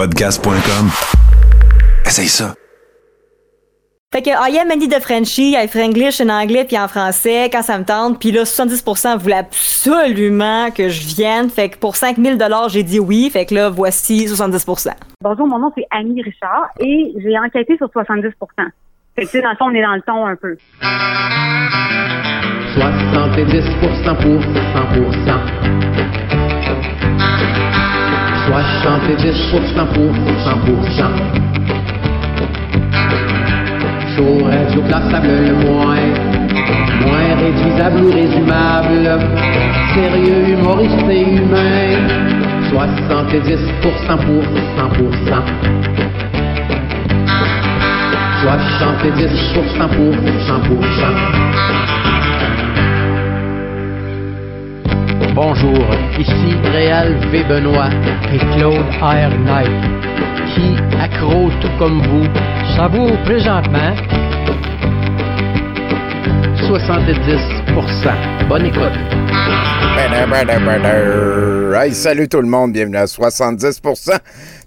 Podcast.com. Essaye ça. Fait que I am Andy de Frenchie, I Franglish en anglais puis en français quand ça me tente. Puis là, 70% voulaient absolument que je vienne. Fait que pour 5000 dollars, j'ai dit oui. Fait que là, voici 70%. Bonjour, mon nom c'est Annie Richard et j'ai enquêté sur 70% Fait que tu sais, dans le fond, on est dans le ton un peu. 70% pour 100%. 70% pour 100%. Chaud, radio classable le moins, moins réduisable ou résumable, sérieux, humoriste et humain. 70% pour 100%. 70% pour 100%. Bonjour, ici Réal V. Benoît et Claude R. Qui, accro tout comme vous, savoure présentement 70%. Bonne écoute. Hey, salut tout le monde, bienvenue à 70%.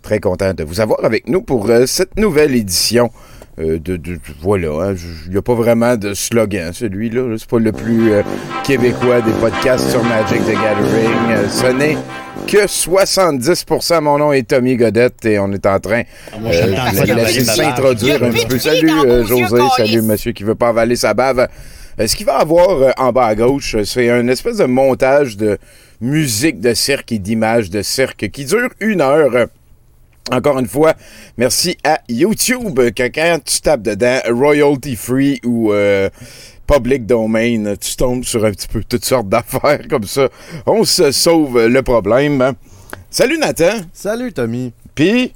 Très content de vous avoir avec nous pour euh, cette nouvelle édition. Euh, de, de- voilà, hein, il n'y a pas vraiment de slogan, celui-là. là. C'est pas le plus euh, québécois des podcasts sur Magic the Gathering. Euh, ce n'est que 70%. Mon nom est Tommy Godette et on est en train euh, t'entends de avaler laisser s'introduire un petit peu. Salut euh, José, salut monsieur qui veut pas avaler sa bave. Euh, ce qu'il va avoir euh, en bas à gauche, euh, c'est un espèce de montage de musique de cirque et d'images de cirque qui dure une heure. Encore une fois, merci à YouTube que quand tu tapes dedans royalty free ou euh, public domain, tu tombes sur un petit peu toutes sortes d'affaires comme ça. On se sauve le problème. Salut Nathan. Salut Tommy. Puis,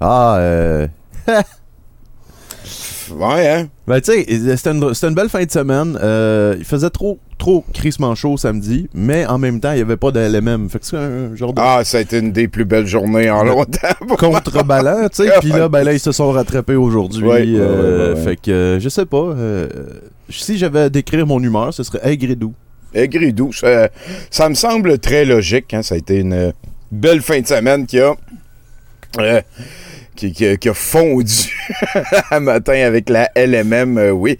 Ah, euh. ouais, hein? Ben, tu sais, c'était une, belle fin de semaine. Euh, il faisait trop, trop crissement chaud samedi, mais en même temps, il n'y avait pas de LMM. Fait que c'est un genre de Ah, ça a été une des plus belles journées en longtemps. contreballant, tu sais. Puis là, ben là, ils se sont rattrapés aujourd'hui. Ouais, euh, ouais, ouais. Fait que, euh, je sais pas. euh, si j'avais à décrire mon humeur, ce serait aigre et doux. Aigre et doux, ça, ça me semble très logique. hein. Ça a été une belle fin de semaine qui a, euh, qui, qui a, qui a fondu un matin avec la LMM, euh, oui.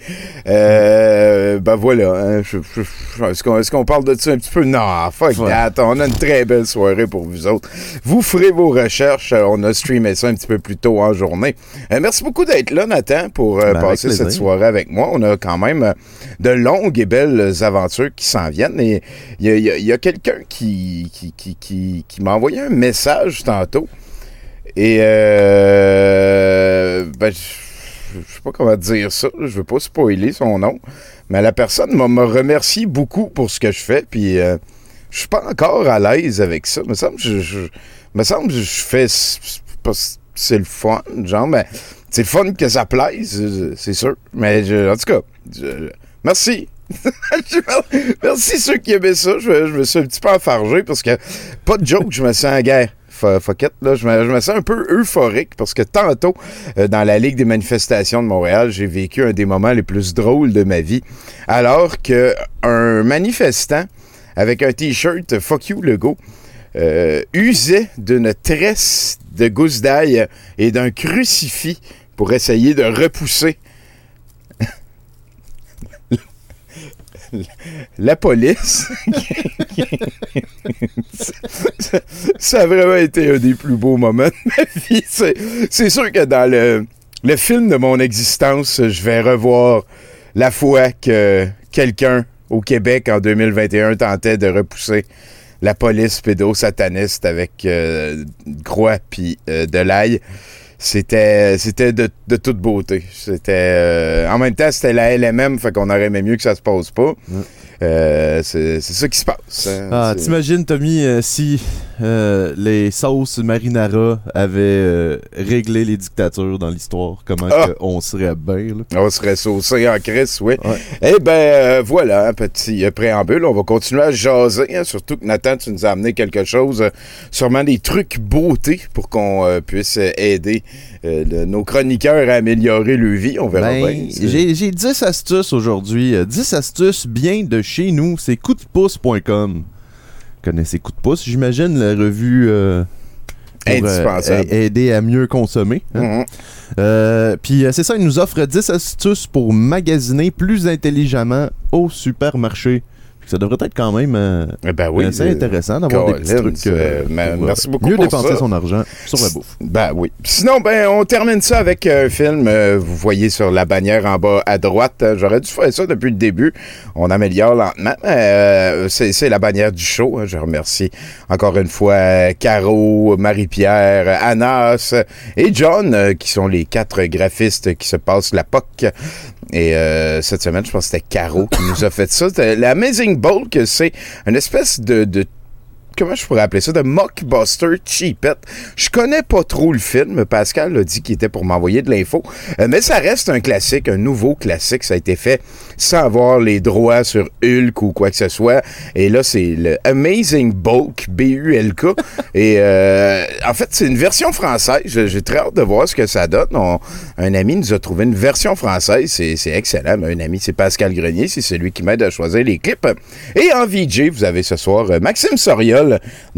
Euh, ben voilà. hein. Est-ce qu'on est-ce qu'on parle de ça un petit peu? Non, fuck Ouais. that. On a une très belle soirée pour vous autres. Vous ferez vos recherches. Euh, On a streamé ça un petit peu plus tôt en journée. Euh, merci beaucoup d'être là, Nathan, pour Ben, passer cette soirée avec moi. On a quand même de longues et belles aventures qui s'en viennent. Et il y a, a- quelqu'un qui, qui, qui, qui m'a envoyé un message tantôt. Et euh, ben, je sais pas comment dire ça. Je veux pas spoiler son nom. Mais la personne m'a m'a remercié beaucoup pour ce que je fais. Puis euh, je suis pas encore à l'aise avec ça. Me semble je, je- me semble je fais c'est le fun, genre, mais c'est le fun que ça plaise, euh, c'est sûr. Mais je- en tout cas, merci. Merci ceux qui aimaient ça. Je, je me suis un petit peu enfargé parce que pas de joke, je me sens en guerre. Là, je, me, sens un peu euphorique parce que tantôt, euh, dans la Ligue des manifestations de Montréal, j'ai vécu un des moments les plus drôles de ma vie. Alors que un manifestant avec un t-shirt Fuck you Legault euh, usait d'une tresse de gousse d'ail et d'un crucifix pour essayer de repousser la police. ça, a vraiment été un des plus beaux moments de ma vie. C'est, sûr que dans le, film de mon existence, je vais revoir la fois que quelqu'un au Québec en 2021 tentait de repousser la police pédosataniste avec euh, croix puis euh, de l'ail. C'était c'était de, de toute beauté. C'était euh, en même temps c'était la LMM, fait qu'on aurait aimé mieux que ça se passe pas. Euh, c'est ça qui se passe. hein. Ah, t'imagines, Tommy, euh, si euh, les sauces marinara avaient réglé les dictatures dans l'histoire, comment Ah! on serait bien, là? On serait saucé en crise, oui. Ouais. Eh euh, voilà, un petit euh, préambule. On va continuer à jaser, hein, surtout que Nathan, tu nous as amené quelque chose, sûrement des trucs beauté pour qu'on puisse aider euh, nos chroniqueurs à améliorer leur vie. On verra Ben, bien. J'ai j'ai 10 astuces aujourd'hui. Euh, 10 astuces bien de chez nous. C'est coupdepouce.com. Connaissez Coup de pouce, j'imagine, la revue. euh, pour euh, Indispensable. aider à mieux consommer. hein? Mhm. Euh, Puis euh, c'est ça, il nous offre 10 astuces pour magasiner plus intelligemment au supermarché. Ça devrait être quand même euh, Eh Ben oui. assez euh, intéressant d'avoir des petits trucs euh, pour, euh, merci beaucoup mieux pour dépenser ça. son argent sur la bouffe. Ben oui. Sinon, ben, on termine ça avec un film. euh, vous voyez sur la bannière en bas à droite. J'aurais dû faire ça depuis le début. On améliore lentement. c'est la bannière du show. hein. Je remercie encore une fois Caro, Marie-Pierre, Anas et John, qui sont les quatre graphistes qui se passent la POC. Et cette semaine, je pense que c'était Caro qui nous a fait ça. C'était Bulk, c'est une espèce de, de comment je pourrais appeler ça, de mockbuster cheapette. Je connais pas trop le film. Pascal a dit qu'il était pour m'envoyer de l'info. Euh, mais ça reste un classique, un nouveau classique. Ça a été fait sans avoir les droits sur Hulk ou quoi que ce soit. Et là, c'est le Amazing Bulk, B-U-L-K. Et euh, en fait, c'est une version française. J'ai très hâte de voir ce que ça donne. On- un ami nous a trouvé une version française. C'est excellent. Mais Un ami, c'est Pascal Grenier. C'est celui qui m'aide à choisir les clips. Et en VJ, vous avez ce soir euh, Maxime Soriol,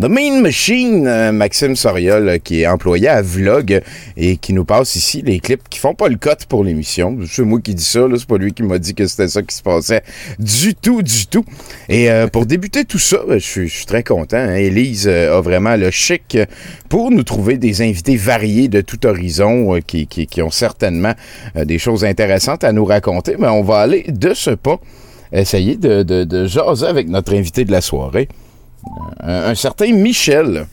The Mean Machine. euh, Maxime Soriol, euh, qui est employé à Vlog et qui nous passe ici les clips qui font pas le cut pour l'émission. C'est moi qui dis ça. C'est pas lui qui m'a dit que c'était ça qui se passait du tout, du tout. Et euh, pour débuter tout ça, ben, je suis très content. hein. Élise a vraiment le chic pour nous trouver des invités variés de tout horizon qui, ont certainement des choses intéressantes à nous raconter. Mais on va aller de ce pas essayer de, de jaser avec notre invité de la soirée, un, un certain Michel.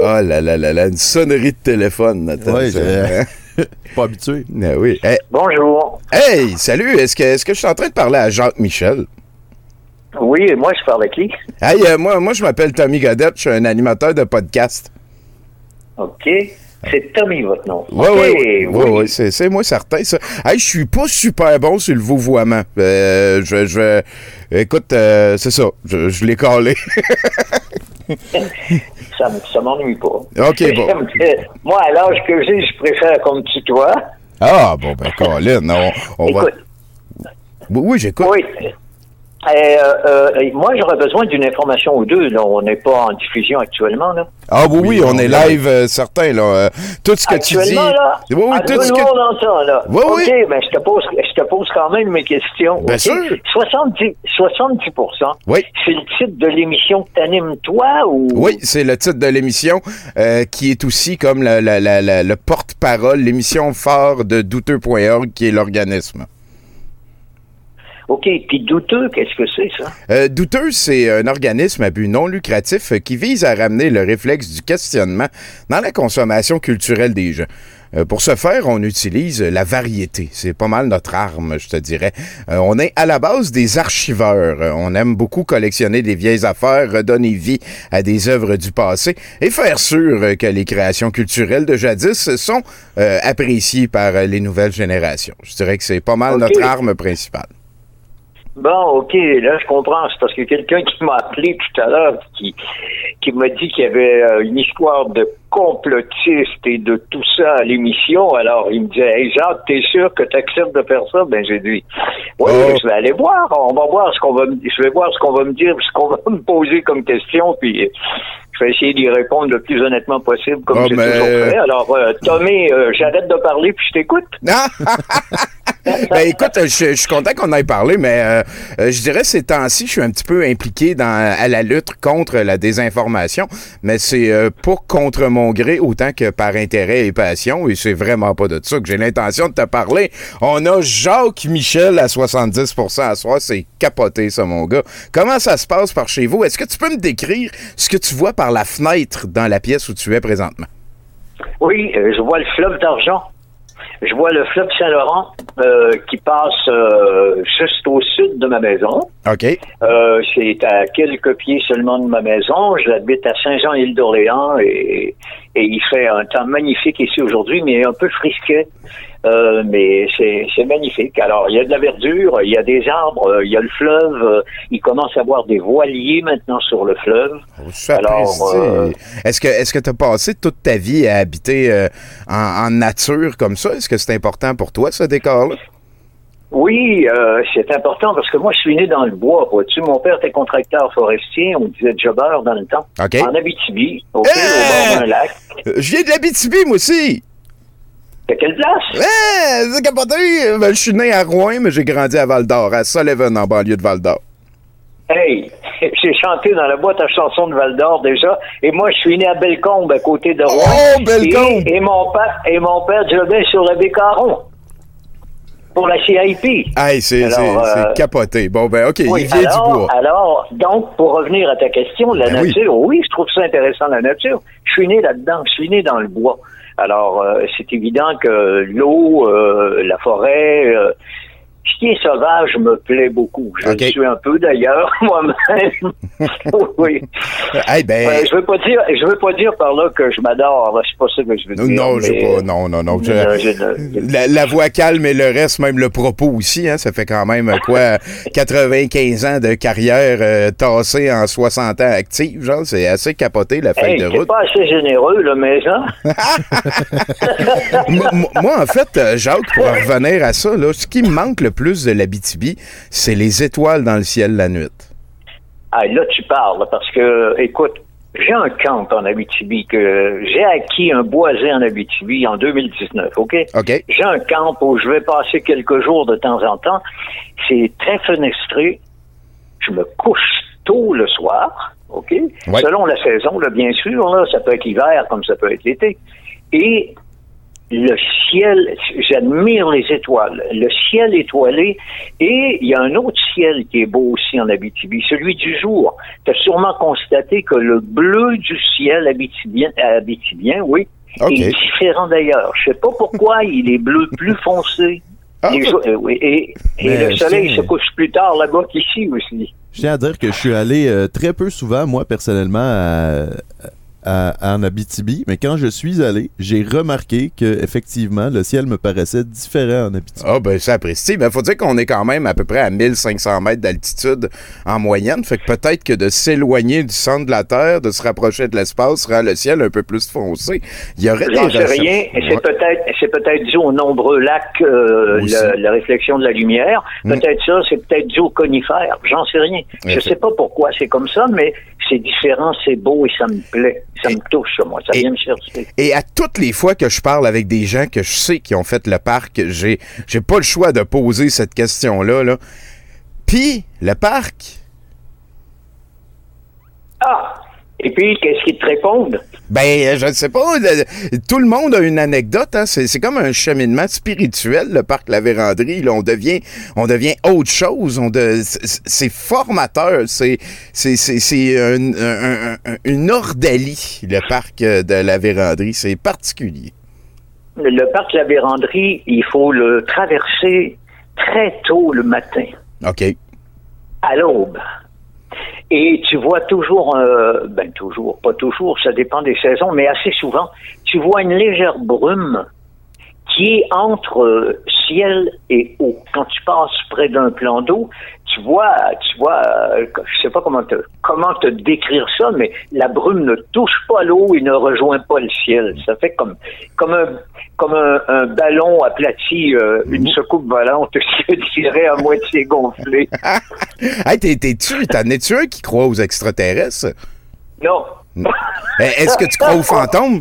Oh là là là là, une sonnerie de téléphone. Ça- j'ai- Pas habitué. Ah oui. Hey, Bonjour. hey, salut, est-ce que, est-ce que je suis en train de parler à Jacques Michel? Oui, et moi, je parle avec qui? Hey, euh, moi, moi je m'appelle Tommy Godette, je suis un animateur de podcast. OK. C'est Tommy, votre nom. Ouais, ouais, oui. ouais, ouais, c'est, c'est moi certain, ça. Hey, je suis pas super bon sur le vouvoiement. Euh, je, je, écoute, euh, c'est ça, je, je l'ai calé. Ça, ça m'ennuie pas. OK, bon. moi, à l'âge que j'ai, je préfère qu'on me tutoie. Ah, bon, ben, Colin, on, on va... Écoute, Oui, oui, j'écoute. oui. Euh, euh, moi, j'aurais besoin d'une information ou deux. Là. On n'est pas en diffusion actuellement. Là. Ah oui, oui, Oui, on on est live euh, certain, là. Euh, tout ce que tu dis... Actuellement, là, Oui, oui, tout tout ce le que... monde entend, là. Oui, OK, oui. ben, je te pose, je te pose quand même mes questions. Bien sûr. 70, 70 Oui. c'est le titre de l'émission que t'animes toi ou... Oui, c'est le titre de l'émission euh, qui est aussi comme la- la- la- la- le porte-parole, l'émission phare de douteux.org qui est l'organisme. OK, puis douteux, qu'est-ce que c'est, ça? Euh, Douteux, c'est un organisme à but non lucratif qui vise à ramener le réflexe du questionnement dans la consommation culturelle des gens. Euh, pour ce faire, on utilise la variété. C'est pas mal notre arme, je te dirais. Euh, on est à la base des archiveurs. Euh, on aime beaucoup collectionner des vieilles affaires, redonner vie à des œuvres du passé et faire sûr que les créations culturelles de jadis sont euh, appréciées par les nouvelles générations. Je dirais que c'est pas mal notre arme principale. Bon, OK, là, je comprends. C'est parce que quelqu'un qui m'a appelé tout à l'heure, qui, qui m'a dit qu'il y avait euh, une histoire de complotiste et de tout ça à l'émission. Alors, il me disait, Hey, Jacques, t'es sûr que tu acceptes de faire ça? Ben, j'ai dit, oui, Oh. je vais aller voir. On va voir ce qu'on va me, je vais voir ce qu'on va me dire, ce qu'on va me poser comme question, puis euh, je vais essayer d'y répondre le plus honnêtement possible, comme Oh, j'ai mais- toujours fait. Alors, euh, Tommy, euh, j'arrête de parler, puis je t'écoute. ben écoute, je, suis content qu'on ait parlé, mais euh, euh, je dirais ces temps-ci, je suis un petit peu impliqué dans à la lutte contre la désinformation, mais c'est euh, pas contre mon gré autant que par intérêt et passion, et c'est vraiment pas de ça que j'ai l'intention de te parler. On a Jacques Michel à 70% à soir, c'est capoté ça mon gars. Comment ça se passe par chez vous? Est-ce que tu peux me décrire ce que tu vois par la fenêtre dans la pièce où tu es présentement? Oui, euh, je vois le fleuve d'argent. Je vois le fleuve Saint-Laurent euh, qui passe euh, juste au sud de ma maison. OK. Euh, c'est à quelques pieds seulement de ma maison. J'habite à Saint-Jean-Île d'Orléans et, et il fait un temps magnifique ici aujourd'hui, mais un peu frisquet. Euh, mais c'est magnifique. Alors, il y a de la verdure, il y a des arbres, euh, il y a le fleuve. euh, il commence à avoir des voiliers maintenant sur le fleuve. Je Alors, euh, Est-ce que est-ce que tu as passé toute ta vie à habiter euh, en, en nature comme ça? Est-ce que c'est important pour toi, ce décor-là? Oui, euh, c'est important parce que moi, je suis né dans le bois. Vois-tu, mon père était contracteur forestier, on disait jobber dans le temps. En Abitibi, au, Hey! au bord d'un lac. Je viens de l'Abitibi, moi aussi. De quelle place? Eh, c'est capoté. Ben, je suis né à Rouen, mais j'ai grandi à Val-d'Or, à Sullivan, en banlieue de Val-d'Or. Hey, j'ai chanté dans la boîte à chansons de Val d'Or déjà, et moi je suis né à Bellecombe, à côté de Rouen. Oh, Bellecombe! Et, et mon père et mon père jobait sur le Bécaron pour la CIP. Hey, c'est euh, capoté. Bon, ben, OK, Oui, il vient alors, du bois. alors, donc, pour revenir à ta question, la Ben oui. nature, oui. je trouve ça intéressant, la nature. Je suis né là-dedans, je suis né dans le bois. Alors, euh, c'est évident que l'eau, euh, la forêt, ce qui est sauvage me plaît beaucoup. Je le suis un peu d'ailleurs, moi-même. oui. Hey, ben, Euh, je veux pas dire, je veux pas dire par là que je m'adore. C'est pas ça que je veux dire. non, je mais, pas. Non, non, non. je- je ne- la, la voix calme et le reste, même le propos aussi, hein, ça fait quand même quoi 95 ans de carrière euh, tassée en 60 ans active, genre c'est assez capoté la feuille Hey, de route. pas assez généreux, là, mais hein? Moi- en fait, euh, Jacques, pour en revenir à ça, là, ce qui me manque le plus de l'Abitibi, c'est les étoiles dans le ciel la nuit. Ah, là, tu parles, parce que, écoute, j'ai un camp en Abitibi que j'ai acquis un boisé en Abitibi en 2019, OK? OK? J'ai un camp où je vais passer quelques jours de temps en temps. C'est très fenestré. Je me couche tôt le soir, OK? Ouais. Selon la saison, là, bien sûr, là, ça peut être l'hiver comme ça peut être l'été. Et le ciel, j'admire les étoiles, le ciel étoilé, et il y a un autre ciel qui est beau aussi en Abitibi, celui du jour. Tu as sûrement constaté que le bleu du ciel abitibien, abitibien oui, OK. est différent d'ailleurs. Je sais pas pourquoi il est bleu plus foncé. Ah. Euh, oui, et et Mais le soleil se couche plus tard là-bas qu'ici aussi. Je tiens à dire que je suis allé euh, très peu souvent, moi, personnellement, à, à- en Abitibi, mais quand je suis allé, j'ai remarqué que effectivement le ciel me paraissait différent en Abitibi. Ah, ben, c'est apprécié. Ben, faut dire qu'on est quand même à peu près à 1500 mètres d'altitude en moyenne. Fait que peut-être que de s'éloigner du centre de la Terre, de se rapprocher de l'espace, rend le ciel un peu plus foncé. Il y aurait des J'en sais rien. Ouais. C'est peut-être, c'est peut-être dû aux nombreux lacs, euh, la réflexion de la lumière. Mm. Peut-être ça, c'est peut-être dû aux conifères. J'en sais rien. Je sais pas pourquoi c'est comme ça, mais c'est différent, c'est beau et ça me plaît. Ça Et- me touche, ça, moi. Ça et- vient me chercher. Et à toutes les fois que je parle avec des gens que je sais qui ont fait le parc, j'ai j'ai pas le choix de poser cette question-là. Là. Puis, le parc, Ah! Et puis, qu'est-ce qu'ils te répondent? Ben, je ne sais pas, le- tout le monde a une anecdote. Hein? C'est comme un cheminement spirituel, le parc La Vérandrie. Là, on, devient, on devient autre chose. On de, c'est- formateur. C'est c'est- c'est- c'est un- un- un- une ordalie, le parc euh, de La Vérandrie. C'est particulier. Le parc La Vérandrie, il faut le traverser très tôt le matin. OK. à l'aube. Et tu vois toujours, euh, ben toujours, pas toujours, ça dépend des saisons, mais assez souvent, tu vois une légère brume qui est entre euh, ciel et eau. Quand tu passes près d'un plan d'eau, tu vois, tu vois, euh, je sais pas comment te, comment te décrire ça, mais la brume ne touche pas l'eau et ne rejoint pas le ciel. Ça fait comme, comme un, comme un, un ballon aplati, euh, une secoupe volante, je dirais à moitié gonflée. Hey, t'es- t'es-tu, t'en es-tu un qui croit aux extraterrestres? Non. Est-ce que tu crois aux fantômes?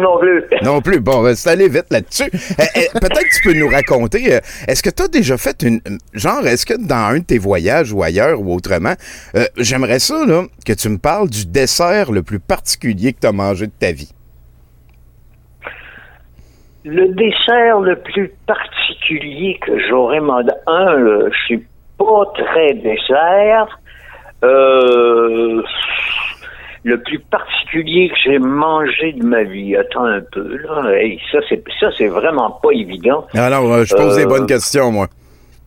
Non plus. Non plus. Bon, reste aller vite là-dessus. Eh, eh, Peut-être que tu peux nous raconter, euh, est-ce que tu as déjà fait une... Genre, est-ce que dans un de tes voyages ou ailleurs ou autrement, euh, j'aimerais ça, là, que tu me parles du dessert le plus particulier que tu as mangé de ta vie? Le dessert le plus particulier que j'aurais mangé, un, euh, je suis pas très dessert. Euh, le plus particulier que j'ai mangé de ma vie, attends un peu là, Hey, ça c'est ça c'est vraiment pas évident. Alors, euh, je pose des Euh, bonnes questions, moi.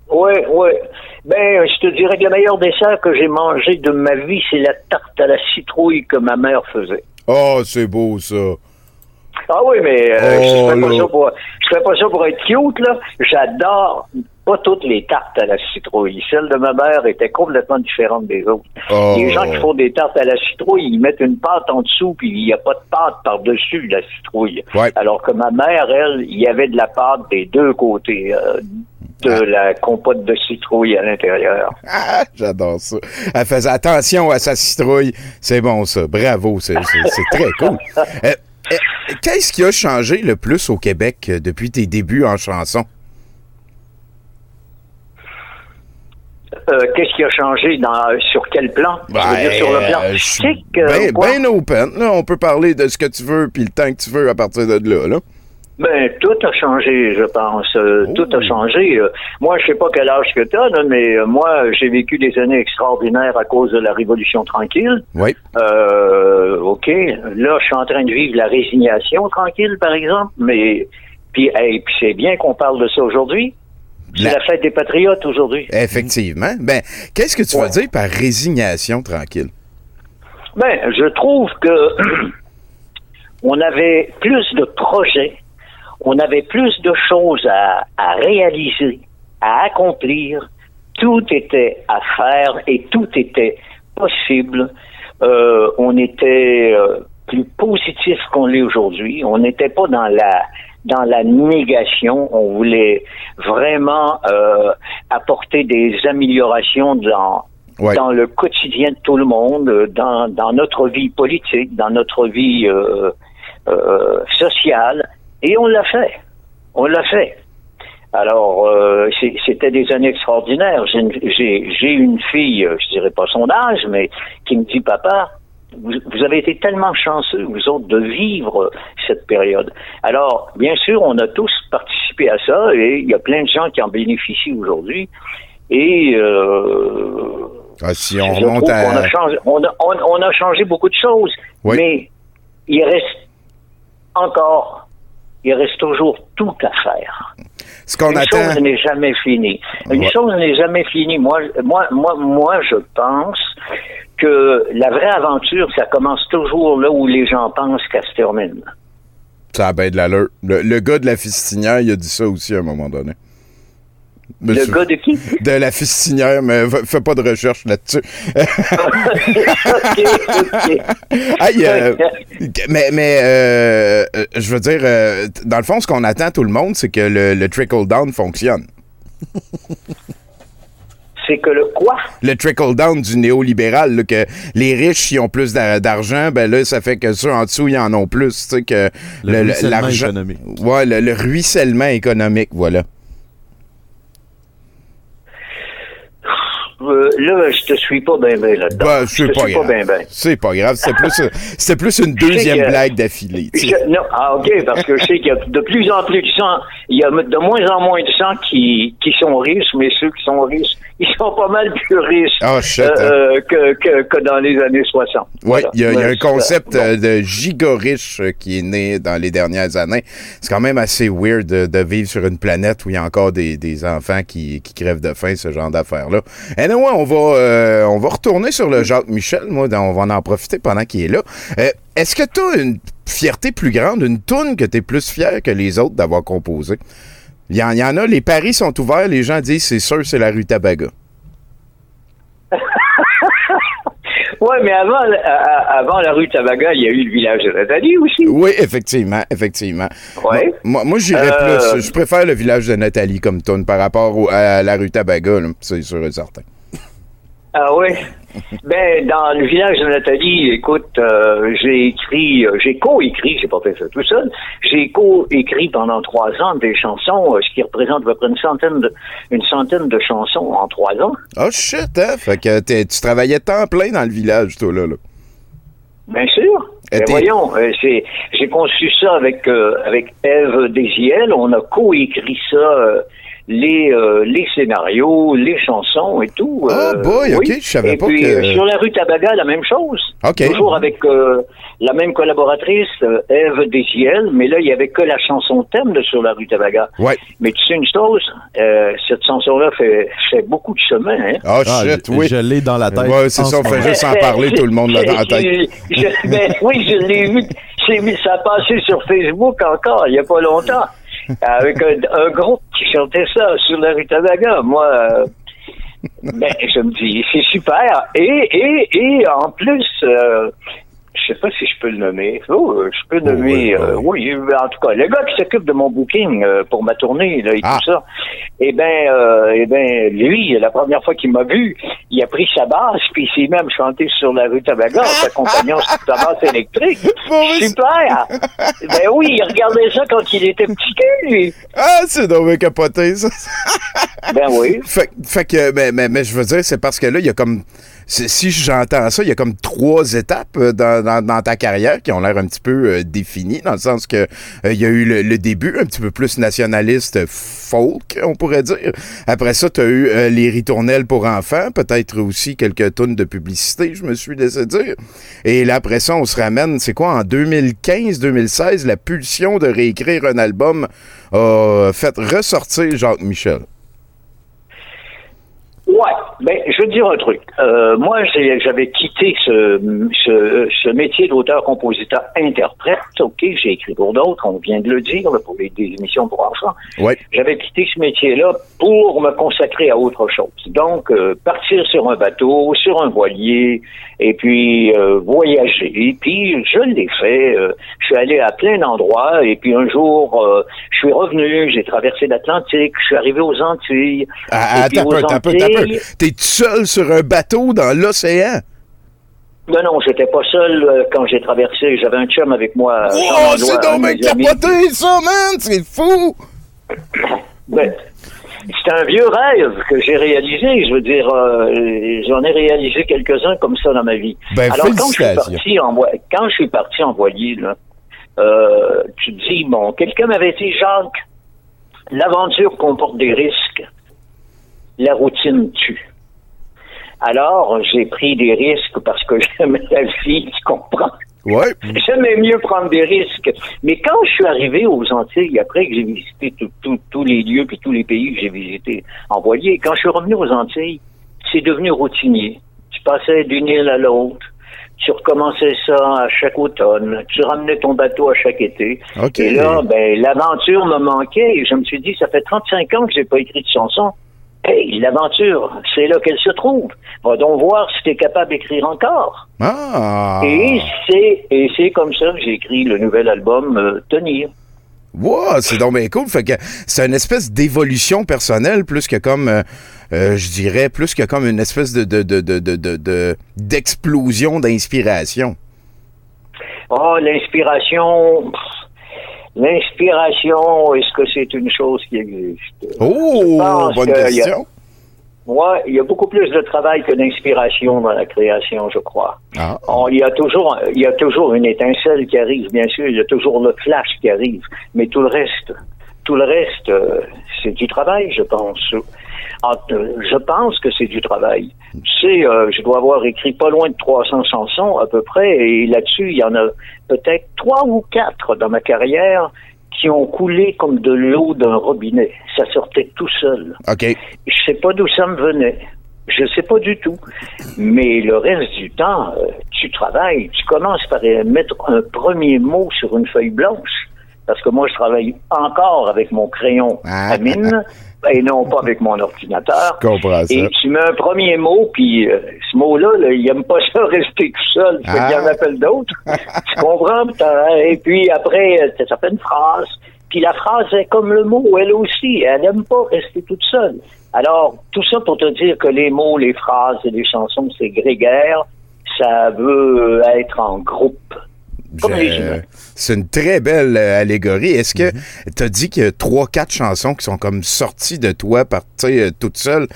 Ouais, ouais. Ben, je te dirais que le meilleur dessert que j'ai mangé de ma vie, c'est la tarte à la citrouille que ma mère faisait. Oh, c'est beau, ça. Ah oui, mais euh, Oh, je ferais pas là. ça pour je ferais pas ça pour être cute là. J'adore pas toutes les tartes à la citrouille. Celle de ma mère était complètement différente des autres. Oh. Les gens qui font des tartes à la citrouille, ils mettent une pâte en dessous, puis il n'y a pas de pâte par-dessus la citrouille. Ouais. Alors que ma mère, elle, il y avait de la pâte des deux côtés. euh, de Ah. la compote de citrouille à l'intérieur. Ah, j'adore ça. Elle faisait attention à sa citrouille. C'est bon, ça. Bravo. C'est très cool. Euh, euh, Qu'est-ce qui a changé le plus au Québec depuis tes débuts en chanson? Euh, Qu'est-ce qui a changé dans, sur quel plan? Tu veux dire sur le plan euh, je euh, ben, ben open. Là, on peut parler de ce que tu veux puis le temps que tu veux à partir de là. là. Ben, tout a changé, je pense. Euh, Oh. Tout a changé. Euh, moi, je sais pas quel âge que tu as, mais euh, moi, j'ai vécu des années extraordinaires à cause de la Révolution tranquille. Oui. Euh, OK. Là, je suis en train de vivre la résignation tranquille, par exemple. Mais, puis, hey, puis c'est bien qu'on parle de ça aujourd'hui. C'est La- la fête des patriotes aujourd'hui. Effectivement. Ben, qu'est-ce que tu Ouais. dire par résignation tranquille? Ben, je trouve que on avait plus de projets, on avait plus de choses à, à réaliser, à accomplir. Tout était à faire et tout était possible. Euh, on était euh, plus positif qu'on l'est aujourd'hui. On n'était pas dans la dans la négation. On voulait vraiment euh, apporter des améliorations dans Ouais. dans le quotidien de tout le monde, dans, dans notre vie politique, dans notre vie euh, euh, sociale, et on l'a fait. On l'a fait. Alors, euh, c'était des années extraordinaires. J'ai une- une fille, euh, je dirais pas son âge, mais qui me dit, papa, vous, vous avez été tellement chanceux, vous autres, de vivre cette période. Alors, bien sûr, on a tous participé à ça, et il y a plein de gens qui en bénéficient aujourd'hui. Et euh, Ah, si on remonte à. a changé, on a, on- on a changé beaucoup de choses, Oui. mais il reste encore, il reste toujours tout à faire. Ce qu'on Une attend. chose n'est jamais finie. Une Ouais. chose n'est jamais finie. Moi, moi, moi, moi, je pense que la vraie aventure, ça commence toujours là où les gens pensent qu'elle se termine. Ça a bien de l'allure. Le, le gars de la fistinière, il a dit ça aussi à un moment donné. Le gars de qui? de la fistinière, mais fa- fais pas de recherche là-dessus. Aïe, euh, mais mais euh, euh, je veux dire, euh, dans le fond, ce qu'on attend tout le monde, c'est que le, le trickle-down fonctionne. C'est que le quoi? Le trickle-down du néolibéral, là, que les riches, ils ont plus d'a- d'argent, ben là, ça fait que ceux en dessous, ils en ont plus. Tu sais, que Le ruissellement économique. Ouais, le, le ruissellement économique, voilà. Euh, là, je te suis pas bien, bien là-dedans. Ben, je c'est pas suis grave. pas bien, bien. C'est pas grave. C'était plus, plus une deuxième que- blague d'affilée. tu sais. Je- non, ah, OK, parce que je sais qu'il y a de plus en plus de gens, il y a de moins en moins de gens qui, qui sont riches, mais ceux qui sont riches, ils sont pas mal plus riches Ah, shit, euh, hein. euh, que, que, que dans les années 60. Oui, Voilà. il y a, il y a Ouais, un concept. Bon. euh, de giga riche euh, qui est né dans les dernières années. C'est quand même assez weird de, de vivre sur une planète où il y a encore des, des enfants qui, qui crèvent de faim, ce genre d'affaires-là. Et non, on va, euh, on va retourner sur le Jacques Michel. Moi, on va en profiter pendant qu'il est là. Euh, Est-ce que tu as une fierté plus grande, une toune que tu es plus fier que les autres d'avoir composé? Il y, en, il y en a, les paris sont ouverts, les gens disent c'est sûr, c'est la rue Tabaga. Ouais, mais avant, euh, avant la rue Tabaga, il y a eu le village de Nathalie aussi. Oui, effectivement, effectivement. Ouais. Moi, moi j'irais Euh, plus. Je préfère le village de Nathalie comme tune par rapport au- à la rue Tabaga, c'est sûr et certain. Ah oui. Ben dans le village de Nathalie, écoute, euh, j'ai écrit, euh, j'ai co-écrit, j'ai pas fait ça tout seul. J'ai co-écrit pendant trois ans des chansons, euh, ce qui représente à peu près une centaine de, une centaine de chansons en trois ans. Oh shit, hein? Fait que tu travaillais temps plein dans le village, toi, là. là. Bien sûr. Ben voyons, j'ai conçu ça avec euh, avec Eve Desiel. On a co-écrit ça, euh, les euh, les scénarios, les chansons et tout. Ah, euh, boy, ok, oui. je savais et pas puis, que- euh, sur la rue Tabaga, la même chose. Ok. Toujours avec euh, la même collaboratrice, euh, Eve Desiel, mais là il y avait que la chanson thème de sur la rue Tabaga. Ouais. Mais tu sais une chose, euh, cette chanson-là fait fait beaucoup de chemin. Hein? Oh Ah, shit, je, oui. je l'ai dans la tête. Ouais, c'est ça, on fait juste en parler, tout le monde l'a dans la tête. Je- je- ben, oui, je l'ai vu. Ça passer sur Facebook encore, il n'y a pas longtemps. Avec un, groupe qui chantait ça sur la rue. Moi, euh, ben, je me dis, c'est super. Et, et, et en plus, euh, je sais pas si je peux le nommer. Oh, euh, je peux le nommer. ouais, ouais. euh, oui, euh, en tout cas, le gars qui s'occupe de mon booking euh, pour ma tournée là, et Ah. tout ça. Eh ben, euh, eh ben, lui, la première fois qu'il m'a vu, il a pris sa basse puis il s'est même chanté sur la rue Tabaga en sur sa basse électrique. Super! ben oui, il regardait ça quand il était petit lui. Ah, c'est donc capoté, ça. Ben oui. Fait, fait que, mais, mais, mais je veux dire, c'est parce que là, il y a comme. Si j'entends ça, il y a comme trois étapes euh, dans, ta carrière qui ont l'air un petit peu euh, définies, dans le sens que euh, il y a eu le, début un petit peu plus nationaliste folk, on pourrait dire. Après ça, tu as eu les ritournelles pour enfants, peut-être aussi quelques tonnes de publicité, je me suis laissé dire. Et là, après ça, on se ramène, c'est quoi, en 2015-2016, la pulsion de réécrire un album a fait ressortir Jacques Michel. Ouais, ben je veux dire un truc. Euh, moi, j'avais quitté ce, ce, ce métier d'auteur-compositeur-interprète. Ok, j'ai écrit pour d'autres, on vient de le dire, là, pour les, des émissions pour enfants. Ouais. J'avais quitté ce métier-là pour me consacrer à autre chose. Donc, euh, partir sur un bateau, sur un voilier, et puis euh, voyager. Et puis, je l'ai fait. euh, je suis allé à plein d'endroits, et puis un jour, euh, je suis revenu, j'ai traversé l'Atlantique, je suis arrivé aux Antilles. Ah, Et puis peu, aux un peu, T'es seul sur un bateau dans l'océan? Non, non, j'étais pas seul euh, quand j'ai traversé. J'avais un chum avec moi. Oh, c'est donc capoté, ça, man! C'est fou! Ben, c'est un vieux rêve que j'ai réalisé. Je veux dire, euh, j'en ai réalisé quelques-uns comme ça dans ma vie. Ben, Alors, quand je suis parti en, quand je suis parti en voilier, là, tu te dis, bon, quelqu'un m'avait dit, Jacques, l'aventure comporte des risques. La routine tue. Alors, j'ai pris des risques parce que j'aimais la vie, tu comprends? Ouais. J'aimais mieux prendre des risques. Mais quand je suis arrivé aux Antilles, après que j'ai visité tous les lieux puis tous les pays que j'ai visités en voilier, quand je suis revenu aux Antilles, c'est devenu routinier. Tu passais d'une île à l'autre. Tu recommençais ça à chaque automne. Tu ramenais ton bateau à chaque été. OK. Et là, ben, l'aventure me manquait et je me suis dit, ça fait 35 ans que j'ai pas écrit de chanson. Hey, l'aventure, c'est là qu'elle se trouve. Va donc voir si tu es capable d'écrire encore. Ah! Et c'est et c'est comme ça que j'ai écrit le nouvel album euh, Tenir. Wow, c'est donc bien cool. Fait que c'est une espèce d'évolution personnelle plus que comme, euh, euh, je dirais, plus que comme une espèce de, de, de, de, de, de- de- d'explosion d'inspiration. Oh, l'inspiration. L'inspiration, est-ce que c'est une chose qui existe? Oh, bonne que question. Moi, il y a beaucoup plus de travail que d'inspiration dans la création, je crois. Ah. On- il y a toujours, il y a toujours une étincelle qui arrive, bien sûr. Il y a toujours le flash qui arrive, mais tout le reste, tout le reste, euh, c'est du travail, je pense. En- euh, je pense que c'est du travail. Tu sais, euh, je dois avoir écrit pas loin de 300 chansons à peu près, et là-dessus, il y en a peut-être trois ou quatre dans ma carrière qui ont coulé comme de l'eau d'un robinet. Ça sortait tout seul. OK. Je sais pas d'où ça me venait. Je sais pas du tout. Mais le reste du temps, euh, tu travailles. Tu commences par mettre un premier mot sur une feuille blanche. Parce que moi, je travaille encore avec mon crayon Ah. à mine et non pas avec mon ordinateur. Je comprends ça. Et tu mets un premier mot, puis euh, ce mot-là, là, il aime pas ça rester tout seul. Fait Ah. qu'il en appelle d'autres. tu comprends? Et puis après, euh, ça fait une phrase. Puis la phrase est comme le mot, elle aussi. Elle n'aime pas rester toute seule. Alors, tout ça pour te dire que les mots, les phrases et les chansons, c'est grégaire. Ça veut être en groupe. C'est une très belle euh, allégorie. Est-ce que Mhm. tu as dit qu'il y a trois, quatre chansons qui sont comme sorties de toi par, tu sais, euh, toute seule?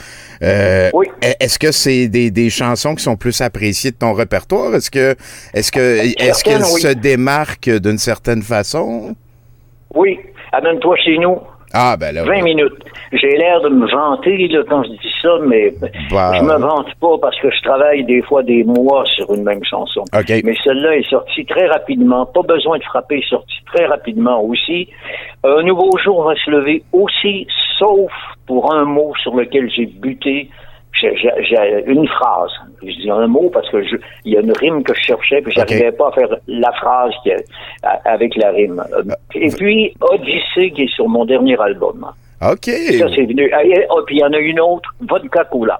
Euh, Oui. e- Est-ce que c'est des, des chansons qui sont plus appréciées de ton répertoire? Est-ce que est-ce que est-ce qu'elles oui. se démarquent d'une certaine façon? Oui, amène-toi chez nous. Ah ben là. 20 minutes. J'ai l'air de me vanter là, quand je dis ça, mais Bah. je me vante pas parce que je travaille des fois des mois sur une même chanson. OK. Mais celle-là est sortie très rapidement. Pas besoin de frapper, sortie très rapidement aussi. Un nouveau jour va se lever aussi, sauf pour un mot sur lequel j'ai buté j'ai- une phrase. Je dis un mot parce que je- il y a une rime que je cherchais, puis j'arrivais pas à faire la phrase qui est- avec la rime. Euh, Et puis Odyssée qui est sur mon dernier album. OK. Ça c'est venu. Ah, et- oh, puis il y en a une autre, Vodka Cola.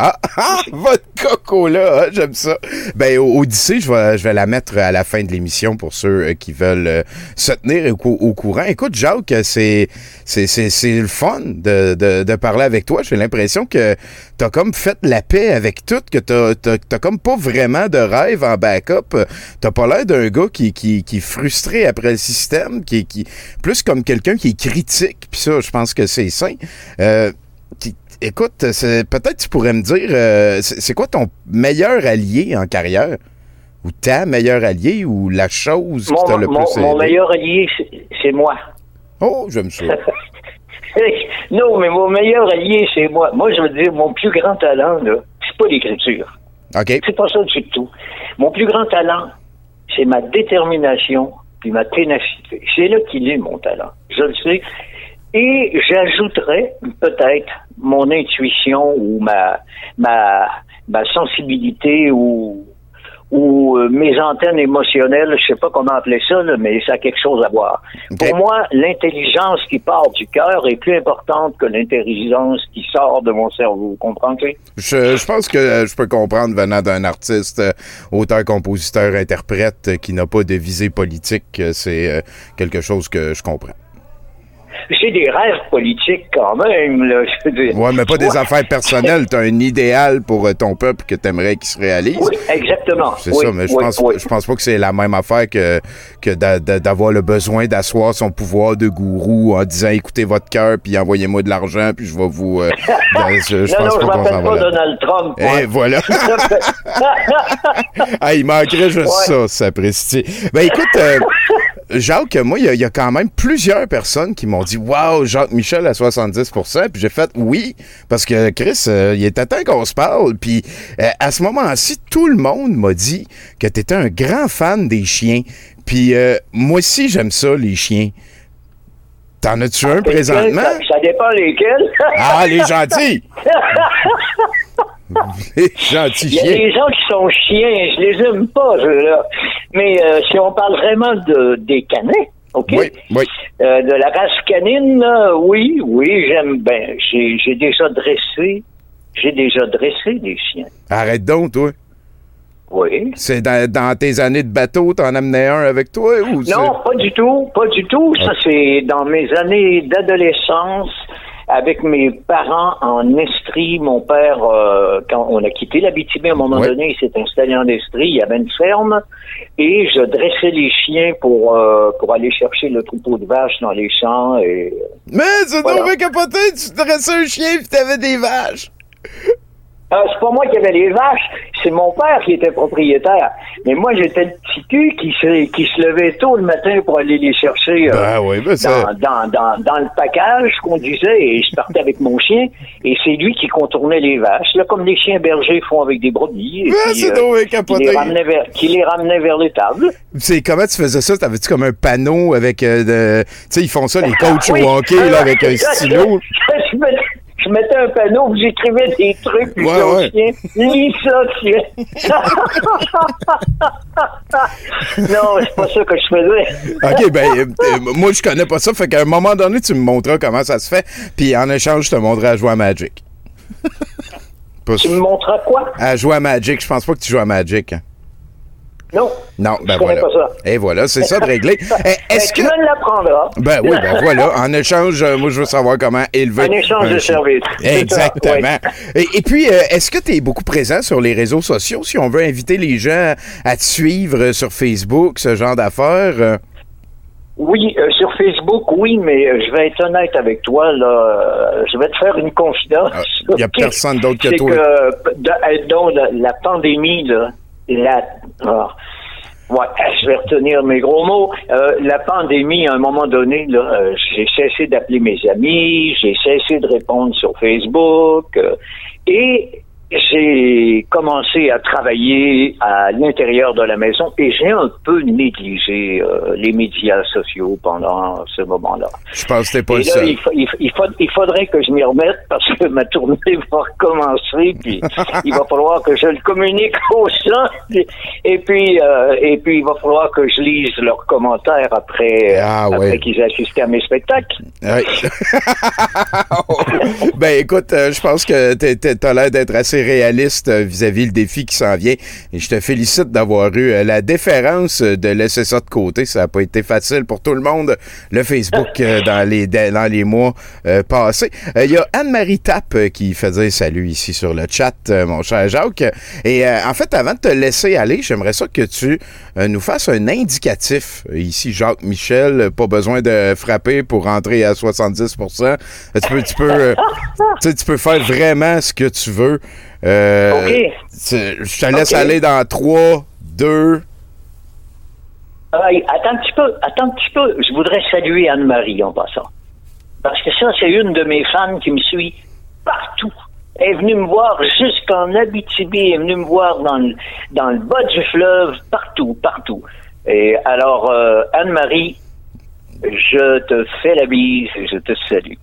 Ah, ah, votre coco-là, hein, j'aime ça. Ben, Odyssée, je vais, je vais la mettre à la fin de l'émission pour ceux euh, qui veulent euh, se tenir au, cou- au courant. Écoute, Jacques, c'est, c'est, c'est, le fun de, de, de parler avec toi. J'ai l'impression que t'as comme fait la paix avec tout, que t'as, t'as, t'as comme pas vraiment de rêve en backup. T'as pas l'air d'un gars qui, qui, qui est frustré après le système, qui, qui plus comme quelqu'un qui est critique. Puis ça, je pense que c'est sain. Euh, Écoute, peut-être tu pourrais me dire, euh, c'est quoi ton meilleur allié en carrière? Ou ta meilleure alliée ou la chose qui t'a Mon, le mon- plus mon aidé? meilleur allié, c'est- c'est moi. Oh, j'aime ça. non, mais mon meilleur allié, c'est moi. Moi, je veux dire, mon plus grand talent, là, c'est pas l'écriture. OK. C'est pas ça du tout. Mon plus grand talent, c'est ma détermination puis ma ténacité. C'est là qu'il est, mon talent. Je le sais. Et j'ajouterais peut-être mon intuition ou ma, ma, ma sensibilité ou, ou euh, mes antennes émotionnelles, je sais pas comment appeler ça, là, mais ça a quelque chose à voir. Pour moi, l'intelligence qui part du cœur est plus importante que l'intelligence qui sort de mon cerveau. Vous comprenez? Je, je pense que je peux comprendre venant d'un artiste, euh, auteur, compositeur, interprète euh, qui n'a pas de visée politique. C'est quelque chose que je comprends. J'ai des rêves politiques quand même, là. Je veux dire. Ouais, mais pas Tu des affaires personnelles. T'as un idéal pour euh, ton peuple que t'aimerais qu'il se réalise. Oui, exactement. C'est Oui, ça, mais je pense, oui. je pense pas que c'est la même affaire que, que d'a- d'a- d'avoir le besoin d'asseoir son pouvoir de gourou en disant écoutez votre cœur puis envoyez-moi de l'argent puis je vais vous. euh, je, je non, pense non, je pas qu'on s'en m'appelle pas. Donald Trump. Et moi. voilà. ah, il manquerait juste ça, Ouais. sapristi. Ben écoute, euh, Jacques, moi, il y, a- il y a quand même plusieurs personnes qui m'ont dit Waouh, Jacques Michel à 70% Puis j'ai fait oui, parce que Chris, euh, il était temps qu'on se parle. Puis euh, à ce moment-ci, tout le monde m'a dit que tu étais un grand fan des chiens. Puis euh, moi aussi, j'aime ça, les chiens. T'en as-tu un Lesquels? présentement? Ça, ça dépend lesquels. Ah, les gentils! les gentils Il y a chiens. des gens qui sont chiens, je les aime pas, ceux-là. Mais euh, si on parle vraiment de, des canins, OK? Oui, oui. Euh, de la race canine, là, oui, oui, j'aime bien. J'ai déjà dressé, j'ai déjà dressé des chiens. Arrête donc, toi. Oui. C'est dans, dans tes années de bateau, t'en amenais un avec toi ou Non, pas du tout, pas du tout. Ça, c'est dans mes années d'adolescence, avec mes parents en Estrie. Mon père, euh, quand on a quitté l'Abitibi, à un moment Ouais. donné, il s'est installé en Estrie. Il y avait une ferme et je dressais les chiens pour euh, pour aller chercher le troupeau de vaches dans les champs. Et Mais c'est Voilà. capoté, tu dressais un chien pis t'avais des vaches. Ah, c'est pas moi qui avais les vaches, c'est mon père qui était propriétaire. Mais moi, j'étais le petit cul qui se, qui se levait tôt le matin pour aller les chercher. euh, oui, ben dans, dans, dans, dans le package qu'on disait et je partais avec mon chien et c'est lui qui contournait les vaches, là, comme les chiens bergers font avec des brebis. Et Ben, puis, c'est euh, qui, les ramenait vers, qui les ramenait vers l'étable. C'est comment tu faisais ça? T'avais-tu comme un panneau avec euh, de. Tu sais, ils font ça, les coachs Oui. au hockey, là, avec un stylo? je mettais un panneau où j'écrivais des trucs puis Ouais, je ouais. chien, lis ça, tiens. non, c'est pas ça que je faisais. OK, ben, euh, euh, moi, je connais pas ça. Fait qu'à un moment donné, tu me montreras comment ça se fait. Puis en échange, je te montrerai à jouer à Magic. Tu me sûr. montras quoi? À jouer à Magic. Je pense pas que tu joues à Magic. hein. Non. Non, ben Je voilà. pas ça. Et voilà, c'est ça de régler. Eh, Est-ce que. Tu l'apprendras. Ben oui, ben voilà. En échange, euh, moi, je veux savoir comment élever. Un échange de chien. services. Exactement. Et, et puis, euh, est-ce que tu es beaucoup présent sur les réseaux sociaux si on veut inviter les gens à te suivre euh, sur Facebook, ce genre d'affaires? euh? Oui, euh, sur Facebook, oui, mais euh, je vais être honnête avec toi, là. euh, je vais te faire une confidence. Ah, y a personne d'autre que toi. que, euh, de- euh, donc, la, la pandémie, là, la, ouais, je vais retenir mes gros mots. Euh, la pandémie, à un moment donné, là, euh, j'ai cessé d'appeler mes amis, j'ai cessé de répondre sur Facebook, euh, et j'ai commencé à travailler à l'intérieur de la maison et j'ai un peu négligé euh, les médias sociaux pendant ce moment-là. Je pense que pas Et le là, seul. il, fa- il fa- il fa- il faudrait que je m'y remette parce que ma tournée va recommencer, puis il va falloir que je le communique aux gens, et puis euh, et puis il va falloir que je lise leurs commentaires après, Ah, après ouais. qu'ils aient assisté à mes spectacles. Ouais. ben écoute, euh, je pense que t'es- t'as l'air d'être assez réaliste euh, vis-à-vis le défi qui s'en vient. Et je te félicite d'avoir eu euh, la déférence de laisser ça de côté. Ça n'a pas été facile pour tout le monde, le Facebook, euh, dans, les, dans les mois passés. Il y a Anne-Marie Tapp qui fait dire salut ici sur le chat, mon cher Jacques. Et en fait, avant de te laisser aller, j'aimerais ça que tu nous fasses un indicatif. Ici, Jacques Michel, pas besoin de frapper pour rentrer à 70 Euh, Tu peux, tu peux, tu sais, tu peux faire vraiment ce que tu veux. Euh, OK. Je te laisse aller dans 3, 2. Ah, et attends un petit peu, attends un petit peu. Je voudrais saluer Anne-Marie en passant. Parce que ça, c'est une de mes fans qui me suit partout. Elle est venue me voir jusqu'en Abitibi, elle est venue me voir dans le, dans le bas du fleuve, partout, partout. Et alors, euh, Anne-Marie, je te fais la bise et je te salue.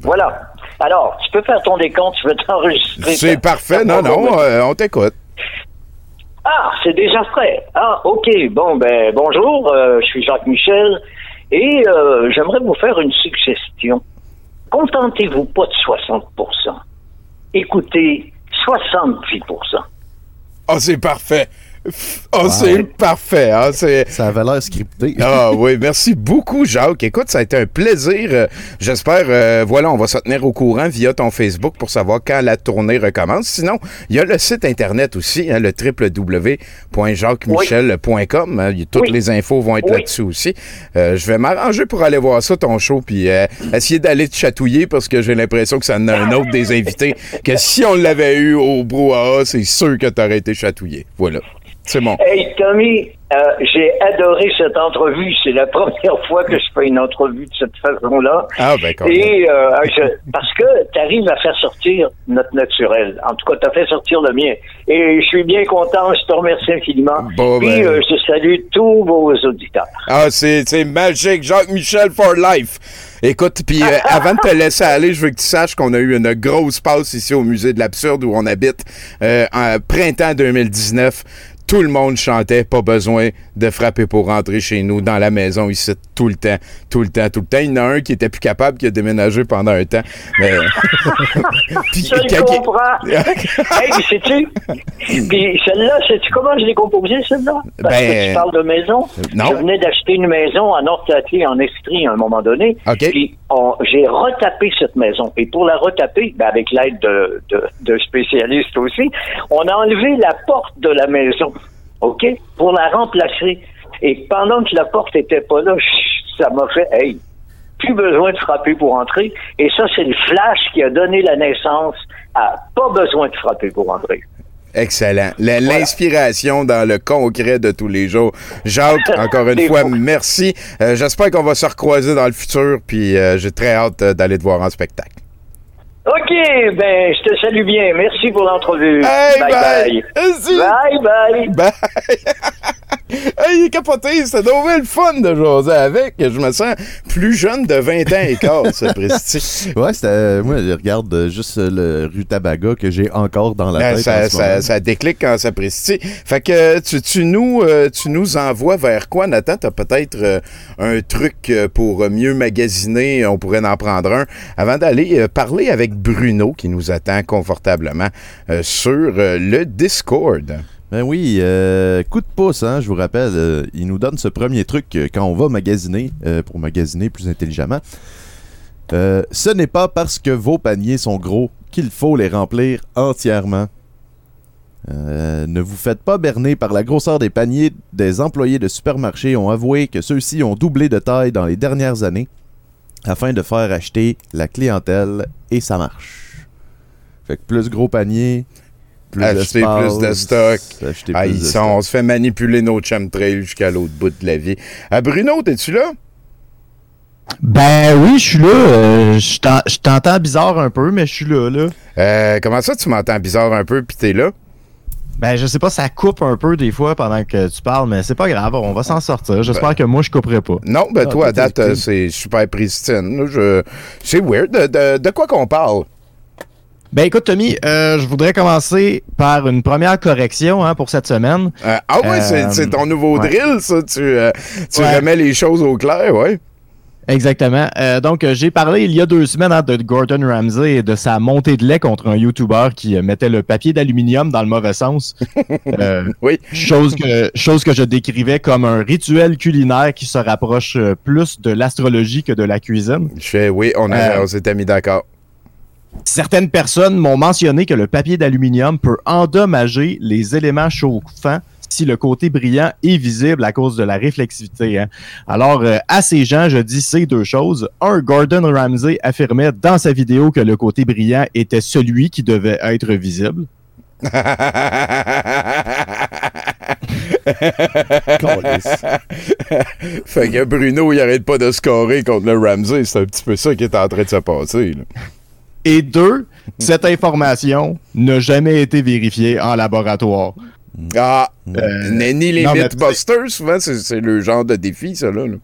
Voilà. Alors, tu peux faire ton décompte, je vais t'enregistrer. C'est parfait. Non, non, euh, on t'écoute. ah, c'est déjà prêt. Ah, ok. Bon, ben, bonjour. euh, je suis Jacques Michel et euh, j'aimerais vous faire une suggestion. Contentez-vous pas de 60% Écoutez, 70% Oh, c'est parfait. Oh, c'est parfait. C'est... Ça avait l'air scripté. Ah oui, merci beaucoup, Jacques. Écoute, ça a été un plaisir. J'espère, euh, voilà, on va se tenir au courant via ton Facebook pour savoir quand la tournée recommence. Sinon, il y a le site Internet aussi, hein, le www.jacquemichel.com. hein, toutes Oui. les infos vont être Oui. là-dessus aussi. Euh, je vais m'arranger pour aller voir ça, ton show, puis euh, essayer d'aller te chatouiller parce que j'ai l'impression que ça en a un autre des invités que si on l'avait eu au brouhaha, c'est sûr que t'aurais été chatouillé. Voilà. C'est bon. Hey, Tommy, euh, j'ai adoré cette entrevue. C'est la première fois que je fais une entrevue de cette façon-là. Ah, ben. Et euh, je- parce que tu arrives à faire sortir notre naturel. En tout cas, tu as fait sortir le mien. Et je suis bien content. Je te remercie infiniment. Bon, Puis ben. euh, je salue tous vos auditeurs. Ah, c'est c'est magique. Jacques Michel for life. Écoute, puis euh, avant de te laisser aller, je veux que tu saches qu'on a eu une grosse passe ici au Musée de l'Absurde où on habite euh, en printemps 2019. Tout le monde chantait, pas besoin de frapper pour rentrer chez nous, dans la maison ici, tout le temps, tout le temps, tout le temps. Il y en a un qui était plus capable, qui a déménagé pendant un temps. Mais... Puis, Je le comprends. hey, sais-tu? Puis celle-là, sais-tu comment je l'ai composée, celle-là? Parce Ben, que tu parles de maison. non. Je venais d'acheter une maison à North-Atlee, en Estrie, à un moment donné. Puis j'ai retapé cette maison. Et pour la retaper, ben, avec l'aide de, de, de spécialistes aussi, on a enlevé la porte de la maison. OK? Pour la remplacer. Et pendant que la porte était pas là, ça m'a fait, hey, plus besoin de frapper pour entrer. Et ça, c'est le flash qui a donné la naissance à pas besoin de frapper pour entrer. Excellent. L'inspiration dans le concret de tous les jours. Jacques, encore une fois, beau. merci. Euh, J'espère qu'on va se recroiser dans le futur, puis euh, j'ai très hâte euh, d'aller te voir en spectacle. OK, ben, je te salue bien. Merci pour l'entrevue. Hey, bye, bye! bye. Bye, bye. Bye! hey, il est capoté, c'est donc bien le fun de jaser avec. Je me sens plus jeune de 20 ans et quart, ce Presti. Ouais, c'était. Moi, je regarde euh, juste euh, le Rutabaga que j'ai encore dans la Ah, tête. en ça, ce ça, ça déclic quand ça précise. Fait que tu, tu nous, euh, tu nous envoies vers quoi, Nathan? T'as peut-être euh, un truc euh, pour euh, mieux magasiner. On pourrait en prendre un. Avant d'aller euh, parler avec Bruno, qui nous attend confortablement euh, sur euh, le Discord. Ben oui, euh, coup de pouce, hein, je vous rappelle, il nous donne ce premier truc quand on va magasiner, pour magasiner plus intelligemment. Ce n'est pas parce que vos paniers sont gros qu'il faut les remplir entièrement. Ne vous faites pas berner par la grosseur des paniers. Des employés de supermarchés ont avoué que ceux-ci ont doublé de taille dans les dernières années afin de faire acheter la clientèle et ça marche. Fait que plus gros panier, plus Acheter d'espace, plus de stock. acheter Ah, plus ils de sont- stock. on se fait manipuler nos chemtrails jusqu'à l'autre bout de la vie. Ah, Bruno, t'es-tu là? Ben oui, je suis là. euh, je t'entends bizarre un peu, mais je suis là, là. Euh, comment ça, tu m'entends bizarre un peu, puis t'es là? Ben, je sais pas, ça coupe un peu des fois pendant que tu parles, mais c'est pas grave, on va s'en sortir. J'espère que moi, je couperai pas. Non, ben Ah, toi, à date, c'est super pristine. Je... C'est weird. De, de- de quoi qu'on parle? Ben écoute, Tommy, euh, je voudrais commencer par une première correction hein, pour cette semaine. Euh, ah ouais, c'est- Euh, c'est ton nouveau ouais. drill, ça. Tu, euh, tu Ouais. remets les choses au clair, ouais. Exactement. Euh, donc, euh, j'ai parlé il y a deux semaines hein, de Gordon Ramsay et de sa montée de lait contre un YouTuber qui euh, mettait le papier d'aluminium dans le mauvais sens. Euh, Oui. Chose que, chose que je décrivais comme un rituel culinaire qui se rapproche plus de l'astrologie que de la cuisine. Je fais, oui, on, a- Euh, on s'était mis d'accord. Certaines personnes m'ont mentionné que le papier d'aluminium peut endommager les éléments chauffants si le côté brillant est visible à cause de la réflexivité. hein. Alors, euh, à ces gens, je dis ces deux choses. Un, Gordon Ramsay affirmait dans sa vidéo que le côté brillant était celui qui devait être visible. fait que Bruno, il arrête pas de scorer contre le Ramsey. C'est un petit peu ça qui est en train de se passer. là. Et deux, cette information n'a jamais été vérifiée en laboratoire. Ah, Euh, ni ni les non, Mythbusters, souvent, c'est le genre de défi, ça, là. là.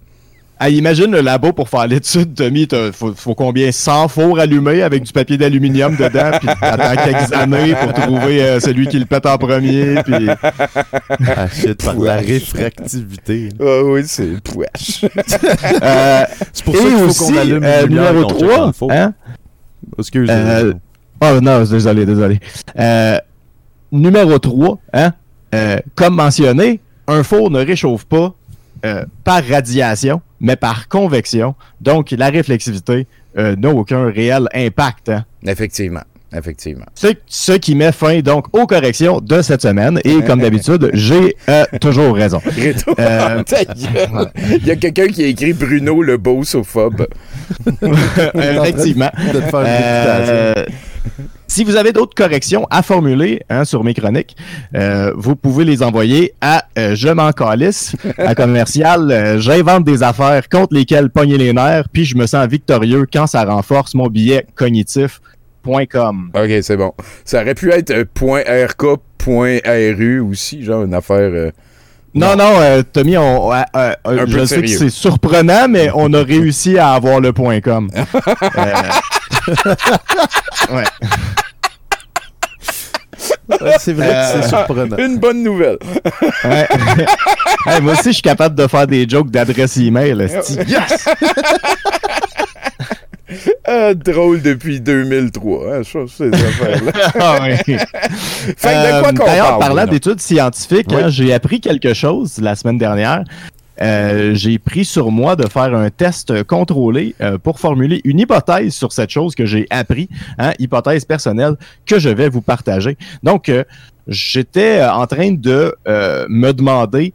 Ah, imagine le labo pour faire l'étude, Tommy, t'as- faut, faut combien? 100 fours allumés avec du papier d'aluminium dedans, puis t'attends quelques années pour trouver euh, celui qui le pète en premier, puis Ah shit, par la réfractivité. Ah oui, c'est pouache. euh, C'est pour ça qu'il faut qu'on allume euh, numéro qu'on check dans 3, le four. hein? Excuse. Euh, euh, Oh non, désolé, désolé. Euh, numéro 3, hein? Euh, comme mentionné, un four ne réchauffe pas euh, par radiation, mais par convection. Donc, la réflexivité euh, n'a aucun réel impact. hein. Effectivement, effectivement. Ce, ce qui met fin donc aux corrections de cette semaine. Et comme d'habitude, j'ai euh, toujours raison. Euh. Il y a quelqu'un qui a écrit Bruno le bossophobe. Effectivement. de te faire une. Euh, si vous avez d'autres corrections à formuler hein, sur mes chroniques, euh, vous pouvez les envoyer à euh, Je m'en calisse, à commercial. euh, J'invente des affaires contre lesquelles pogner les nerfs, puis je me sens victorieux quand ça renforce mon billet cognitif.com. OK, c'est bon. Ça aurait pu être aussi, genre une affaire... Non, non, euh, Tommy, on, euh, euh, Un je sais que c'est surprenant, mais on a réussi à avoir le point .com. Euh, ouais. Ouais, c'est vrai que Euh, c'est surprenant. Une bonne nouvelle. Ouais. Hey, moi aussi, je suis capable de faire des jokes d'adresse email. Yes! Ah, drôle depuis 2003, hein, je trouve, ces affaires-là. Ah oui. Fait que de quoi Euh, qu'on D'ailleurs, parle? parlant d'études scientifiques, hein, j'ai appris quelque chose la semaine dernière. Euh, j'ai pris sur moi de faire un test contrôlé euh, pour formuler une hypothèse sur cette chose que j'ai appris, hein, hypothèse personnelle que je vais vous partager. Donc, euh, j'étais en train de me demander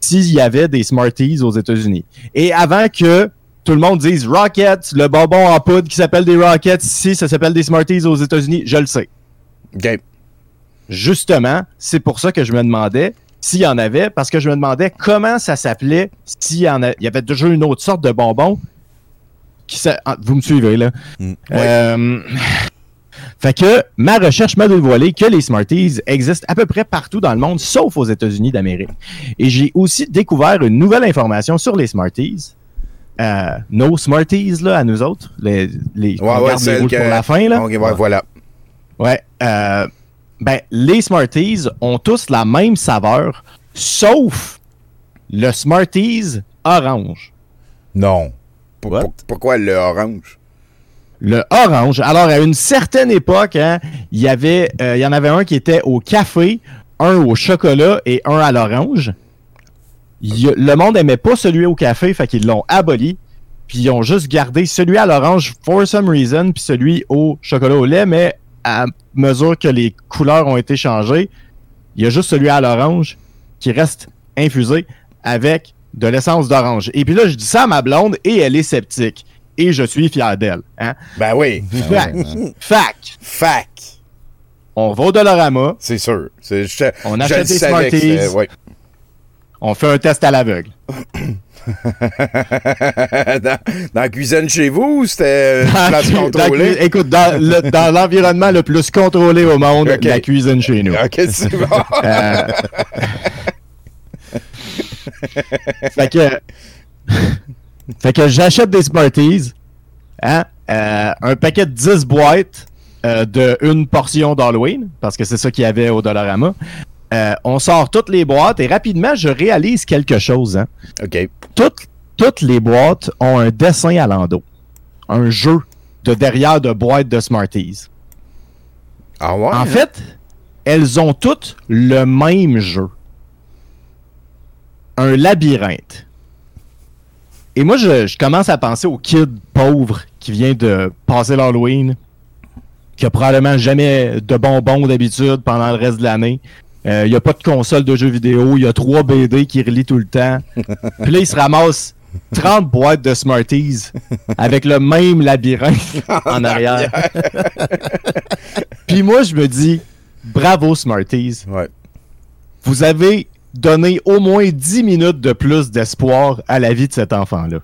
s'il y avait des Smarties aux États-Unis. Et avant que tout le monde dise Rockets, le bonbon en poudre qui s'appelle des Rockets, ici, ça s'appelle des Smarties aux États-Unis, je le sais. OK. Justement, c'est pour ça que je me demandais s'il y en avait, parce que je me demandais comment ça s'appelait, s'il y en a, il y avait déjà une autre sorte de bonbon. Qui ah, vous me suivez, là? Mm. Euh, fait que ma recherche m'a dévoilé que les Smarties existent à peu près partout dans le monde, sauf aux États-Unis d'Amérique. Et j'ai aussi découvert une nouvelle information sur les Smarties. Euh, nos Smarties, là, à nous autres, les, les, Ouais, on ouais, garde les que... pour la fin, là. OK, ouais, voilà. Ouais. Euh, ben, les Smarties ont tous la même saveur, sauf le Smarties orange. Non. What? pourquoi le orange? Le orange. Alors, à une certaine époque, hein, il y avait, euh, il y en avait un qui était au café, un au chocolat et un à l'orange. Le monde aimait pas celui au café, fait qu'ils l'ont aboli. Puis ils ont juste gardé celui à l'orange for some reason, puis celui au chocolat au lait, mais à mesure que les couleurs ont été changées, il y a juste celui à l'orange qui reste infusé avec de l'essence d'orange. Et puis là, je dis ça à ma blonde et elle est sceptique. Et je suis fier d'elle. Hein? Ben oui. Fac. Fac. Fac. On va au Dollarama, C'est sûr. Je- On achète des Smarties. ouais. on fait un test à l'aveugle. dans, dans la cuisine chez vous ou c'était une Dans- place dans- contrôlée? écoute, dans le- dans l'environnement le plus contrôlé au monde, la cuisine chez nous. Ok, c'est bon. Euh, fait que, fait que j'achète des Smarties, hein, euh, un paquet de 10 boîtes euh, de une portion d'Halloween, parce que c'est ça qu'il y avait au Dollarama. Euh, on sort toutes les boîtes et rapidement, je réalise quelque chose. Hein. OK. Toutes, toutes les boîtes ont un dessin à l'endos. Un jeu de derrière de boîtes de Smarties. Ah ouais? En fait, elles ont toutes le même jeu. Un labyrinthe. Et moi, je, je commence à penser au kid pauvre qui vient de passer l'Halloween, qui a probablement jamais de bonbons d'habitude pendant le reste de l'année. Euh, Il n'y a pas de console de jeux vidéo, il y a trois BD qui relit tout le temps. Puis là, il se ramasse 30 boîtes de Smarties avec le même labyrinthe en arrière. Puis moi, je me dis, bravo Smarties. Ouais. Vous avez donné au moins 10 minutes de plus d'espoir à la vie de cet enfant-là.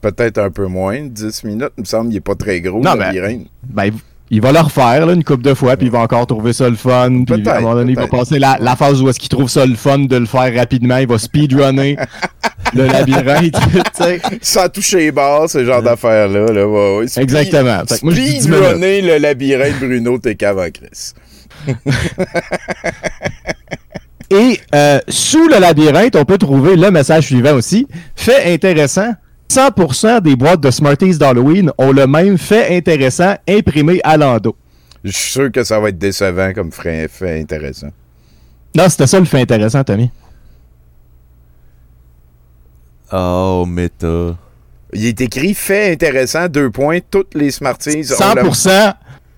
Peut-être un peu moins, 10 minutes. Il me semble qu'il n'est pas très gros, Non, le ben, labyrinthe. Ben, il va le refaire là, une couple de fois, puis il va encore trouver ça le fun. Puis à un moment donné, il va passer la, la phase où est-ce qu'il trouve ça le fun de le faire rapidement. Il va speedrunner le labyrinthe. Sans toucher les barres, ce genre d'affaires-là. Là, ouais, ouais. Exactement. Fait que moi, je dis 10 minutes. Speedrunner le labyrinthe, Bruno, t'es qu'avant Chris. Et euh, sous le labyrinthe, on peut trouver le message suivant aussi. Fait intéressant. 100% des boîtes de Smarties d'Halloween ont le même fait intéressant imprimé à l'endos. Je suis sûr que ça va être décevant comme fait, fait intéressant. Non, c'était ça le fait intéressant, Tommy. Oh, méta. Il est écrit fait intéressant, deux points, toutes les Smarties ont le- 100%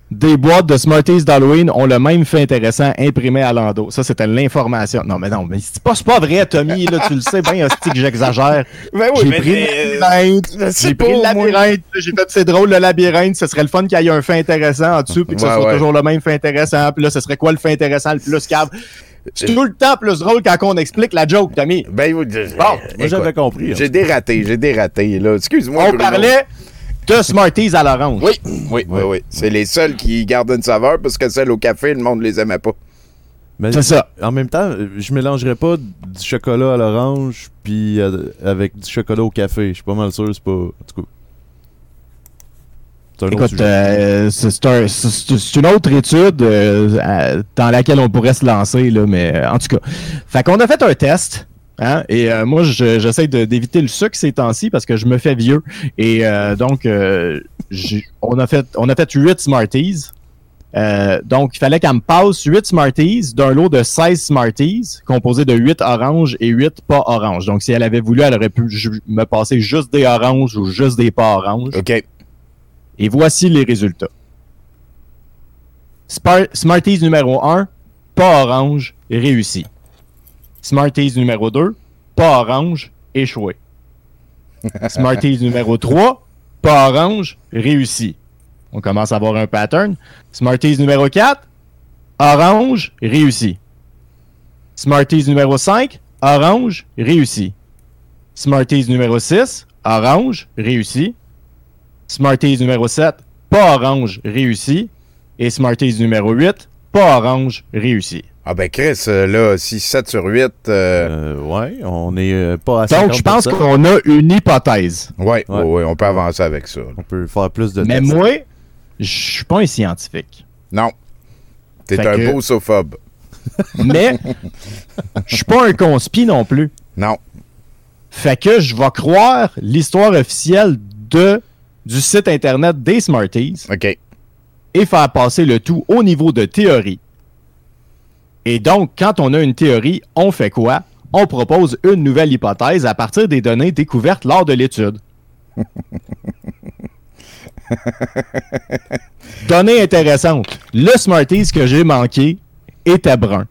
des boîtes de Smarties d'Halloween ont le même fait intéressant imprimé à l'endos. Ça, c'était l'information. Non, mais non, mais c'est pas, pas vrai, Tommy. Là, tu le sais bien, hostie, que j'exagère. Ben oui, j'ai pris euh, le labyrinthe. J'ai pris le labyrinthe. J'ai fait, c'est drôle, le labyrinthe. Ce serait le fun qu'il y ait un fait intéressant en dessous, puis que ce Ouais, soit ouais. toujours le même fait intéressant. Puis là, ce serait quoi le fait intéressant le plus cave? C'est tout le temps plus drôle quand on explique la joke, Tommy. Ben oui, je- Bon, Moi, j'avais compris. hein. J'ai dératé, j'ai dératé, là. Excuse-moi. On Bruno. parlait de Smarties à l'orange. Oui, oui, oui, oui. C'est les seuls qui gardent une saveur parce que celles au café, le monde les aimait pas. Mais C'est ça. en même temps, je mélangerais pas du chocolat à l'orange puis euh, avec du chocolat au café. Je suis pas mal sûr, c'est pas. En tout cas. C'est un Écoute, euh, un- une autre étude euh, à- dans laquelle on pourrait se lancer, là, mais en tout cas. Fait qu'on a fait un test. Hein, et euh, moi, je- j'essaie d'éviter le sucre ces temps-ci parce que je me fais vieux. Et euh, donc, euh, on, a fait, on a fait 8 Smarties. Euh, donc, il fallait qu'elle me passe 8 Smarties d'un lot de 16 Smarties composé de 8 oranges et 8 pas oranges. Donc, si elle avait voulu, elle aurait pu me passer juste des oranges ou juste des pas oranges. OK. Et voici les résultats. Spar- Smarties numéro 1, pas orange, réussi. Smarties numéro 2, pas orange, échoué. Smarties numéro 3, pas orange, réussi. On commence à avoir un pattern. Smarties numéro 4, orange, réussi. Smarties numéro 5, orange, réussi. Smarties numéro 6, orange, réussi. Smarties numéro 7, pas orange, réussi. Et Smarties numéro 8, pas orange, réussi. Ah ben Chris, euh, là, si 7 sur 8, euh, Euh, ouais, on est euh, pas à Donc, je pense 50%. qu'on a une hypothèse. ouais, Ouais. on peut avancer avec ça. là. On peut faire plus de Mais tests. moi, je suis pas un scientifique. Non. T'es Fait un que- beau sophobe. Mais je suis pas un conspi non plus. Non. Fait que je vais croire l'histoire officielle de, du site internet des Smarties OK. et faire passer le tout au niveau de théorie. Et donc, quand on a une théorie, on fait quoi? On propose une nouvelle hypothèse à partir des données découvertes lors de l'étude. Donnée intéressante. Le Smarties que j'ai manqué était brun.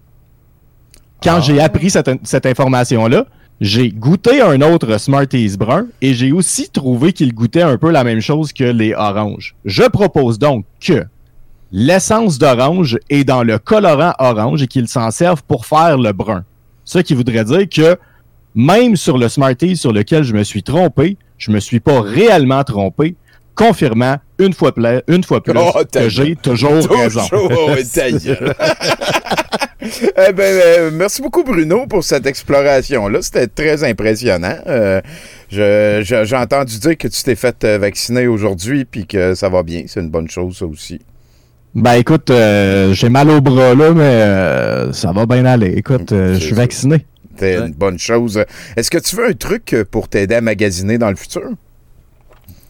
Quand j'ai appris cette, cette information-là, j'ai goûté un autre Smarties brun et j'ai aussi trouvé qu'il goûtait un peu la même chose que les oranges. Je propose donc que l'essence d'orange est dans le colorant orange et qu'ils s'en servent pour faire le brun. Ce qui voudrait dire que même sur le Smarties sur lequel je me suis trompé, je me suis pas réellement trompé, confirmant une fois, pla- une fois plus Oh, que j'ai toujours raison. Toujours, gueule. Eh ben, euh, merci beaucoup, Bruno, pour cette exploration-là. C'était très impressionnant. Euh, je- je- J'ai entendu dire que tu t'es fait euh, vacciner aujourd'hui puis que ça va bien. C'est une bonne chose, ça aussi. Ben écoute, euh, j'ai mal au bras là, mais euh, ça va bien aller. Écoute, euh, je suis vacciné. C'est une bonne chose. Est-ce que tu veux un truc euh, pour t'aider à magasiner dans le futur?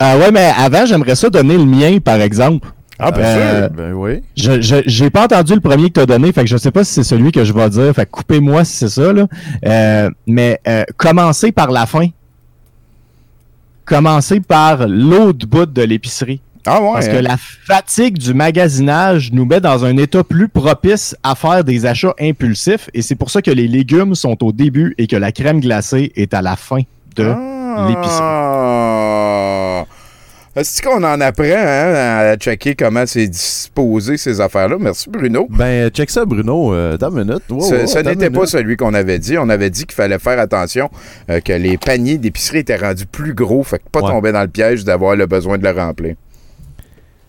Ah ouais, mais avant, j'aimerais ça donner le mien, par exemple. Ah, bien Euh, sûr. Ben oui. Je, je- j'ai pas entendu le premier que tu as donné, fait que je sais pas si c'est celui que je vais dire. Fait que coupez-moi si c'est ça, là. Euh, mais euh, commencez par la fin. Commencez par l'autre bout de l'épicerie. Ah ouais. Parce hein? que la fatigue du magasinage nous met dans un état plus propice à faire des achats impulsifs. Et c'est pour ça que les légumes sont au début et que la crème glacée est à la fin de l'épicerie. Ah. Est-ce qu'on en apprend hein, à checker comment c'est disposé ces affaires-là? Merci, Bruno. Ben, check ça, Bruno. Euh, une minute. Wow, Ce, wow, ce attends n'était pas celui qu'on avait dit. On avait dit qu'il fallait faire attention euh, que les paniers d'épicerie étaient rendus plus gros, fait que pas Ouais. tomber dans le piège d'avoir le besoin de le remplir.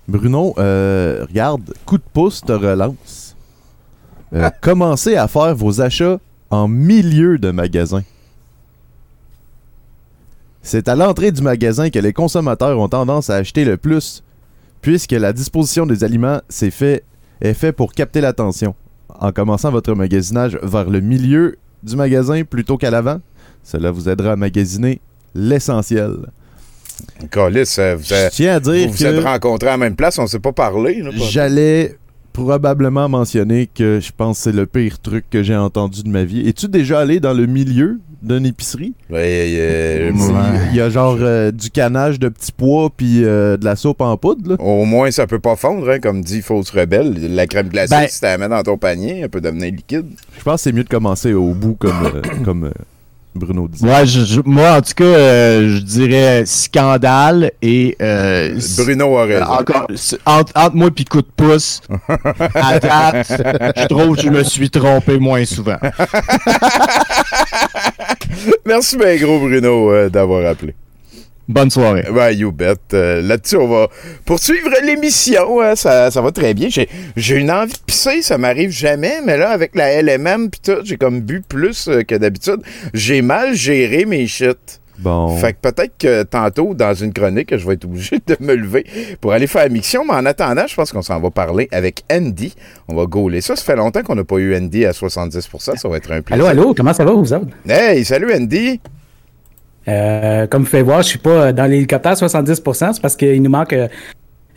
Bruno, euh, regarde, coup de pouce te relance. Euh, commencez à faire vos achats en milieu de magasin. C'est à l'entrée du magasin que les consommateurs ont tendance à acheter le plus, puisque la disposition des aliments est fait pour capter l'attention. En commençant votre magasinage vers le milieu du magasin plutôt qu'à l'avant, cela vous aidera à magasiner l'essentiel. Vous, Je tiens à dire vous vous que... êtes rencontrés à la même place, on ne s'est pas parlé. là, pas- J'allais probablement mentionner que je pense que c'est le pire truc que j'ai entendu de ma vie. Es-tu déjà allé dans le milieu d'une épicerie? Euh, Il y a genre euh, du canage de petits pois puis euh, de la soupe en poudre. là? Au moins, ça peut pas fondre, hein, comme dit Fausse Rebelle. La crème glacée, Ben- si tu la mets dans ton panier, elle peut devenir liquide. Je pense que c'est mieux de commencer au bout comme, euh, comme Bruno dit. Ouais, je- je- moi, en tout cas, euh, je dirais scandale et. euh, Bruno a raison. Encore, entre, entre moi et coup de pouce, à date, je trouve que je me suis trompé moins souvent. Merci bien gros, Bruno, euh, d'avoir appelé. Bonne soirée. Ben, you bet. Euh, Là-dessus, on va poursuivre l'émission. hein. Ça, ça va très bien. J'ai, une envie de pisser, ça m'arrive jamais, mais là, avec la LMM pis tout, j'ai comme bu plus euh, que d'habitude. J'ai mal géré mes shit. Bon. Fait que peut-être que tantôt, dans une chronique, je vais être obligé de me lever pour aller faire la mission. Mais en attendant, je pense qu'on s'en va parler avec Andy. On va gauler ça. Ça fait longtemps qu'on n'a pas eu Andy à 70% Ça va être un plaisir. Allô, allô, comment ça va, vous autres? Hey, salut Andy. Euh, comme vous pouvez voir, je suis pas dans l'hélicoptère 70%, c'est parce qu'il nous manque euh,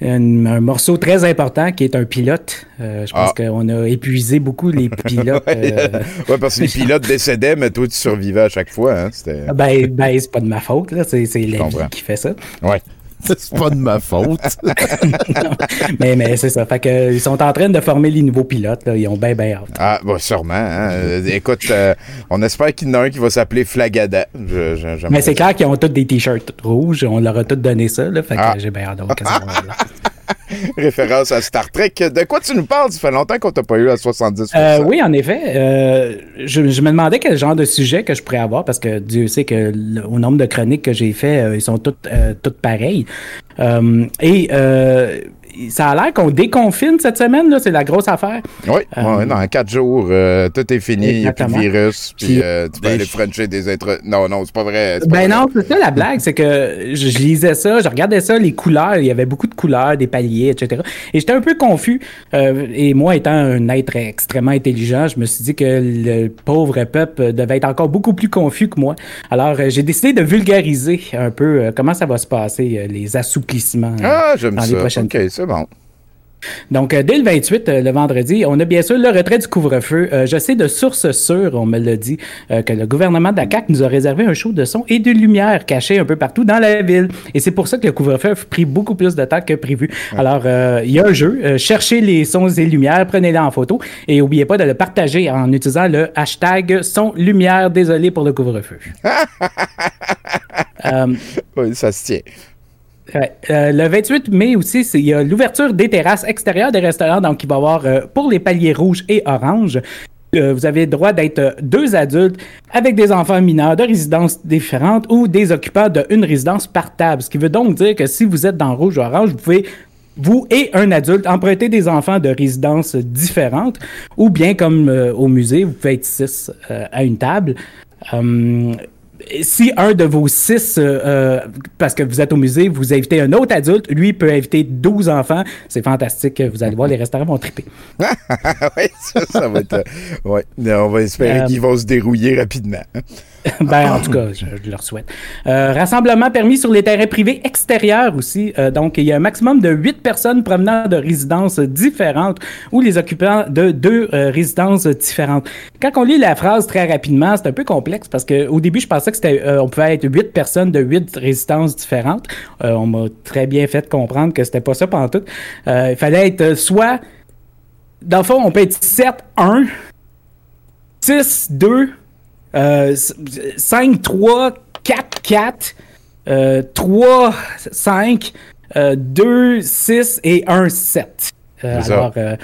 un, morceau très important qui est un pilote. Euh, je pense Ah. qu'on a épuisé beaucoup les pilotes. euh, Ouais, parce que les pilotes décédaient, mais toi, tu survivais à chaque fois. Hein? C'était... ben, ben c'est pas de ma faute. C'est, la vie qui fait ça. Ouais. c'est pas de ma faute. mais, mais c'est ça. Fait que, euh, ils sont en train de former les nouveaux pilotes, là. Ils ont bien, bien hâte. Ah, bah, sûrement. hein. Euh, écoute, euh, on espère qu'il y en a un qui va s'appeler Flagada. Je, je- j'aimerais Mais c'est clair qu'ils ont tous des t-shirts rouges. On leur a tous donné ça, là. Fait que Ah. j'ai bien hâte Référence à Star Trek. De quoi tu nous parles? Ça fait longtemps qu'on t'a pas eu à 70 Euh, oui, en effet. Euh, je, me demandais quel genre de sujet que je pourrais avoir parce que Dieu sait que au nombre de chroniques que j'ai fait, euh, ils sont toutes, euh, toutes pareilles. Euh, et ça a l'air qu'on déconfine cette semaine, là, c'est la grosse affaire. Oui, Euh, ouais, dans quatre jours, euh, tout est fini, il n'y a plus de virus, puis Puis- euh, tu peux aller frencher des êtres... Non, non, c'est pas vrai. c'est pas Ben vrai. non, c'est ça la blague, c'est que je, je lisais ça, je regardais ça, les couleurs, il y avait beaucoup de couleurs, des paliers, etc. Et j'étais un peu confus. euh, et moi, étant un être extrêmement intelligent, je me suis dit que le pauvre peuple devait être encore beaucoup plus confus que moi. Alors, euh, j'ai décidé de vulgariser un peu euh, comment ça va se passer, euh, les assouplissements. Ah, j'aime dans les ça. prochaines OK, c'est bon. donc, euh, dès le 28, euh, le vendredi, on a bien sûr le retrait du couvre-feu. Euh, je sais de sources sûres, on me l'a dit, euh, que le gouvernement de la CAQ nous a réservé un show de son et de lumière caché un peu partout dans la ville. Et c'est pour ça que le couvre-feu a pris beaucoup plus de temps que prévu. Alors, euh, il y a un jeu. cherchez les sons et lumières, prenez-les en photo et n'oubliez pas de le partager en utilisant le hashtag son lumière. Désolé pour le couvre-feu. Oui, ça se tient. Euh, le 28 mai aussi, il y a l'ouverture des terrasses extérieures des restaurants. Donc, il va y avoir euh, pour les paliers rouges et oranges. euh, vous avez le droit d'être euh, deux adultes avec des enfants mineurs de résidences différentes ou des occupants d'une résidence par table. Ce qui veut donc dire que si vous êtes dans rouge ou orange, vous pouvez vous et un adulte emprunter des enfants de résidences différentes ou bien comme au musée, vous pouvez être six à une table. Si un de vos six, euh, euh, parce que vous êtes au musée, vous invitez un autre adulte, lui peut inviter 12 enfants. C'est fantastique. Vous allez voir, les restaurants vont triper. oui, ça, ça va être. euh, ouais. On va espérer qu'ils vont se dérouiller rapidement. ben, en tout cas, je, je leur souhaite. Euh, rassemblement permis sur les terrains privés extérieurs aussi. Euh, donc, il y a un maximum de 8 personnes provenant de résidences différentes ou les occupants de deux euh, résidences différentes. Quand on lit la phrase très rapidement, c'est un peu complexe parce qu'au début, je pensais que c'était, euh, on pouvait être 8 personnes de 8 résidences différentes. Euh, on m'a très bien fait comprendre que c'était pas ça pendant tout. il fallait être soit, dans le fond, on peut être 7, 1, 6, 2, euh, 5, 3, 4, 4, euh, 3, 5, euh, 2, 6 et 1, 7. Euh, alors, euh,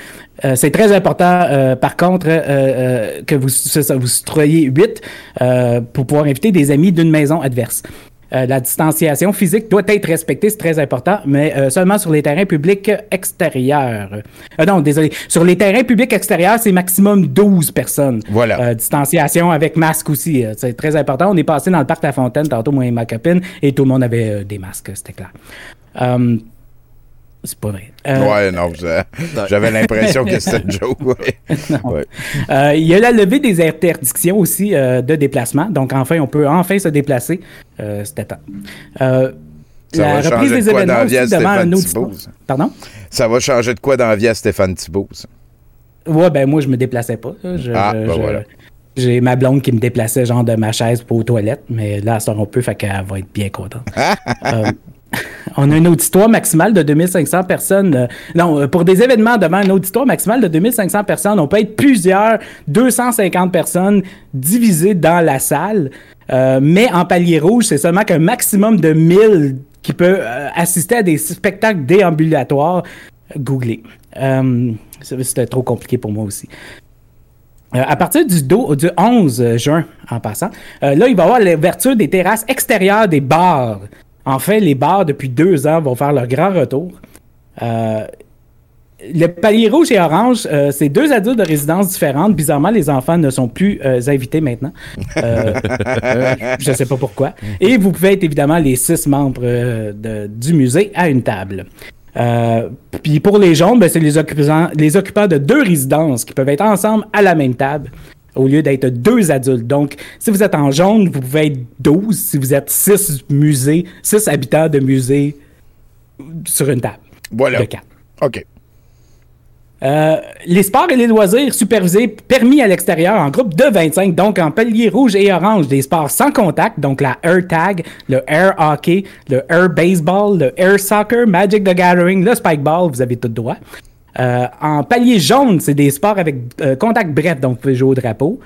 euh, c'est très important, par contre, que vous, ça, vous soyez 8 euh, pour pouvoir inviter des amis d'une maison adverse. Euh, la distanciation physique doit être respectée, c'est très important, mais euh, seulement sur les terrains publics extérieurs. Euh, non, désolé. Sur les terrains publics extérieurs, c'est maximum 12 personnes. Voilà. Euh, distanciation avec masque aussi, c'est très important. On est passé dans le parc La Fontaine, tantôt moi et ma copine, et tout le monde avait des masques, c'était clair. C'est pas vrai. Euh, ouais, non, j'avais l'impression que c'était une joke. Ouais. Euh, il y a la levée des interdictions aussi euh, de déplacement. Donc, enfin, on peut enfin se déplacer. Euh, C'était temps. Euh, Ça la va reprise des de quoi événements aussi devant un auditoire. Pardon? Ça va changer de quoi dans la vie à Stéphane Thibault, ça? Ouais, ben moi, je me déplaçais pas. Je- Ah, ben je- voilà. J'ai ma blonde qui me déplaçait genre de ma chaise pour aux toilettes, mais là, ça on peut, fait qu'elle va être bien contente. On a un auditoire maximal de 2500 personnes. euh, non, euh, pour des événements devant un auditoire maximal de 2500 personnes, on peut être plusieurs, 250 personnes divisées dans la salle. Euh, mais en palier rouge, c'est seulement qu'un maximum de 1000 qui peut assister à des spectacles déambulatoires. Googlez. C'était trop compliqué pour moi aussi. À partir du, do- du 11 juin, en passant, là, il va y avoir l'ouverture des terrasses extérieures des bars. En fait, les bars, depuis deux ans, vont faire leur grand retour. Euh, le palier rouge et orange, euh, c'est deux adultes de résidences différentes. Bizarrement, les enfants ne sont plus euh, invités maintenant. Je ne sais pas pourquoi. Et vous pouvez être évidemment les six membres de- du musée à une table. Puis pour les jaunes, ben, c'est les occupants, les occupants de deux résidences qui peuvent être ensemble à la même table au lieu d'être deux adultes. Donc, si vous êtes en jaune, vous pouvez être 12. Si vous êtes six musées, six habitants de musée sur une table. Voilà. De quatre. OK. Euh, les sports et les loisirs supervisés permis à l'extérieur en groupe de 25, donc en palier rouge et orange, des sports sans contact, donc la air tag, le air hockey, le air baseball, le air soccer, Magic the Gathering, le spike ball, vous avez tout droit. Euh, en palier jaune, c'est des sports avec euh, contact bref, donc vous pouvez jouer au drapeau.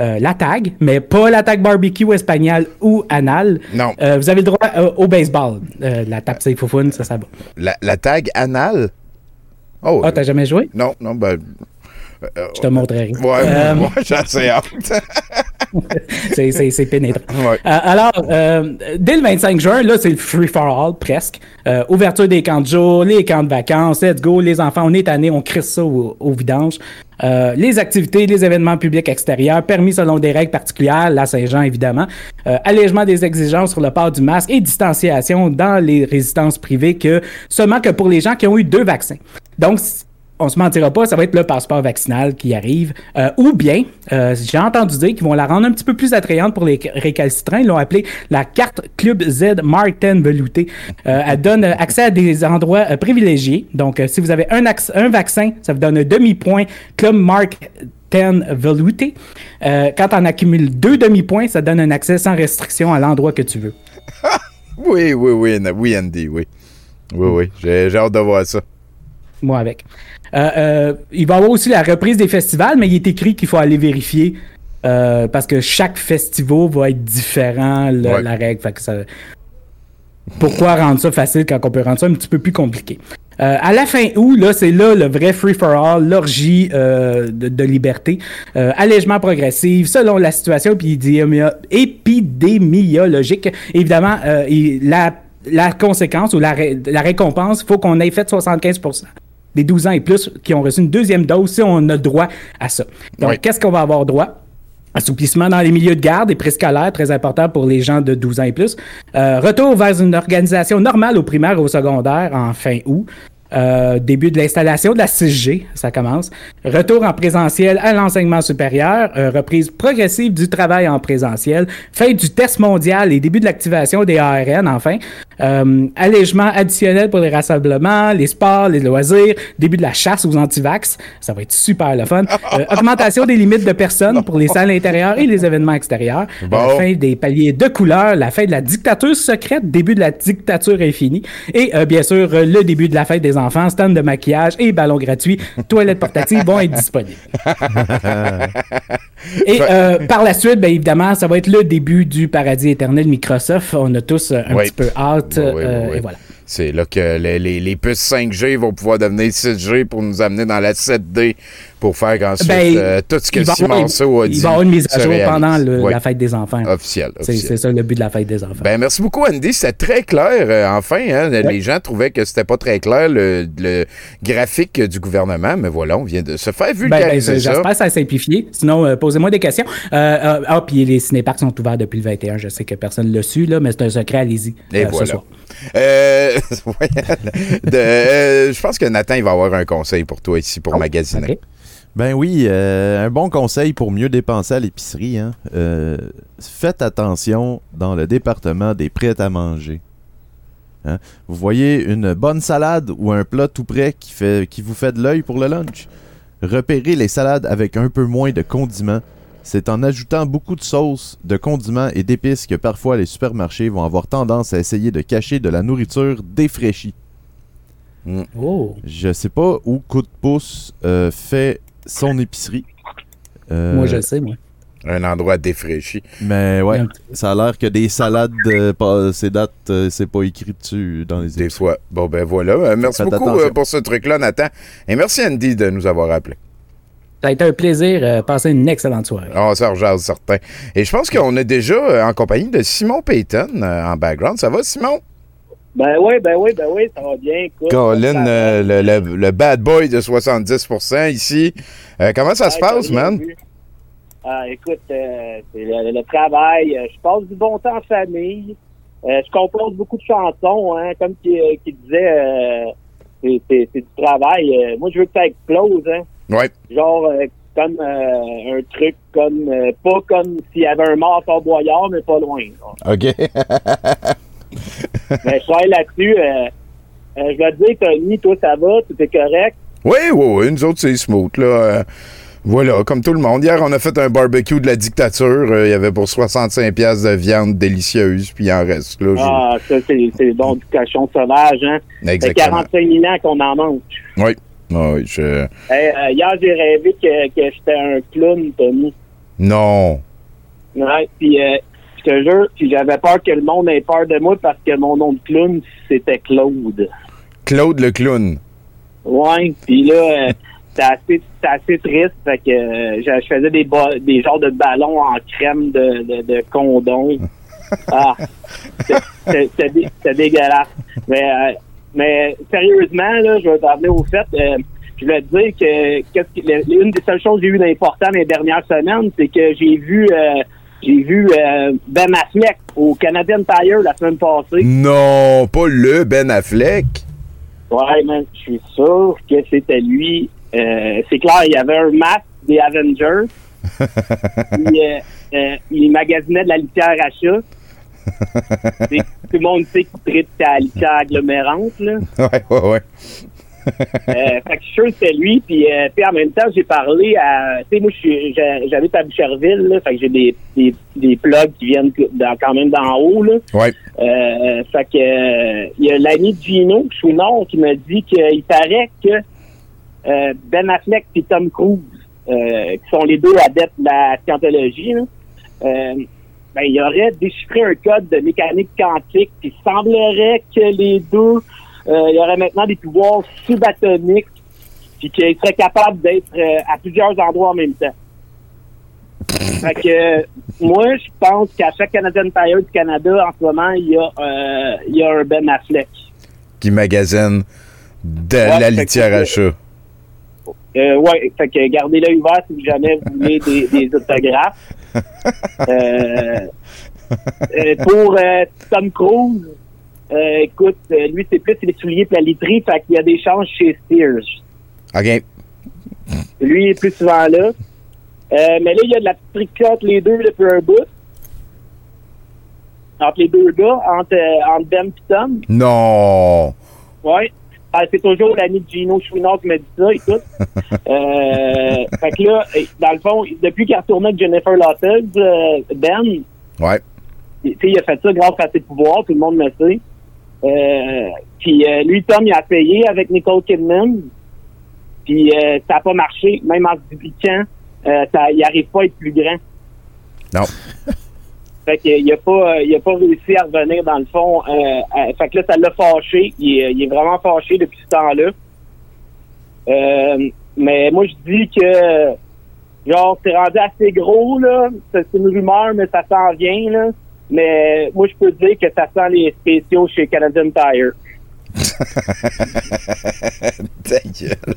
Euh, la tag, mais pas la tag barbecue espagnol ou anal. Non. Euh, vous avez le droit euh, au baseball. La tape c'est foufoune, ça, ça va. La, la tag anale? Oh, Ah, t'as jamais joué? non, non, ben. Je te montrerai. Ouais, moi, j'ai assez hâte. c'est, c'est, c'est pénétrant. Ouais. Euh, alors, euh, dès le 25 juin, là, c'est le free for all, presque. Euh, ouverture des camps de jour, les camps de vacances, let's go, les enfants, on est tannés, on crisse ça au, au vidange. Les activités, les événements publics extérieurs, permis selon des règles particulières, la Saint-Jean évidemment. Allègement des exigences sur le port du masque et distanciation dans les résidences privées que seulement que pour les gens qui ont eu deux vaccins. Donc, on se mentira pas, ça va être le passeport vaccinal qui arrive. Euh, ou bien, euh, j'ai entendu dire qu'ils vont la rendre un petit peu plus attrayante pour les récalcitrants. Ils l'ont appelée la carte Club Z Mark 10 veloutée. Euh, elle donne accès à des endroits privilégiés. Donc, si vous avez un, un vaccin, ça vous donne un demi-point Club Mark 10 velouté. Quand on accumule deux demi-points, ça donne un accès sans restriction à l'endroit que tu veux. Oui, oui, oui, oui, Andy, oui. Oui, oui, j'ai j'ai hâte de voir ça. Moi avec. Euh, euh, il va y avoir aussi la reprise des festivals, mais il est écrit qu'il faut aller vérifier euh, parce que chaque festival va être différent, le- Ouais. la règle. Fait que ça... Pourquoi rendre ça facile quand on peut rendre ça un petit peu plus compliqué? Euh, à la fin août, là, c'est là le vrai free-for-all, l'orgie euh, de, de liberté. Euh, allègement progressif, selon la situation épidémiologique. Évidemment, euh, la, la conséquence ou la, ré- la récompense, il faut qu'on ait fait 75 des 12 ans et plus qui ont reçu une deuxième dose si on a droit à ça. Donc, Oui. qu'est-ce qu'on va avoir droit? Assouplissement dans les milieux de garde et préscolaires, très important pour les gens de 12 ans et plus. Euh, retour vers une organisation normale au primaire et au secondaire en fin août. Euh, début de l'installation de la 6G, ça commence. Retour en présentiel à l'enseignement supérieur. Euh, reprise progressive du travail en présentiel. Fin du test mondial et début de l'activation des ARN, enfin. Euh, allègement additionnel pour les rassemblements, les sports, les loisirs. Début de la chasse aux antivax. Ça va être super le fun. Euh, augmentation des limites de personnes pour les salles intérieures et les événements extérieurs. Bon. Euh, fin des paliers de couleur, la fin de la dictature secrète, début de la dictature infinie. Et euh, bien sûr, le début de la fête des enfants, stand de maquillage et ballons gratuits, toilettes portatives vont être disponibles. Et par la suite, bien évidemment, ça va être le début du paradis éternel Microsoft. On a tous un Oui. petit peu hâte. Oui, oui, euh, oui. Et voilà. C'est là que les, les- les puces 5G vont pouvoir devenir 6G pour nous amener dans la 7D pour faire qu'ensuite Ben, euh, tout ce que Simon a dit. Il va avoir une mise à jour pendant le- Oui. la fête des enfants. Officiel. C'est c'est ça le but de la fête des enfants. Ben, merci beaucoup, Andy. C'était très clair, euh, enfin. hein. Les gens trouvaient que c'était pas très clair, le, le graphique du gouvernement, mais voilà, on vient de se faire Ben, ben, vulgariser ça. J'espère que ça a simplifié. Sinon, euh, posez-moi des questions. Ah, puis les cinéparks sont ouverts depuis le 21. Je sais que personne ne l'a su, là, mais c'est un secret. Allez-y. Et euh, ce voilà. soir. De- je pense que Nathan, il va avoir un conseil pour toi ici pour magasiner. Oh, ok. Ben oui, euh, un bon conseil pour mieux dépenser à l'épicerie. Hein. Euh, faites attention dans le département des prêts à manger. Hein. Vous voyez une bonne salade ou un plat tout prêt qui, fait, qui vous fait de l'œil pour le lunch? Repérez les salades avec un peu moins de condiments. C'est en ajoutant beaucoup de sauces, de condiments et d'épices que parfois les supermarchés vont avoir tendance à essayer de cacher de la nourriture défraîchie. Oh. Je sais pas où Coup de pouce euh, fait son épicerie. Euh, Moi, je le sais, moi. Un endroit défraîchi. Mais ouais, ça a l'air que des salades, euh, pas- ces dates, euh, c'est pas écrit dessus dans les Des épiceries. fois. Bon, ben voilà. Euh, merci Faites beaucoup euh, pour ce truc-là, Nathan. Et merci, Andy, de nous avoir appelés. Ça a été un plaisir. euh, passez une excellente soirée. On s'en rejase, certain. Et je pense qu'on est déjà euh, en compagnie de Simon Payton euh, en background. Ça va, Simon? Ben oui, ben oui, ben oui, ça va bien. Écoute, Colin, euh, le, le- le bad boy de 70% ici. Euh, comment ça se Ouais, passe, man? vu. Ah, écoute, euh, c'est le, le travail. euh, Je passe du bon temps en famille. Je compose beaucoup de chansons, hein, comme qui, qui disait, c'est du travail. Moi, je veux que ça explose, hein. Ouais. Genre, comme euh, un truc comme, euh, pas comme s'il y avait un mort Fort Boyard, mais pas loin. là. OK. mais je travaille là-dessus. euh, euh, je vais te dire, Tony, toi, ça va, tout est correct. oui, oui, oui. Nous autres, c'est smooth, là. Euh, voilà, comme tout le monde. Hier, on a fait un barbecue de la dictature. Euh, Il y avait pour 65 pièces de viande délicieuse, puis il en reste, là. Je- Ah, ça, c'est donc du cochon sauvage, hein. Ça fait Exactement. 45 000 ans qu'on en mange. Oui. Ah oui, je... Hey, euh, hier, j'ai rêvé que, que j'étais un clown, Tony. Non. Ouais, puis euh, je te jure, puis j'avais peur que le monde ait peur de moi parce que mon nom de clown, c'était Claude. Claude le clown. Ouais, puis là, euh, c'était assez, c'était assez triste, fait que euh, je, faisais des, des genres de ballons en crème de, de, de condom. Ah, c'est dé- dégueulasse. Mais, euh, mais sérieusement, là, je vais t'en au fait. euh, je voulais te dire que qu'est-ce que le- une des seules choses que j'ai eues d'important les dernières semaines, c'est que j'ai vu euh, j'ai vu euh, Ben Affleck au Canadian Tire la semaine passée. Non, pas le Ben Affleck. Ouais, man, je suis sûr que c'était lui. Euh, c'est clair, il y avait un masque des Avengers. il, euh, il magasinait de la litière à chat. Tout le monde sait qu'il traite la litière agglomérante, là. Ouais, ouais, ouais. Euh, fait que je suis sûr que c'était lui. Puis, euh, puis en même temps, j'ai parlé à... Tu sais, moi, j'habite à Boucherville, là. Fait que j'ai des, des, des plugs qui viennent dans- quand même d'en haut, là. Ouais. Euh, fait que euh, il y a l'ami de Gino, Chouinard, qui m'a dit qu'il paraît que euh, Ben Affleck et Tom Cruise, euh, qui sont les deux adeptes de la scientologie, là, euh, ben, il aurait déchiffré un code de mécanique quantique, puis il semblerait que les deux euh, il aurait maintenant des pouvoirs subatomiques, puis qu'il serait capable d'être euh, à plusieurs endroits en même temps. Fait que euh, moi, je pense qu'à chaque Canadian Tire du Canada, en ce moment, il y a, euh, il y a un Ben Affleck. Qui magasine de Ouais, la litière à chat. Euh, ouais, fait que gardez l'œil ouvert si jamais vous voulez des, des autographes. Euh, euh, pour euh, Tom Cruise, euh, écoute, euh, lui, c'est plus les souliers et la literie, fait qu'il y a des chances chez Sears. OK. Lui, il est plus souvent là. Euh, mais là, il y a de la petite entre les deux depuis un bout. Entre les deux gars, entre, entre Ben et Tom. Non. Ouais. Ah, c'est toujours l'ami de Gino Chouinard qui m'a dit ça, écoute. euh, fait que là, dans le fond, depuis qu'il a retourné avec Jennifer Lopez, euh, Ben, Ouais. tu sais, il a fait ça grâce à ses pouvoirs, tout le monde le sait. Euh, puis euh, lui, Tom, il a essayé avec Nicole Kidman. Puis euh, ça n'a pas marché, même en se dupliquant, euh, ça, il n'arrive pas à être plus grand. Non. Fait qu'il a pas, il a pas réussi à revenir dans le fond. Euh, fait que là, ça l'a fâché. Il est, il est vraiment fâché depuis ce temps-là. Euh, mais moi, je dis que genre, c'est rendu assez gros, là. C'est c'est une rumeur, mais ça s'en vient, là. Mais moi, je peux te dire que ça sent les spéciaux chez Canadian Tire. Ta gueule.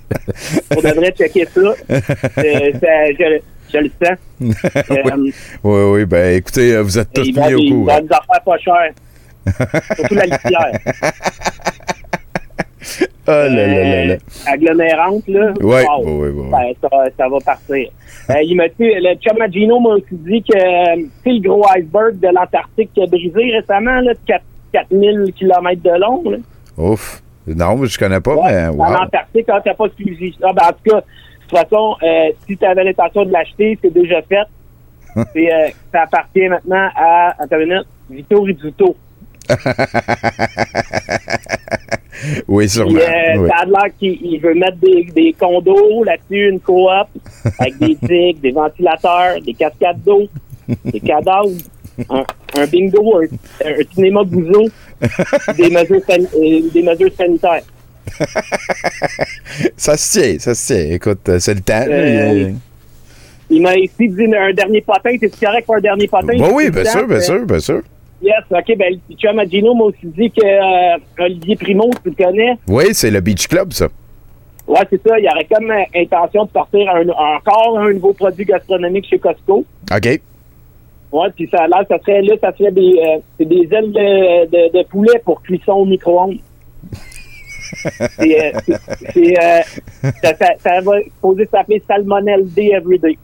On devrait checker ça. Euh, ça- je, je le sens. Euh, Oui, oui, ben écoutez, vous êtes tous mis au des, il courant. vend des affaires pas chères. Surtout la litière. Oh là là là agglomérante, là. Wow. ouais, ouais, ouais. Ça, ça- ça va partir. Euh, il m'a dit, le chum à Gino m'a aussi dit que, euh, sais, le gros iceberg de l'Antarctique qui a brisé récemment, là, de 4 4000 km de long, là. Ouf. Non, je connais pas, Ouais, mais En wow. Antarctique, quand t'as pas suivi ça, ben, en tout cas, de toute façon, euh, si tu avais l'intention de l'acheter, c'est déjà fait. C'est, euh, ça appartient maintenant à, minute, Vito Rizzuto. Oui, sûrement. Puis, euh, oui. ça a l'air qu'il il veut mettre des, des condos là-dessus, une coop, avec des digues, des ventilateurs, des cascades d'eau, des cadavres, un, un bingo, un, un cinéma gouzo, des mesures, san- euh, des mesures sanitaires. Ça se tient, ça se tient. Écoute, euh, c'est le temps. Euh, Il- m'a ici dit un dernier potin. C'est correct pour un dernier potin? Bah oui, bien sûr, bien sûr, bien sûr. Yes, OK. Ben, le chum à Gino m'a aussi dit que euh, Olivier Primo, tu le connais? Oui, c'est le Beach Club, ça. Ouais, c'est ça. Il y aurait comme euh, intention de sortir un- encore un nouveau produit gastronomique chez Costco. OK. Ouais, puis ça, là, ça serait, là, ça serait des, euh, c'est des ailes de, de, de poulet pour cuisson au micro-ondes. c'est, euh, c'est, euh, ça, ça, ça va supposé s'appeler Salmonelle D Everyday.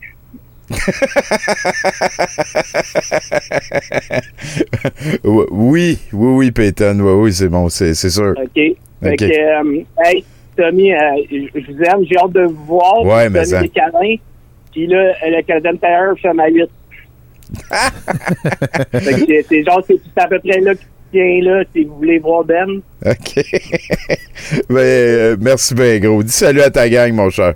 Oui, oui, oui, Peyton. Oui, oui, c'est bon, c'est c'est sûr. OK? Fait OK. que, euh, hey, Tommy, euh, je vous aime, j'ai hâte de vous voir. Ouais, mais ça. des câlins. Puis là, le Canadian Tire, à ma 8. fait que c'est- genre, c'est à peu près là qu'il tient là, si vous voulez voir Ben. OK. ben, euh, merci bien, gros. Dis salut à ta gang, mon cher.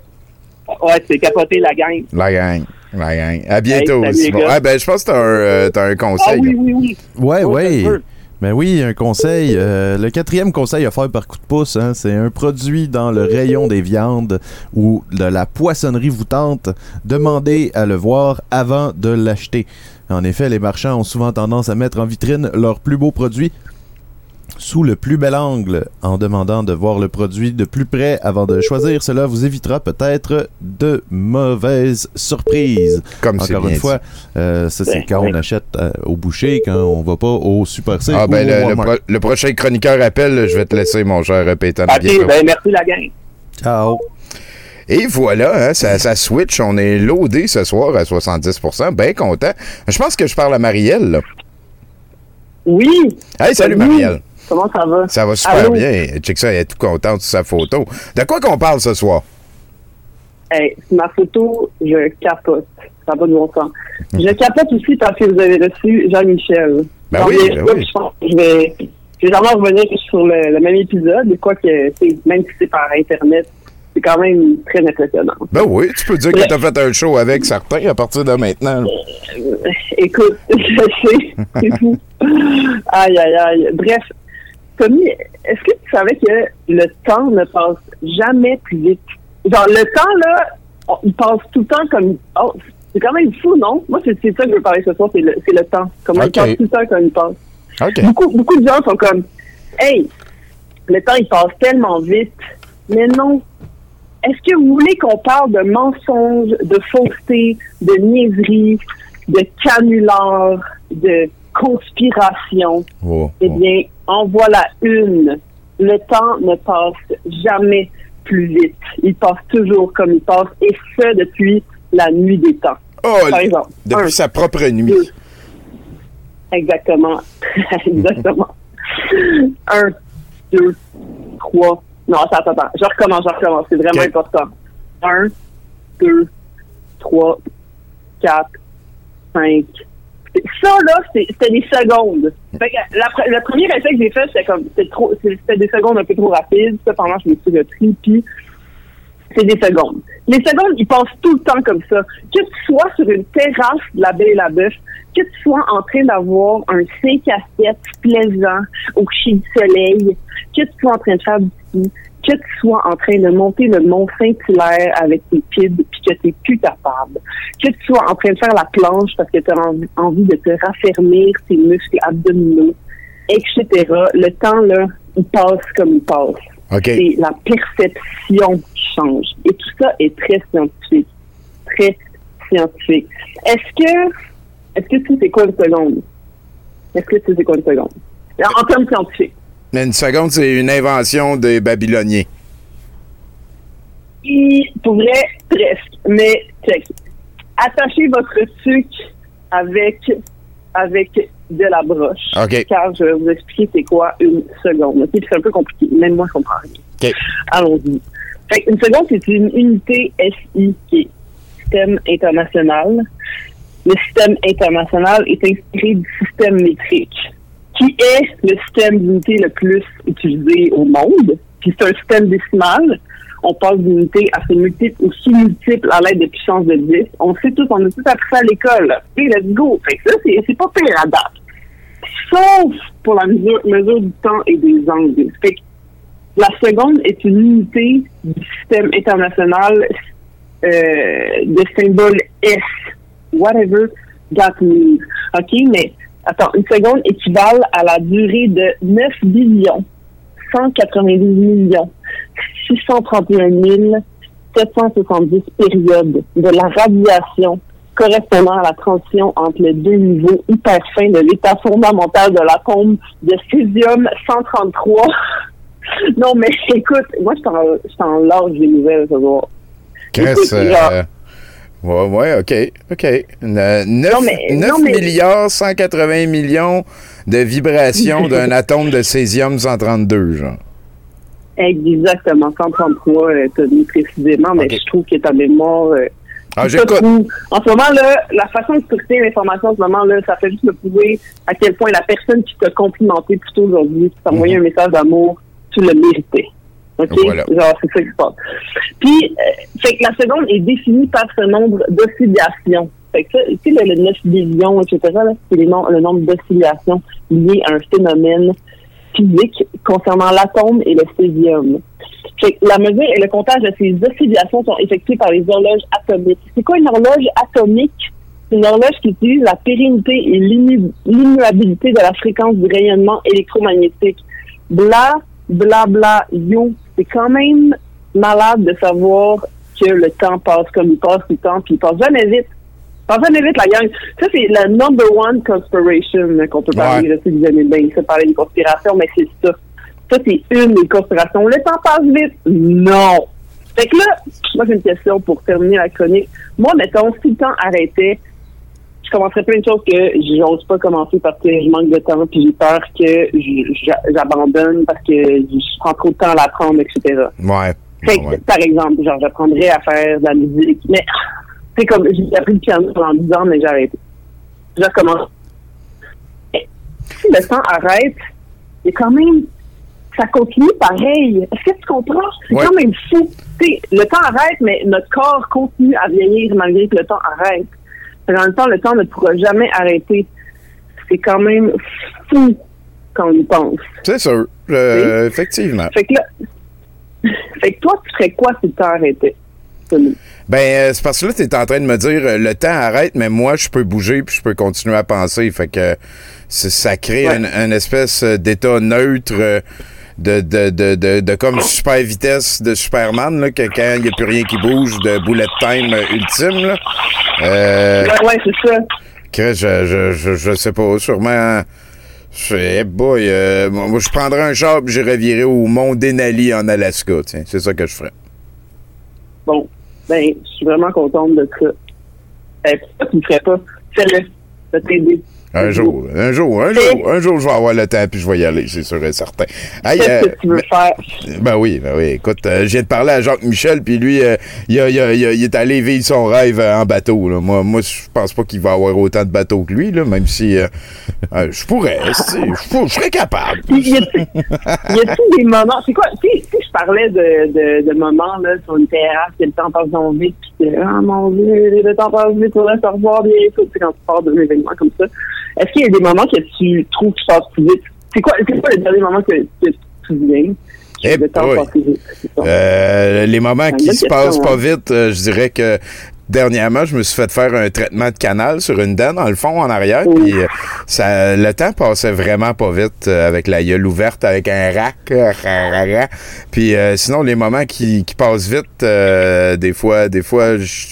Ouais, c'est capoté la gang. La gang. La gang. À bientôt. Simon. Ah, ben, je pense que t'as un, euh, un Ah conseil. oui, là. oui, oui. Ouais, se peut. Ben oui, un conseil. euh, le quatrième conseil à faire par coup de pouce, hein, c'est un produit dans le rayon des viandes ou de la poissonnerie vous tente. Demandez à le voir avant de l'acheter. En effet, les marchands ont souvent tendance à mettre en vitrine leurs plus beaux produits sous le plus bel angle en demandant de voir le produit de plus près avant de choisir. Cela vous évitera peut-être de mauvaises surprises. Comme c'est Encore bien une fois, euh, ça c'est Ben, quand on achète euh, au boucher, quand on va pas au Super C Ah, ben, le, le Walmart. pro- le prochain chroniqueur appelle, je vais te laisser, mon cher Peyton. OK, ben merci la gang. Ciao. Et voilà, hein, ça, ça switch. On est loadé ce soir à 70% Bien content. Je pense que je parle à Marielle. là. Oui, Hey, salut Salut. Marielle. Comment ça va? Ça va super Allô? bien. Check ça, elle est toute contente sur sa photo. De quoi qu'on parle ce soir? Hey, ma photo, je capote. Ça pas de bon sens. Je capote aussi parce que vous avez reçu Jean-Michel. Ben oui, ben oui. Je pense que je vais, je vais jamais revenir sur le, le même épisode. Quoi que, même si c'est par Internet, c'est quand même très impressionnant. Ben oui, tu peux dire que tu as fait un show avec certains à partir de maintenant. Euh, Écoute, je sais, c'est fou. Aïe, aïe, aïe. Bref, Tommy, est-ce que tu savais que le temps ne passe jamais plus vite? Genre, le temps, là, on- il passe tout le temps comme... Oh, c'est quand même fou, non? Moi, c'est ça que je veux parler ce soir, c'est le, le temps. Comment Ok. il passe tout le temps comme il passe. Beaucoup, beaucoup de gens sont comme, hey, le temps, il passe tellement vite. Mais non. Est-ce que vous voulez qu'on parle de mensonges, de fausseté, de niaiseries, de canulars, de conspiration? Oh, Eh bien, en voilà une. Le temps ne passe jamais plus vite. Il passe toujours comme il passe, et ce depuis la nuit des temps. Oh, Par exemple, depuis un, sa propre nuit. deux. Exactement. Exactement. Un, deux, trois. Non, attends, attends, attends. Je recommence, je recommence. C'est vraiment important. Un, deux, trois, quatre, cinq. Ça, là, c'était des secondes. Le premier essai que j'ai fait, c'était comme, c'était des secondes un peu trop rapides. Cependant, je me suis repris, puis c'est des secondes. Les secondes, ils passent tout le temps comme ça. Que tu sois sur une terrasse de la Belle et la Bœuf, que tu sois en train d'avoir un 5 à 7 plaisant au coucher du soleil, que tu sois en train de faire du ski, que tu sois en train de monter le mont Saint-Hilaire avec tes kids puis que tu plus capable, que tu sois en train de faire la planche parce que tu as envie, envie de te raffermir tes muscles abdominaux, etc. Le temps, là, il passe comme il passe. C'est la perception qui change. Et tout ça est très scientifique. Très scientifique. Est-ce que, est-ce que tu sais c'est quoi une seconde? Est-ce que tu sais quoi une seconde? En termes scientifiques. Mais une seconde, c'est une invention des Babyloniens. Il pourrait presque, mais check. Attachez votre sucre avec, avec de la broche. OK. Car je vais vous expliquer c'est quoi une seconde. OK? Puis C'est un peu compliqué. Même moi, je comprends rien. OK. Allons-y. Fait une seconde, c'est une unité SI qui est système international. Le système international est inspiré du système métrique, qui est le système d'unité le plus utilisé au monde. Puis c'est un système décimal. On passe d'unité à multiple ou sous-multiple à l'aide de puissance de 10. On sait tous, on a tous appris à l'école. Et let's go. Fait que ça, c'est, pas pire à. Sauf pour la mesure, mesure du temps et des angles. Fait que la seconde est une unité du système international euh, de symbole S. Whatever that means. OK, mais attends, une seconde équivale à la durée de 9 billions 192 millions 631 770 périodes de la radiation correspondant à la transition entre les deux niveaux hyper fins de l'état fondamental de l'atome de césium 133. non, mais écoute, moi, je t'en, lâche des nouvelles ce soir. Chris, Écoute, euh, genre- ouais, ouais, OK, OK. Euh, 9, Non, mais- 9 non, mais- milliards 180 millions de vibrations d'un atome de césium 132, genre. Exactement, 133, euh, t'as dit précisément, mais je trouve que ta mémoire... euh, Ah, j'écoute. En ce moment, là, la façon de structurer l'information en ce moment, là, ça fait juste me prouver à quel point la personne qui t'a complimenté plus tôt aujourd'hui, qui t'a envoyé un message d'amour, tu le méritais. OK? Voilà. Genre, c'est ça qui se passe. Puis, euh, fait que la seconde est définie par ce nombre d'oscillations. Fait que ça, tu sais, le, le 9 billions, etc., là, c'est les le nombre d'oscillations liées à un phénomène physique concernant l'atome et le césium. Fait que la mesure et le comptage de ces oscillations sont effectués par les horloges atomiques. C'est quoi une horloge atomique? C'est une horloge qui utilise la pérennité et l'immu- l'immuabilité de la fréquence du rayonnement électromagnétique. Bla, bla, bla, yo. C'est quand même malade de savoir que le temps passe comme il passe tout le temps, puis il passe jamais vite. Il passe jamais vite, la gang. Ça, c'est la number one conspiration là, qu'on peut parler. Ouais. Je sais que vous aimez bien ça, parler des conspirations, mais c'est ça. Ça, c'est une des conspirations. Le temps passe vite? Non. Fait que là, moi, j'ai une question pour terminer la chronique. Moi, mettons, si le temps arrêtait, je commencerais plein de choses que j'ose pas commencer parce que je manque de temps puis j'ai peur que j'abandonne parce que je prends trop de temps à l'apprendre, etc. Ouais. Fait que, ouais. par exemple, genre, j'apprendrais à faire de la musique, mais c'est comme, j'ai appris le piano pendant 10 ans, mais j'ai arrêté. Je recommence. Si le temps arrête, c'est quand même, ça continue pareil. Est-ce que tu comprends? C'est Ouais. quand même fou. Tu sais, le temps arrête, mais notre corps continue à vieillir malgré que le temps arrête. Dans le temps, le temps ne pourra jamais arrêter. C'est quand même fou quand on y pense. C'est sûr. je- effectivement. Fait que là, fait que toi, tu ferais quoi si le temps arrêtait? Ben, euh, c'est parce que là, tu es en train de me dire euh, le temps arrête, mais moi, je peux bouger puis je peux continuer à penser. Fait que euh, ça crée Ouais. une, une espèce euh, d'état neutre euh, de, de, de, de, de comme super vitesse de Superman, là, que quand il n'y a plus rien qui bouge, de bullet time ultime. Là. Euh, Ouais, ouais, c'est ça. que je, je, je, je sais pas, sûrement. Je sais, boy, euh, moi, je prendrais un char puis j'irais virer au mont Denali en Alaska. Tiens, c'est ça que je ferais. Bon, ben, je suis vraiment contente de ça. Euh, pourquoi tu le ferais pas? Fais-le. Un jour, un jour, un jour, un jour, je vais avoir le temps puis je vais y aller, c'est sûr et certain. Hey, Fais ce euh, que tu veux faire? ben oui, ben oui. Écoute, euh, je viens de parler à Jacques Michel, puis lui, euh, il, a- il a- il a- il est allé vivre son rêve euh, en bateau. Là. Moi, moi, je pense pas qu'il va avoir autant de bateaux que lui, là, même si je pourrais, tu sais, je serais capable. Puis, y a-tu des moments, c'est quoi, si, si je parlais de, de, de moments, là, sur une terrasse, que le temps passe donc vite, puis que, ah, mon Dieu, le temps passe vite, faudrait se revoir bientôt, tu sais, quand tu pars d'un événement comme ça. Est-ce qu'il y a des moments que tu trouves qui passent plus vite? C'est quoi, quoi le dernier moment que, que tu te souviens? Eh le temps boy. passe plus vite? C'est ça. Euh, les moments qui se passent pas hein. vite, euh, je dirais que dernièrement, je me suis fait faire un traitement de canal sur une dent dans le fond en arrière, puis euh, ça, le temps passait vraiment pas vite euh, avec la gueule ouverte, avec un rack, euh, puis euh, sinon les moments qui, qui passent vite, euh, des fois, des fois, je-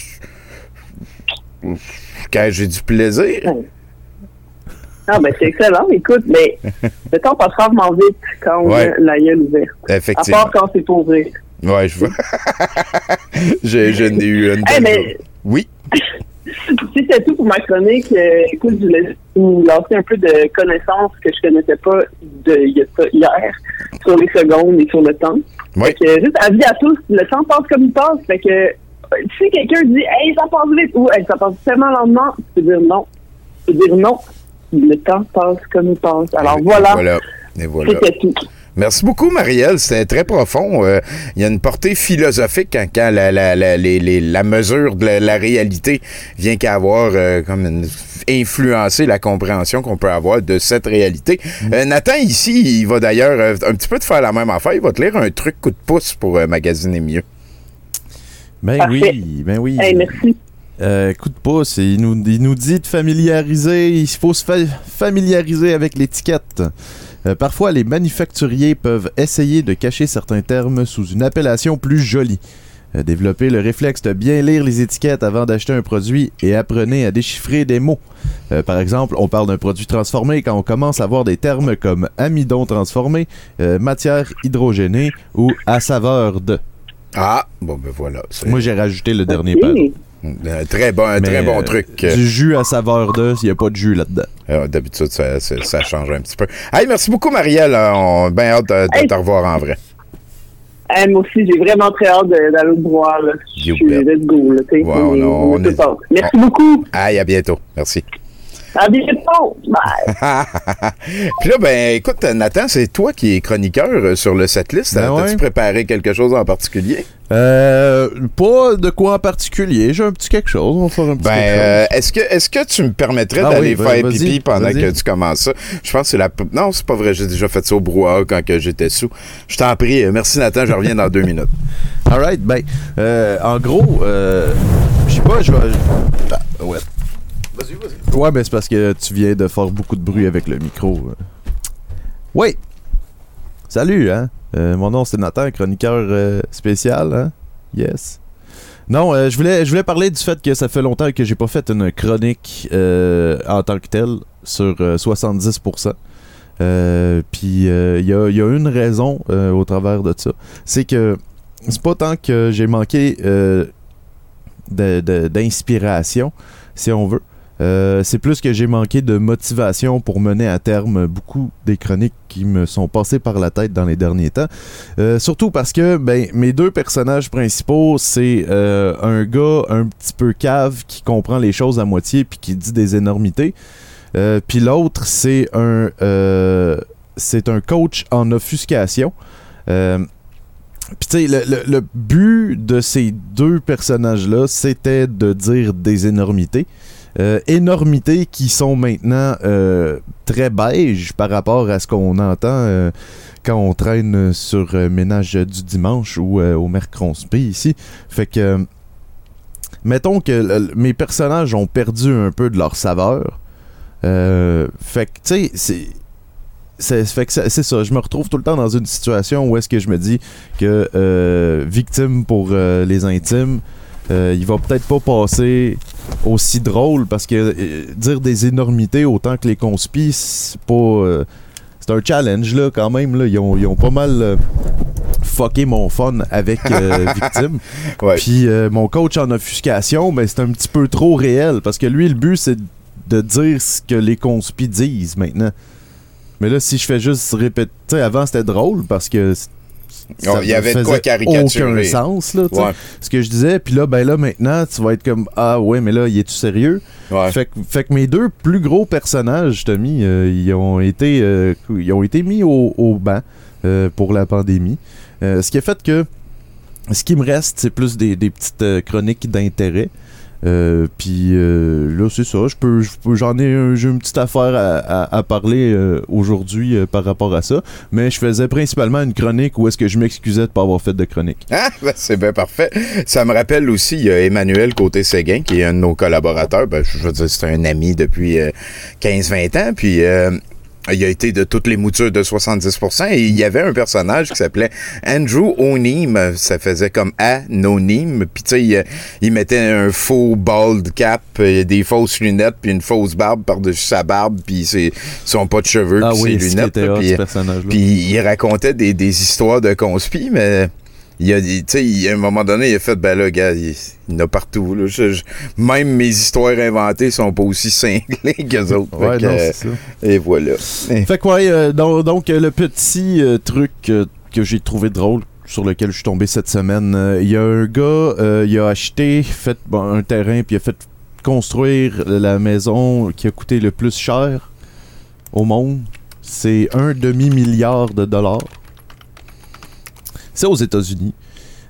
quand j'ai du plaisir. Ah, ben, c'est excellent. Écoute, mais le temps passe rarement vite quand on Ouais. a la gueule ouverte. Effectivement. À part quand c'est pour ouvrir. Ouais, je vois. je, je n'ai eu une. Eh, mais- journée. Oui. Si c'est tout pour ma chronique, euh, écoute, je voulais vous lancer un peu de connaissances que je connaissais pas de il y a ça hier sur les secondes et sur le temps. Oui. Fait que, juste avis à tous, le temps passe comme il passe. Fait que euh, si quelqu'un dit Hey, ça passe vite ou Hey, ça passe tellement lentement, tu peux dire non. Tu peux dire non. Le temps passe comme il passe. Alors voilà. Voilà. Et voilà. C'était tout. Merci beaucoup, Marielle. C'était très profond. Euh, Il y a une portée philosophique quand, quand la, la, la, les- les- la mesure de la, la réalité vient qu'à avoir euh, comme une- la compréhension qu'on peut avoir de cette réalité. Euh, Nathan, ici, il va d'ailleurs euh, un petit peu te faire la même affaire. Il va te lire un truc coup de pouce pour euh, magasiner mieux. Ben Parfait. oui, ben oui. Hey, merci. Euh, coup de pouce, il nous, il nous dit de familiariser, il faut se fa- familiariser avec l'étiquette. Euh, parfois, les manufacturiers peuvent essayer de cacher certains termes sous une appellation plus jolie. Euh, développez le réflexe de bien lire les étiquettes avant d'acheter un produit et apprenez à déchiffrer des mots. Euh, par exemple, on parle d'un produit transformé quand on commence à voir des termes comme amidon transformé, euh, matière hydrogénée ou à saveur de. Ah, bon, ben voilà. Moi, j'ai rajouté le dernier Ok. panneau. Un très bon, un très bon euh, truc. euh, Du jus à saveur de, il n'y a pas de jus là-dedans. euh, D'habitude, ça, ça, ça change un petit peu. Hey, merci beaucoup, Marielle. Euh, On bien hâte de, de Hey. te revoir en vrai. Hey, moi aussi, j'ai vraiment très hâte d'aller au bois. Là. Je You suis let's go. Là, On on- on est. Merci on- beaucoup. Aïe, à bientôt. Merci. À bientôt. Bye. Puis là, ben, écoute, Nathan, c'est toi qui es chroniqueur euh, sur le setlist. Ben T'as-tu ouais. préparé quelque chose en particulier? Euh, pas de quoi en particulier. J'ai un petit quelque chose. On va faire un petit Ben, euh, est-ce que, est-ce que tu me permettrais Ah d'aller oui, faire pipi pendant que tu commences ça? Je pense que c'est la. Non, c'est pas vrai. J'ai déjà fait ça au brouhaha quand que j'étais sous. Je t'en prie. Merci, Nathan. Je reviens dans deux minutes. Alright, ben, euh, en gros, euh, je sais pas, je vais. Ah, ouais. Ouais, ben, c'est parce que tu viens de faire beaucoup de bruit avec le micro. euh. Oui! Salut, hein? Euh, mon nom, c'est Nathan, chroniqueur euh, spécial, hein? Yes. Non, je voulais voulais parler du fait que ça fait longtemps que j'ai pas fait une chronique en tant que telle sur euh, 70%. Euh, Puis il y, a, y a une raison au travers de ça. C'est que c'est pas tant que j'ai manqué d'inspiration, si on veut. Euh, c'est plus que j'ai manqué de motivation pour mener à terme beaucoup des chroniques qui me sont passées par la tête dans les derniers temps. Euh, surtout parce que ben, mes deux personnages principaux, c'est euh, un gars un petit peu cave qui comprend les choses à moitié puis qui dit des énormités. Puis l'autre, c'est un, c'est un coach en offuscation. Puis tu sais, le but de ces deux personnages-là, c'était de dire des énormités. Euh, énormités qui sont maintenant euh, très beige par rapport à ce qu'on entend euh, quand on traîne sur Ménage du dimanche ou au Mercronspi ici. Fait que, mettons que mes personnages ont perdu un peu de leur saveur. Fait que, tu sais, c'est. C'est ça, je me retrouve tout le temps dans une situation où est-ce que je me dis que victime pour les intimes, euh, il va peut-être pas passer aussi drôle parce que euh, dire des énormités autant que les conspis, c'est pas. euh, c'est un challenge là quand même. Là. Ils, ont, ils ont pas mal fucké mon fun avec victime. Puis mon coach en offuscation, ben, c'est un petit peu trop réel parce que lui, le but, c'est de dire ce que les conspis disent maintenant. Mais là, si je fais juste répéter. Avant, c'était drôle parce que. C- Oh, il y avait de quoi faisait caricaturer. aucun sens, là, tu Ouais. ce que je disais. Puis là, ben là, maintenant, tu vas être comme Ah ouais, mais là, il est-tu sérieux? Fait, que- fait que mes deux plus gros personnages, Tommy, euh, ils, ont été, euh, ils ont été mis au, au banc euh, pour la pandémie. Euh, ce qui a fait que ce qui me reste, c'est plus des, des petites chroniques d'intérêt. Euh, puis euh, là, c'est ça. Je peux, je peux- j'en ai, une petite affaire à, parler euh, aujourd'hui par rapport à ça. Mais je faisais principalement une chronique où est-ce que je m'excusais de pas avoir fait de chronique. Ah, ben, c'est bien parfait. Ça me rappelle aussi, il y a Emmanuel Côté-Séguin, qui est un de nos collaborateurs. Ben, je veux dire, c'est un ami depuis euh, 15-20 ans. Puis, il a été de toutes les moutures de 70%. Et il y avait un personnage qui s'appelait Andrew O'Neill. Ça faisait comme anonyme. Puis, tu sais, il, il mettait un faux bald cap, euh, des fausses lunettes, puis une fausse barbe par-dessus sa barbe, puis ses, son pas de cheveux, Ah puis oui, ses lunettes. puis, puis il racontait des, des histoires de conspi, mais il a dit, tu sais, il- à un moment donné, il a fait, ben là, gars, il, il y en a partout. là. Je- je- même mes histoires inventées sont pas aussi cinglées qu'eux autres. Ouais, non, euh, ça. Et voilà. Fait que ouais, euh, donc, donc, euh, le petit euh, truc que j'ai trouvé drôle sur lequel je suis tombé cette semaine, il y a un gars, il a acheté, fait bon, un terrain, puis il a fait construire la maison qui a coûté le plus cher au monde. C'est un demi-milliard de dollars. C'est aux États-Unis.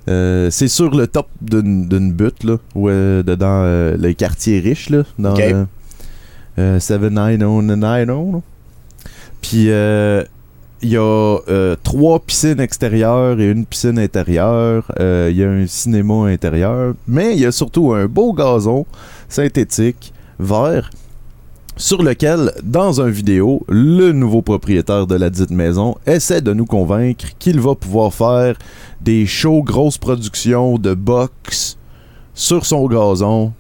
Euh, c'est sur le top d'une butte, là, où, euh, dedans euh, les quartiers riches, là, dans Ok. euh, 7990, là. Puis il y a trois piscines extérieures et une piscine intérieure. Il y a un cinéma intérieur. Mais il y a surtout un beau gazon synthétique vert sur lequel, dans un vidéo, le nouveau propriétaire de la dite maison essaie de nous convaincre qu'il va pouvoir faire des shows grosses productions de box sur son gazon.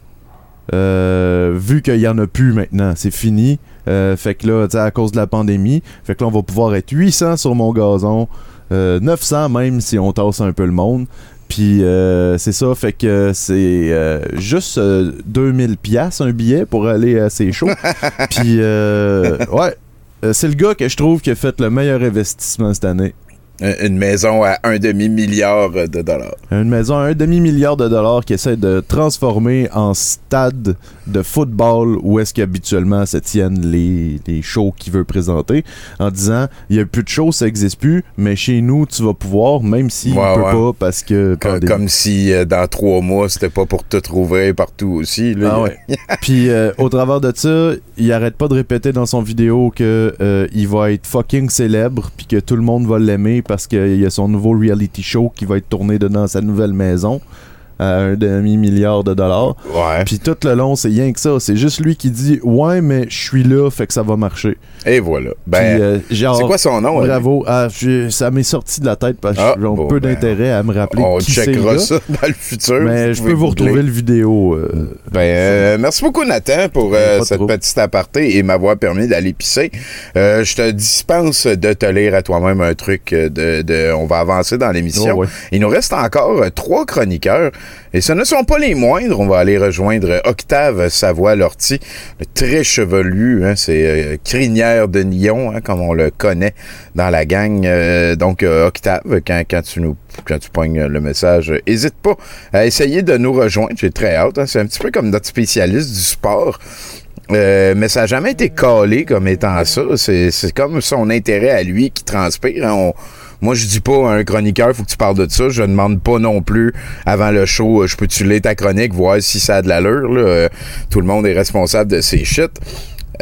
euh, vu qu'il y en a plus maintenant, c'est fini. Euh, fait que là, à cause de la pandémie, fait que là, on va pouvoir être 800 sur mon gazon, euh, 900 même si on tasse un peu le monde. Puis euh, c'est ça, fait que c'est euh, juste euh, 2000 pièces un billet pour aller à ces shows. Puis euh, ouais, c'est le gars que je trouve qui a fait le meilleur investissement cette année. Une maison à un demi-milliard de dollars. Une maison à un demi-milliard de dollars qui essaie de transformer en stade de football où est-ce qu'habituellement se tiennent les, les shows qu'il veut présenter en disant il y a plus de shows, ça existe plus, mais chez nous tu vas pouvoir, même s'il Ouais, peut ouais. pas parce que. Comme, si euh, dans trois mois, c'était pas pour tout rouvrir partout aussi. là. Ah ouais. Puis euh, au travers de ça, il arrête pas de répéter dans son vidéo que euh, il va être fucking célèbre puis que tout le monde va l'aimer parce qu'il y a son nouveau reality show qui va être tourné dans sa nouvelle maison à un demi-milliard de dollars. Ouais. Puis tout le long, c'est rien que ça. C'est juste lui qui dit Ouais, mais je suis là, fait que ça va marcher. Et voilà. Ben, euh, c'est quoi son nom? Bravo. Ah, ça m'est sorti de la tête parce que Ah, j'ai bon, peu ben, d'intérêt à me rappeler On qui checkera ça dans le futur. Mais je peux vous retrouver le vidéo. euh, Ben, euh, merci beaucoup, Nathan, pour de cette petite aparté et m'avoir permis d'aller pisser. Je te dispense de te lire à toi-même un truc de, de- On va avancer dans l'émission. Oh, ouais. Il nous reste encore trois chroniqueurs et ce ne sont pas les moindres. On va aller rejoindre Octave Savoie-Lortie, le très chevelu. Hein, C'est euh, crinière de Nyon, hein, comme on le connaît dans la gang. Euh, donc, euh, Octave, quand, tu nous quand tu le message, euh, hésite pas à essayer de nous rejoindre. J'ai très hâte. hein. C'est un petit peu comme notre spécialiste du sport. Euh, mais ça n'a jamais été calé comme étant ça. C'est c'est comme son intérêt à lui qui transpire. hein. Moi, je dis pas à un chroniqueur, faut que tu parles de ça. Je demande pas non plus avant le show, euh, je peux-tu lire ta chronique, voir si ça a de l'allure. là. Euh, Tout le monde est responsable de ses shit.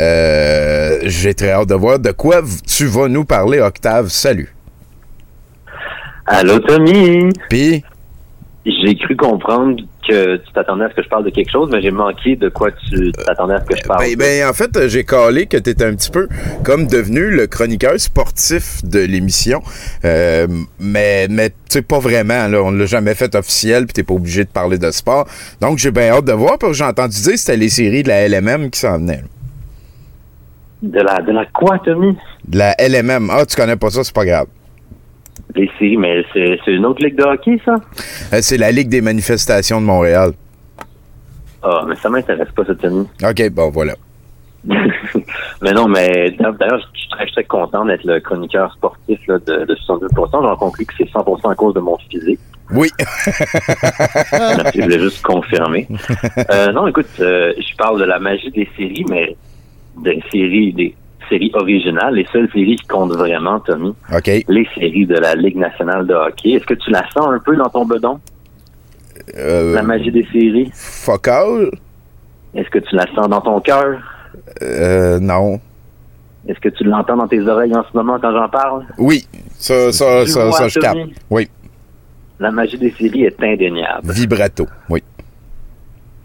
Euh, J'ai très hâte de voir de quoi tu vas nous parler, Octave. Salut. Allô, Tommy? Puis? J'ai cru comprendre que tu t'attendais à ce que je parle de quelque chose, mais j'ai manqué de quoi tu t'attendais à ce que je parle. Ben, ben, en fait, euh, j'ai calé que tu étais un petit peu comme devenu le chroniqueur sportif de l'émission. Euh, mais, mais tu sais, pas vraiment. Là, on l'a jamais fait officiel, puis t'es pas obligé de parler de sport. Donc, j'ai bien hâte de voir, parce que j'ai entendu dire que c'était les séries de la LMM qui s'en venaient. là. De la, de la quoi, Tommy? De la LMM. Ah, tu connais pas ça, c'est pas grave. Les séries, mais c'est une autre ligue de hockey, ça? Euh, c'est la Ligue des manifestations de Montréal. Ah, mais ça m'intéresse pas, ça, Tommy. OK, bon, voilà. mais non, mais d'ailleurs, je suis très, très content d'être le chroniqueur sportif là, de, de 72 J'en conclus que c'est 100% à cause de mon physique. Oui. Je voulais juste confirmer. Euh, non, écoute, euh, je parle de la magie des séries, mais des séries, des séries originales, les seules séries qui comptent vraiment, Tommy. OK. Les séries de la Ligue nationale de hockey. Est-ce que tu la sens un peu dans ton bedon? Euh, La magie des séries? Fuck all? Est-ce que tu la sens dans ton cœur? Euh, non. Est-ce que tu l'entends dans tes oreilles en ce moment quand j'en parle? Oui. Ça, ça, ça, vois, ça, je capte. Oui. La magie des séries est indéniable. Vibrato. Oui.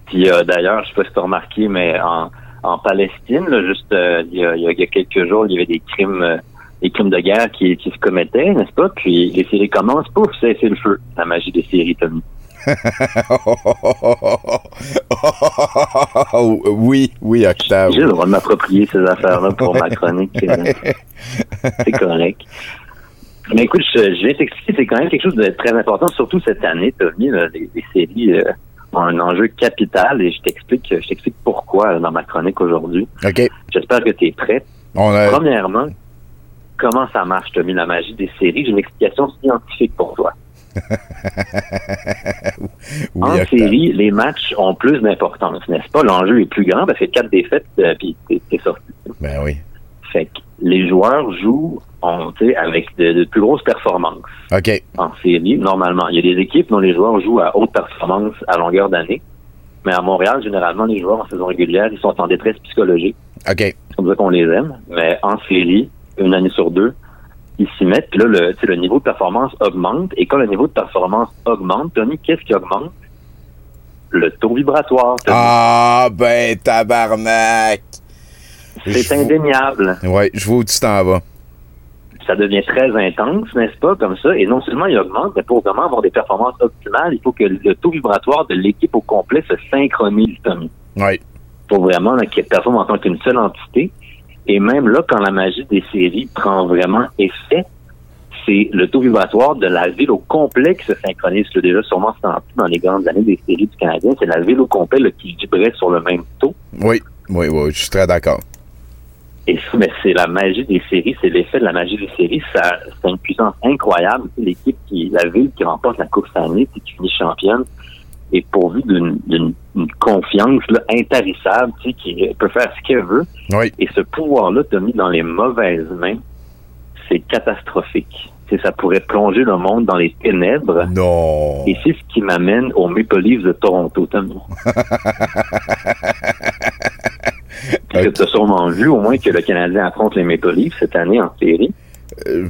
Puis euh, d'ailleurs, je sais pas si tu as remarqué, mais en, en Palestine, là, juste euh, il, y a, il y quelques jours, il y avait des crimes euh, des crimes de guerre qui, qui se commettaient, n'est-ce pas? Puis les séries commencent, pouf, c'est le feu. La magie des séries, Tommy. oui, oui, Octave. J'ai le droit de m'approprier ces affaires-là pour ma chronique. euh, c'est correct. Mais écoute, je, je viens t'expliquer, c'est quand même quelque chose de très important, surtout cette année, Tommy. là, les, les séries euh, un enjeu capital et je t'explique je t'explique pourquoi euh, dans ma chronique aujourd'hui. OK. J'espère que tu es prêt. On a- Premièrement, comment ça marche, Tommy, la magie des séries? J'ai une explication scientifique pour toi. Oui, en série, les matchs ont plus d'importance, n'est-ce pas? L'enjeu est plus grand parce que quatre défaites, euh, puis t'es sorti. Ben oui. Fait que les joueurs jouent on, avec de, de plus grosses performances. En série, normalement. Il y a des équipes dont les joueurs jouent à haute performance à longueur d'année. Mais à Montréal, généralement, les joueurs en saison régulière, ils sont en détresse psychologique. OK. C'est comme ça qu'on les aime. Mais en série, une année sur deux, ils s'y mettent. Puis là, le, le niveau de performance augmente. Et quand le niveau de performance augmente, Tony, qu'est-ce qui augmente? Le taux vibratoire. Tony. Ah, ben, tabarnak. C'est indéniable. Ouais, je vois où tu t'en vas. ça devient très intense, n'est-ce pas, comme ça? Et non seulement il augmente, mais pour vraiment avoir des performances optimales, il faut que le taux vibratoire de l'équipe au complet se synchronise, Tommy. Oui. Pour vraiment qu'elle performe en tant qu'une seule entité. Et même là, quand la magie des séries prend vraiment effet, c'est le taux vibratoire de la ville au complet qui se synchronise. L'as déjà sûrement senti dans les grandes années des séries du Canadien. C'est la ville au complet là, qui vibrait sur le même taux. Oui, oui, oui, je suis très d'accord. Et ça, mais c'est la magie des séries, c'est l'effet de la magie des séries. Ça, c'est une puissance incroyable. L'équipe qui, la ville qui remporte la Coupe Stanley, puis qui finit championne, est pourvue d'une, confiance là, intarissable, tu sais, qui peut faire ce qu'elle veut. Oui. Et ce pouvoir-là, t'as mis dans les mauvaises mains, c'est catastrophique. Tu sais, ça pourrait plonger le monde dans les ténèbres. Non. Et c'est ce qui m'amène aux Maple Leafs de Toronto, Que tu as sûrement vu au moins que le Canadien affronte les Maple Leafs cette année en série. Euh,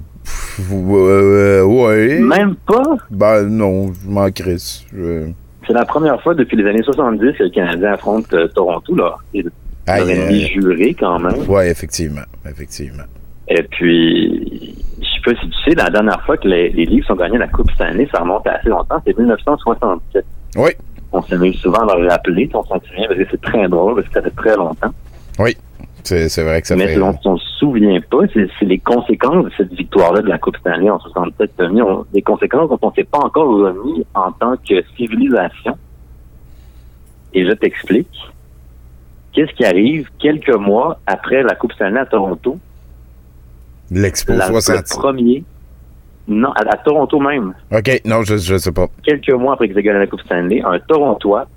euh, ouais. Même pas? Ben non, je m'en crisse. Je- C'est la première fois depuis les années 70 que le Canadien affronte euh, Toronto, là. Un ennemi aïe. juré quand même. Ouais, effectivement. Effectivement. Et puis, je sais pas si tu sais, la dernière fois que les, les Leafs ont gagné la Coupe Stanley, ça remonte à assez longtemps, c'est 1967. Oui. On s'amuse souvent à leur rappeler, on s'en souvient, parce que c'est très drôle, parce que ça fait très longtemps. Oui. C'est vrai que ça Mais fait. on ne se souvient pas, c'est les conséquences de cette victoire-là de la Coupe Stanley en 67 Tommy. On- Des conséquences dont on ne s'est pas encore remis en tant que civilisation. Et je t'explique. Qu'est-ce qui arrive quelques mois après la Coupe Stanley à Toronto? L'Expo La- 60. Le premier. Non, à, à Toronto même. OK, non, je, je sais pas. Quelques mois après qu'ils aient gagné la Coupe Stanley, un Torontois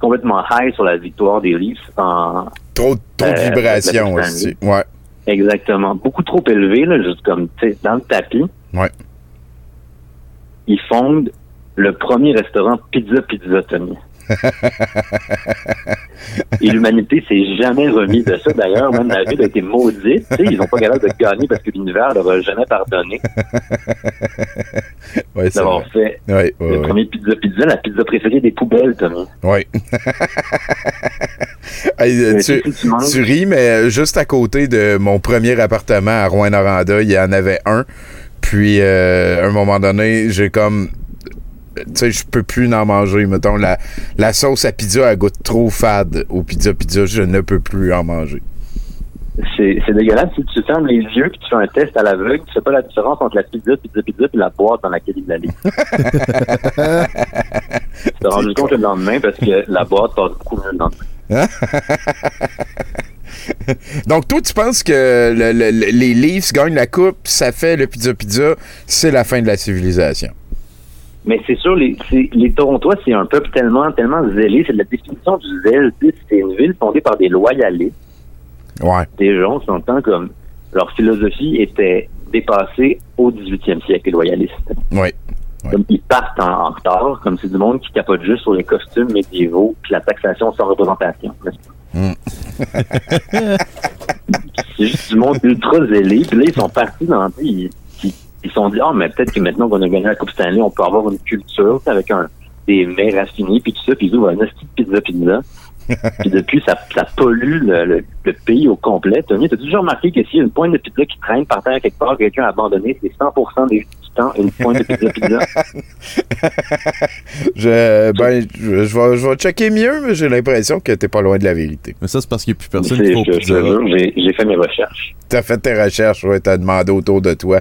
complètement high sur la victoire des Leafs en, Trop, trop de Euh, vibrations aussi. Ouais. Exactement. Beaucoup trop élevé, là, juste comme, tu sais, dans le tapis. Ouais. Ils fondent le premier restaurant Pizza Pizza Tony. Et l'humanité s'est jamais remis de ça. D'ailleurs, même la ville a été maudite. Ils n'ont pas capable de gagner parce que l'univers leur a jamais pardonné Ouais, d'avoir fait Ouais, ouais, le premier Pizza Pizza, la pizza préférée des poubelles, Tommy. Oui. Hey, euh, Mais tu, tu- tu manges. tu ris, mais euh, juste à côté de mon premier appartement à Rouen-Noranda, il y en avait un. Puis, euh, à un moment donné, j'ai comme. Tu sais, je peux plus en manger. Mettons, la, la sauce à pizza, elle goûte trop fade au pizza pizza. Je ne peux plus en manger. C'est dégueulasse. Si tu fermes les yeux puis tu fais un test à l'aveugle, tu sais pas la différence entre la pizza, pizza, pizza puis la boîte dans laquelle il allait. tu t'es rendu compte le lendemain parce que la boîte passe beaucoup mieux le lendemain. Donc, toi, tu penses que le- les Leafs gagnent la coupe, ça fait le pizza pizza, c'est la fin de la civilisation. Mais c'est sûr, les, les Torontois, c'est un peuple tellement, tellement zélé. C'est de la définition du zèle. C'est une ville fondée par des loyalistes. Ouais. Des gens qui s'entendent comme leur philosophie était dépassée au 18e siècle, les loyalistes. Oui. Comme ils partent en, en retard, comme c'est du monde qui capote juste sur les costumes médiévaux puis la taxation sans représentation. pas? c'est juste du monde ultra zélé. Puis là, ils sont partis dans... Ils ils- se sont dit, ah, mais peut-être que maintenant qu'on a gagné la Coupe Stanley, on peut avoir une culture tu sais, avec un, des mets raffinés puis tout ça. Puis ils ouvrent un esti de pizza pizza. puis depuis, ça, ça pollue le, le- le pays au complet. Tony, t'as toujours remarqué que s'il y a une pointe de pizza qui traîne par terre quelque part, quelqu'un a abandonné, c'est 100% des, temps une pointe de pizza pizza. Je, ben, je, je vais, je vais checker mieux, mais j'ai l'impression que t'es pas loin de la vérité. Mais ça, c'est parce qu'il n'y a plus personne qui j'ai fait mes recherches. T'as fait tes recherches, ouais, t'as demandé autour de toi.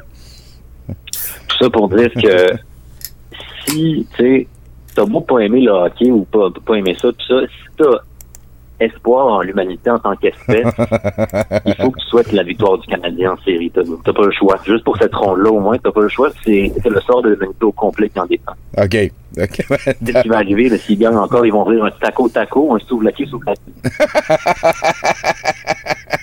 Tout ça pour dire que si, tu sais, t'as beau pas aimer le hockey ou pas, pas aimer ça, tout ça, si t'as espoir en l'humanité en tant qu'espèce, il faut que tu souhaites la victoire du Canadien en série. T'as t'as pas le choix. Juste pour cette ronde-là, au moins, t'as pas le choix. C'est c'est le sort de l'humanité au complet qui en dépend. OK. OK. C'est ce qui va arriver. là, S'ils gagnent encore, ils vont rire un taco-taco, un souvlaki souvlaki.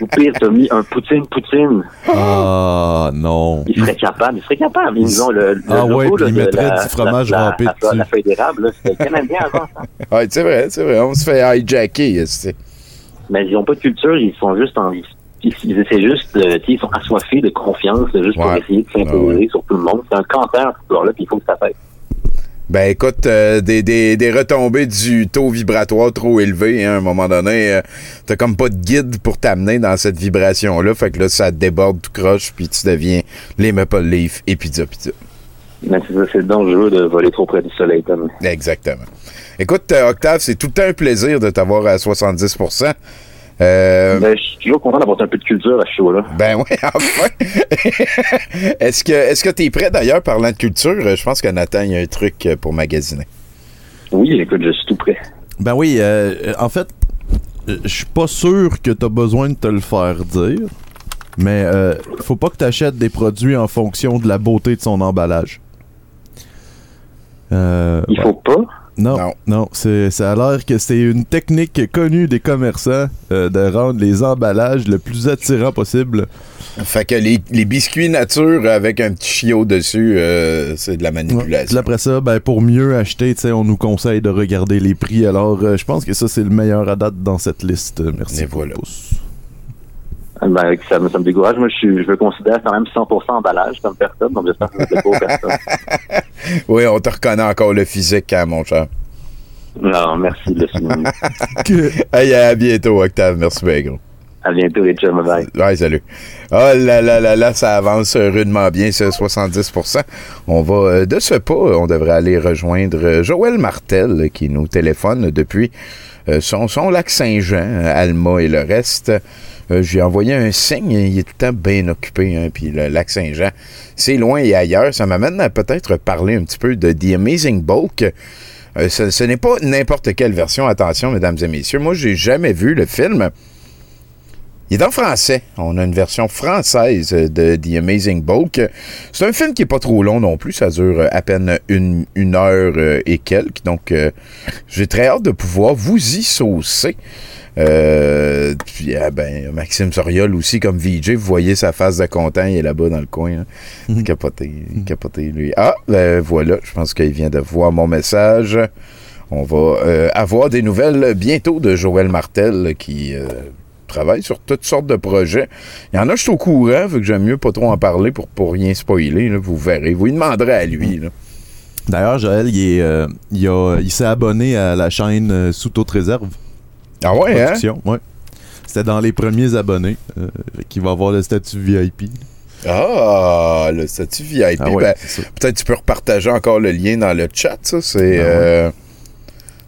Ou pire, t'as mis un poutine-poutine. Ah, non. Ils seraient capables, ils seraient capables. Ils ont le, le Ah ouais, logo, là, ils mettraient la- du fromage la, râpé la, la, feuille d'érable, c'était Canadien avant ça. Ouais, c'est vrai, c'est vrai. On se fait hijacker. c'est- Mais ils ont pas de culture, ils sont juste en... Ils, ils essaient juste, de- ils sont assoiffés de confiance, juste pour Ouais. essayer de s'imposer sur tout le monde. C'est un cancer, ce là puis il faut que ça fasse. Ben écoute, euh, des, des, des retombées du taux vibratoire trop élevé, hein, à un moment donné, euh, t'as comme pas de guide pour t'amener dans cette vibration-là, fait que là, ça déborde tout croche, puis tu deviens les Maple Leaf et pizza pizza. Mais c'est ça, c'est dangereux de voler trop près du soleil, Tom. Exactement. Écoute, euh, Octave, c'est tout le temps un plaisir de t'avoir à 70%. Euh, Ben, je suis toujours content d'avoir un peu de culture à ce show-là. Ben oui, enfin. est-ce que est-ce que t'es prêt d'ailleurs parlant de culture? Je pense que Nathan il y a un truc pour magasiner. Oui, écoute, je suis tout prêt. Ben oui, euh, euh, en fait, euh, je suis pas sûr que t'as besoin de te le faire dire, mais euh, faut pas que t'achètes des produits en fonction de la beauté de son emballage. Euh, Il ouais. faut pas? Non, non, c'est, ça a l'air que c'est une technique connue des commerçants euh, de rendre les emballages le plus attirant possible. Fait que les, les biscuits nature avec un petit chiot dessus, euh, c'est de la manipulation. après ça, ben, pour mieux acheter, on nous conseille de regarder les prix. Alors, euh, je pense que ça, c'est le meilleur à date dans cette liste. Merci. Et voilà. pouce. Ben, ça, me, ça me décourage. Moi, je, suis, je me considère quand même 100% emballage comme personne, donc j'espère que je ne pas personne. Oui, on te reconnaît encore le physique, hein, mon cher. Non, merci de le. Hey, à bientôt, Octave. Merci bien, gros. À bientôt, les chums. Bye. Ouais, salut. Oh là là là là, ça avance rudement bien, ce 70%. On va, euh, de ce pas, on devrait aller rejoindre euh, Joël Martel euh, qui nous téléphone depuis euh, son, son lac Saint-Jean, euh, Alma et le reste. Euh, J'ai envoyé un signe, il est tout le temps bien occupé, hein, puis le lac Saint-Jean, c'est loin et ailleurs. Ça m'amène à peut-être parler un petit peu de The Amazing Bulk. Euh, ce n'est pas n'importe quelle version, attention, mesdames et messieurs. Moi, j'ai jamais vu le film. Il est en français. On a une version française de The Amazing Bulk. C'est un film qui est pas trop long non plus. Ça dure à peine une, une heure euh, et quelques. Donc, j'ai très hâte de pouvoir vous y saucer. Euh, puis, ah, ben, Maxime Soriol aussi, comme VJ, vous voyez sa face de content, il est là-bas dans le coin. hein. Mhm. Capoté, capoté, lui. Ah, ben voilà, je pense qu'il vient de voir mon message. On va euh, avoir des nouvelles bientôt de Joël Martel qui euh, travaille sur toutes sortes de projets. Il y en a, je suis au courant, fait que j'aime mieux pas trop en parler pour, pour rien spoiler. là. vous verrez. Vous lui demanderez à lui. D'ailleurs, Joël, il, est, euh, il, s'est abonné à la chaîne Sous toute réserve. Ah ouais, hein? Ouais. C'était dans les premiers abonnés euh, qui va avoir le statut VIP. Ah, le statut VIP. Ah ouais, ben. Peut-être tu peux repartager encore le lien dans le chat. Ça, c'est. Ben euh,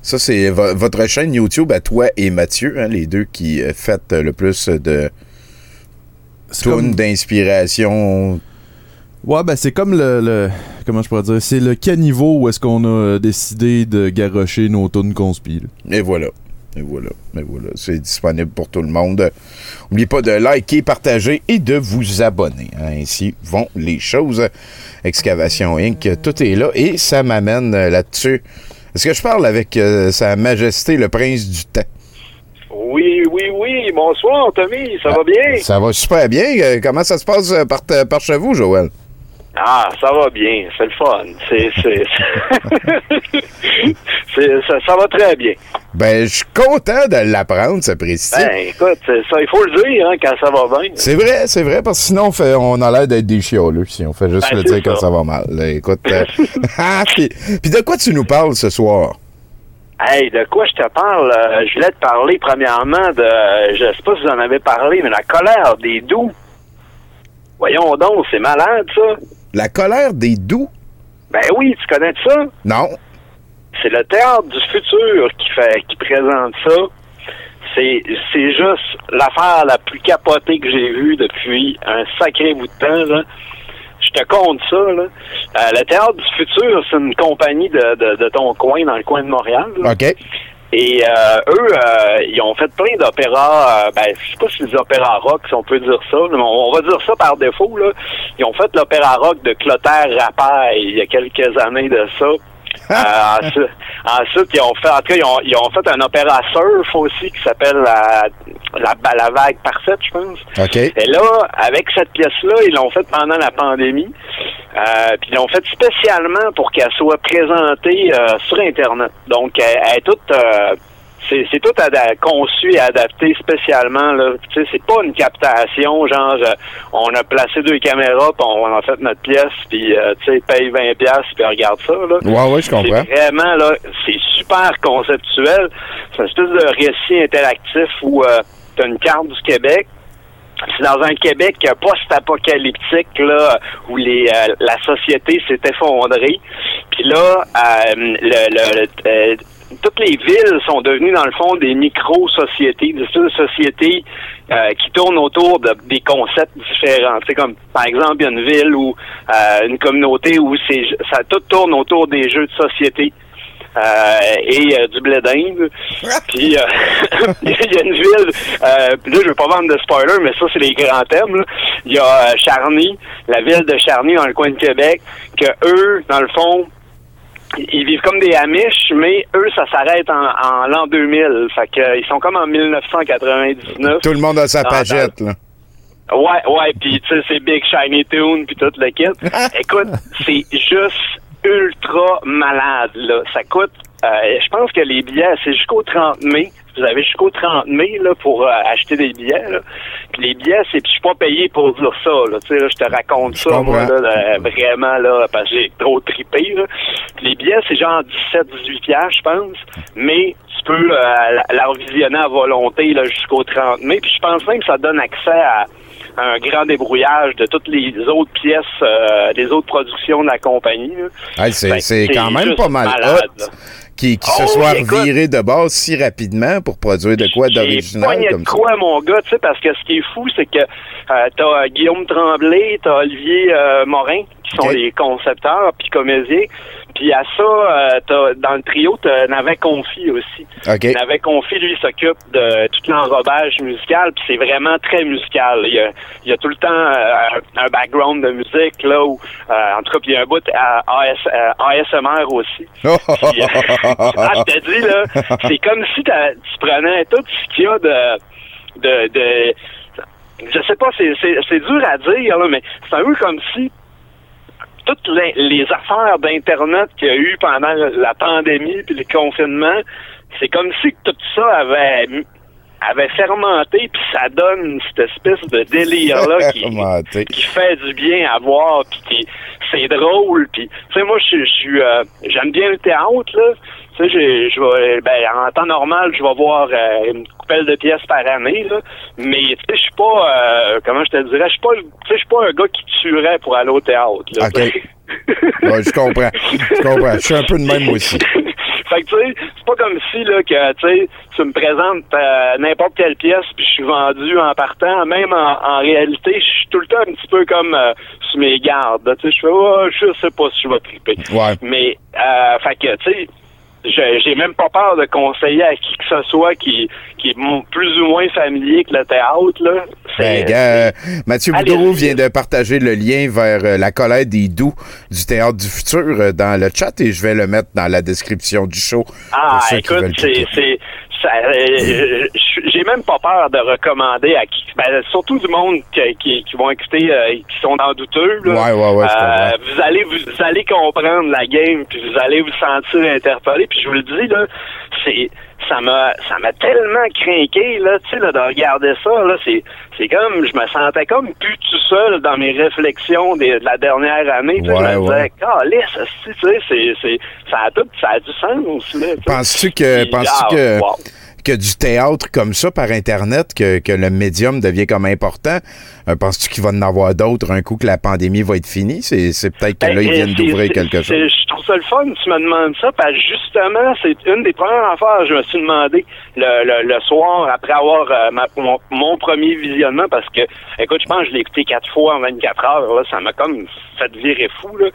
ça, c'est vo- votre chaîne YouTube à toi et Mathieu, hein, les deux qui euh, faites le plus de tunes comme- d'inspiration. Ouais, ben c'est comme le, le- Comment je pourrais dire C'est le caniveau où est-ce qu'on a décidé de garrocher nos tunes conspi. Et voilà. Et voilà. Et voilà. C'est disponible pour tout le monde. N'oubliez pas de liker, partager et de vous abonner. hein. Ainsi vont les choses. Excavation Inc., tout est là. Et ça m'amène là-dessus. Est-ce que je parle avec euh, Sa Majesté le Prince du Temps? Oui, oui, oui. Bonsoir, Tommy. Ça va bien? Ça va super bien. Euh, Comment ça se passe euh, par, par chez vous, Joël? Ah, ça va bien. C'est le fun. C'est, ça, ça va très bien. Ben, je suis content de l'apprendre, ce précis. Ben, écoute, ça, il faut le dire hein, quand ça va bien. C'est vrai, c'est vrai, parce que sinon, on, fait, on a l'air d'être des chioleux si on fait juste Ben, le dire quand ça. va mal. Là, écoute, euh, ah, puis, puis de quoi tu nous parles ce soir? Hey, de quoi je te parle? Euh, je voulais te parler premièrement de, je sais pas si vous en avez parlé, mais la colère des doux. Voyons donc, c'est malade ça. La colère des doux? Ben oui, tu connais ça? Non. C'est le théâtre du futur qui fait, qui présente ça. C'est, c'est juste l'affaire la plus capotée que j'ai vue depuis un sacré bout de temps, là. Je te compte ça, là. Euh, le théâtre du futur, c'est une compagnie de, de, de ton coin, dans le coin de Montréal. là. OK. Et euh, eux, euh, ils ont fait plein d'opéras, euh, ben, je sais pas si les opéras rock, si on peut dire ça, mais on va dire ça par défaut, là. Ils ont fait l'opéra rock de Clotaire Rapaille il y a quelques années de ça. Euh, ensuite, ils ont fait, en tout cas, ils ont, ils ont fait un opéra surf aussi qui s'appelle la, la, la vague parfaite, je pense. Et là, avec cette pièce-là, ils l'ont faite pendant la pandémie. Euh, puis ils l'ont faite spécialement pour qu'elle soit présentée euh, sur Internet. Donc, elle, elle est toute... c'est, tout conçu et adapté spécialement. Là. C'est pas une captation, genre on a placé deux caméras, puis on a fait notre pièce, puis euh, tu sais, paye 20 pièces puis regarde ça. Là. Ouais, ouais, je comprends. C'est vraiment là, c'est super conceptuel. C'est une espèce de récit interactif où euh, tu as une carte du Québec. C'est dans un Québec post-apocalyptique là où les euh, la société s'est effondrée. Puis là, euh, le, le- le- euh, toutes les villes sont devenues dans le fond des micro-sociétés, des sociétés euh, qui tournent autour de, des concepts différents. C'est comme par exemple il y a une ville ou euh, une communauté où c'est ça tout tourne autour des jeux de société. euh, et euh, du blé d'Inde. Puis euh, il y a une ville, euh, là je veux pas vendre de spoiler, mais ça c'est les grands thèmes. là. Il y a euh, Charny, la ville de Charny dans le coin de Québec, que eux, dans le fond, ils vivent comme des Amish, mais eux, ça s'arrête en, en l'an 2000. Fait que, euh, ils sont comme en 1999. Tout le monde a sa Dans- pagette, là. Ouais, ouais, puis tu sais, c'est Big Shiny Tune, puis tout le kit. Écoute, c'est juste ultra malade, là. Ça coûte, euh, je pense que les billets, c'est jusqu'au 30 mai. Vous avez jusqu'au 30 mai, là, pour euh, acheter des billets, là. Puis les billets, c'est, puis je suis pas payé pour dire ça, là. Tu sais, là, je te raconte ça, moi, là, là, vraiment, là, parce que j'ai trop trippé, là. Puis les billets, c'est genre 17-18 piastres, je pense. Mais tu peux euh, la, la revisionner à volonté, là, jusqu'au 30 mai. Puis je pense même que ça donne accès à un grand débrouillage de toutes les autres pièces, euh, des autres productions de la compagnie. là. Hey, c'est quand même pas mal qui, qui Oh, se soit écoute. reviré de base si rapidement pour produire de quoi d'original comme de ça. quoi, mon gars, tu sais, parce que ce qui est fou, c'est que euh, t'as euh, Guillaume Tremblay, t'as Olivier euh, Morin, qui sont les concepteurs puis comédiens, Puis à ça, euh, t'as- dans le trio, t'as Navet Confi aussi. OK. Navet Confi, lui, s'occupe de tout l'enrobage musical, puis c'est vraiment très musical. Il y a, il y a tout le temps euh, un background de musique, là, où, euh, en tout cas, puis il y a un bout à AS, ASMR aussi. Puis, ah, je te dis, là, c'est comme si tu prenais tout ce qu'il y a de... de, de je sais pas, c'est, c'est, c'est dur à dire, là, mais c'est un peu comme si toutes les, les affaires d'Internet qu'il y a eu pendant la pandémie puis le confinement, c'est comme si tout ça avait avait fermenté puis ça donne cette espèce de délire là qui, fait du bien à voir puis qui c'est drôle puis tu sais moi je suis euh, j'aime bien le théâtre là tu sais j'ai- je vais ben en temps normal je vais voir euh, une coupelle de pièces par année là mais tu sais je suis pas euh, comment je te dirais je suis pas je suis pas un gars qui tuerait pour aller au théâtre là, OK. Ouais, je comprends. Je comprends. Je suis un peu de même moi aussi. fait que tu sais, c'est pas comme si là que tu sais, tu me présentes euh, n'importe quelle pièce puis je suis vendu en partant. Même en, en réalité, je suis tout le temps un petit peu comme euh, sous mes gardes. Tu sais, je fais oh, je sais pas si je vais triper. Ouais. Mais euh, fait que tu sais. J'ai même pas peur de conseiller à qui que ce soit qui, qui est plus ou moins familier que le théâtre. Là. Ben, euh, Mathieu. Boudreau vient de partager le lien vers euh, la colère des doux du Théâtre du Futur euh, dans le chat et je vais le mettre dans la description du show. Ah, écoute, c'est, euh, j'ai même pas peur de recommander à qui, ben, surtout du monde qui, qui, qui vont écouter, euh, qui sont dans douteux. Là. Ouais, ouais, ouais, Euh, vous allez, vous, vous allez comprendre la game, puis vous allez vous sentir interpellé. Puis je vous le dis là, c'est, ça m'a, ça m'a tellement craqué là, tu sais, là, de regarder ça là, c'est, c'est comme, je me sentais comme plus tout seul dans mes réflexions des- de la dernière année. Tu sais, Ouais, je me disais, esti, tu sais, c'est, c'est, ça a tout, ça a du sens là. Penses-tu que, Puis, penses-tu ah, que, wow. que du théâtre comme ça par Internet, que, que le médium devient comme important, euh, penses-tu qu'il va en avoir d'autres un coup que la pandémie va être finie? C'est, c'est peut-être que Ben, là, ils euh, viennent d'ouvrir quelque chose. Je trouve ça le fun, tu me demandes ça, parce que justement, c'est une des premières affaires que je me suis demandé le, le, le soir après avoir euh, ma- mon, mon premier visionnement, parce que, écoute, je pense que je l'ai écouté quatre fois en 24 heures, là, ça m'a comme fait virer fou, là.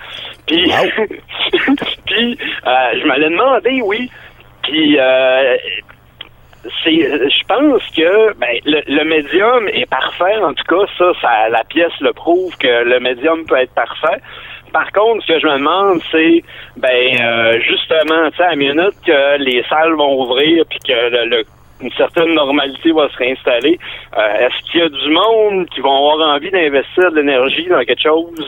Puis, puis euh, je me l'ai demandé, oui, puis... Euh, c'est je pense que ben, le, le médium est parfait. En tout cas ça, ça la pièce le prouve que le médium peut être parfait par contre ce que je me demande c'est ben euh, justement tu sais à la minute que les salles vont ouvrir puis que le, le- une certaine normalité va se réinstaller euh, est-ce qu'il y a du monde qui vont avoir envie d'investir de l'énergie dans quelque chose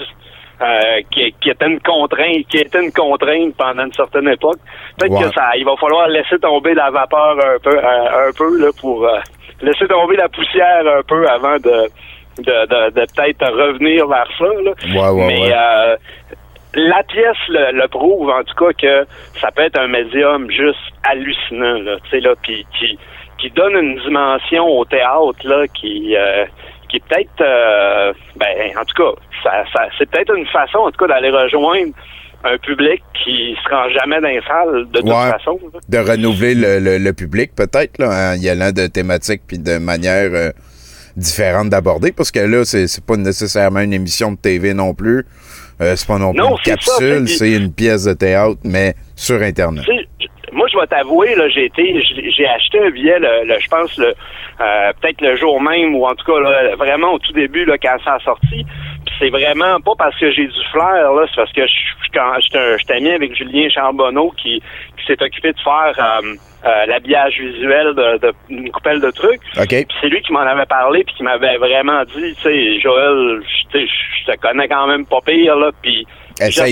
euh, qui, qui était une contrainte, qui était une contrainte pendant une certaine époque? Peut-être Ouais. que ça, il va falloir laisser tomber la vapeur un peu, un, un peu là pour euh, laisser tomber la poussière un peu avant de de, de, de peut-être revenir vers ça. Là. Ouais, ouais, Mais ouais. euh, la pièce le, le prouve en tout cas que ça peut être un médium juste hallucinant là, tu sais là, puis qui qui donne une dimension au théâtre là qui euh, qui est peut-être euh, ben en tout cas ça, ça c'est peut-être une façon en tout cas d'aller rejoindre un public qui se rend jamais dans les salles de toute Ouais. façon. là. De renouveler le, le- le public, peut-être, là, en y allant de thématiques puis de manière euh, différente d'aborder, parce que là, c'est c'est pas nécessairement une émission de TV non plus. Euh, c'est pas non plus Non, une ça, capsule, c'est- une pièce de théâtre, mais sur Internet. Moi, je vais t'avouer, là, j'ai été, j'ai acheté un billet, le, le- je pense, le, euh, peut-être le jour même, ou en tout cas, là, vraiment au tout début, là, quand ça a sorti. C'est vraiment pas parce que j'ai du flair, là, c'est parce que je quand j'étais un- j'étais ami avec Julien Charbonneau qui, qui s'est occupé de faire euh, euh, l'habillage visuel de, de- d'une coupelle de trucs. OK. Puis c'est lui qui m'en avait parlé puis qui m'avait vraiment dit, tu sais, Joël, je te connais quand même pas pire, là, puis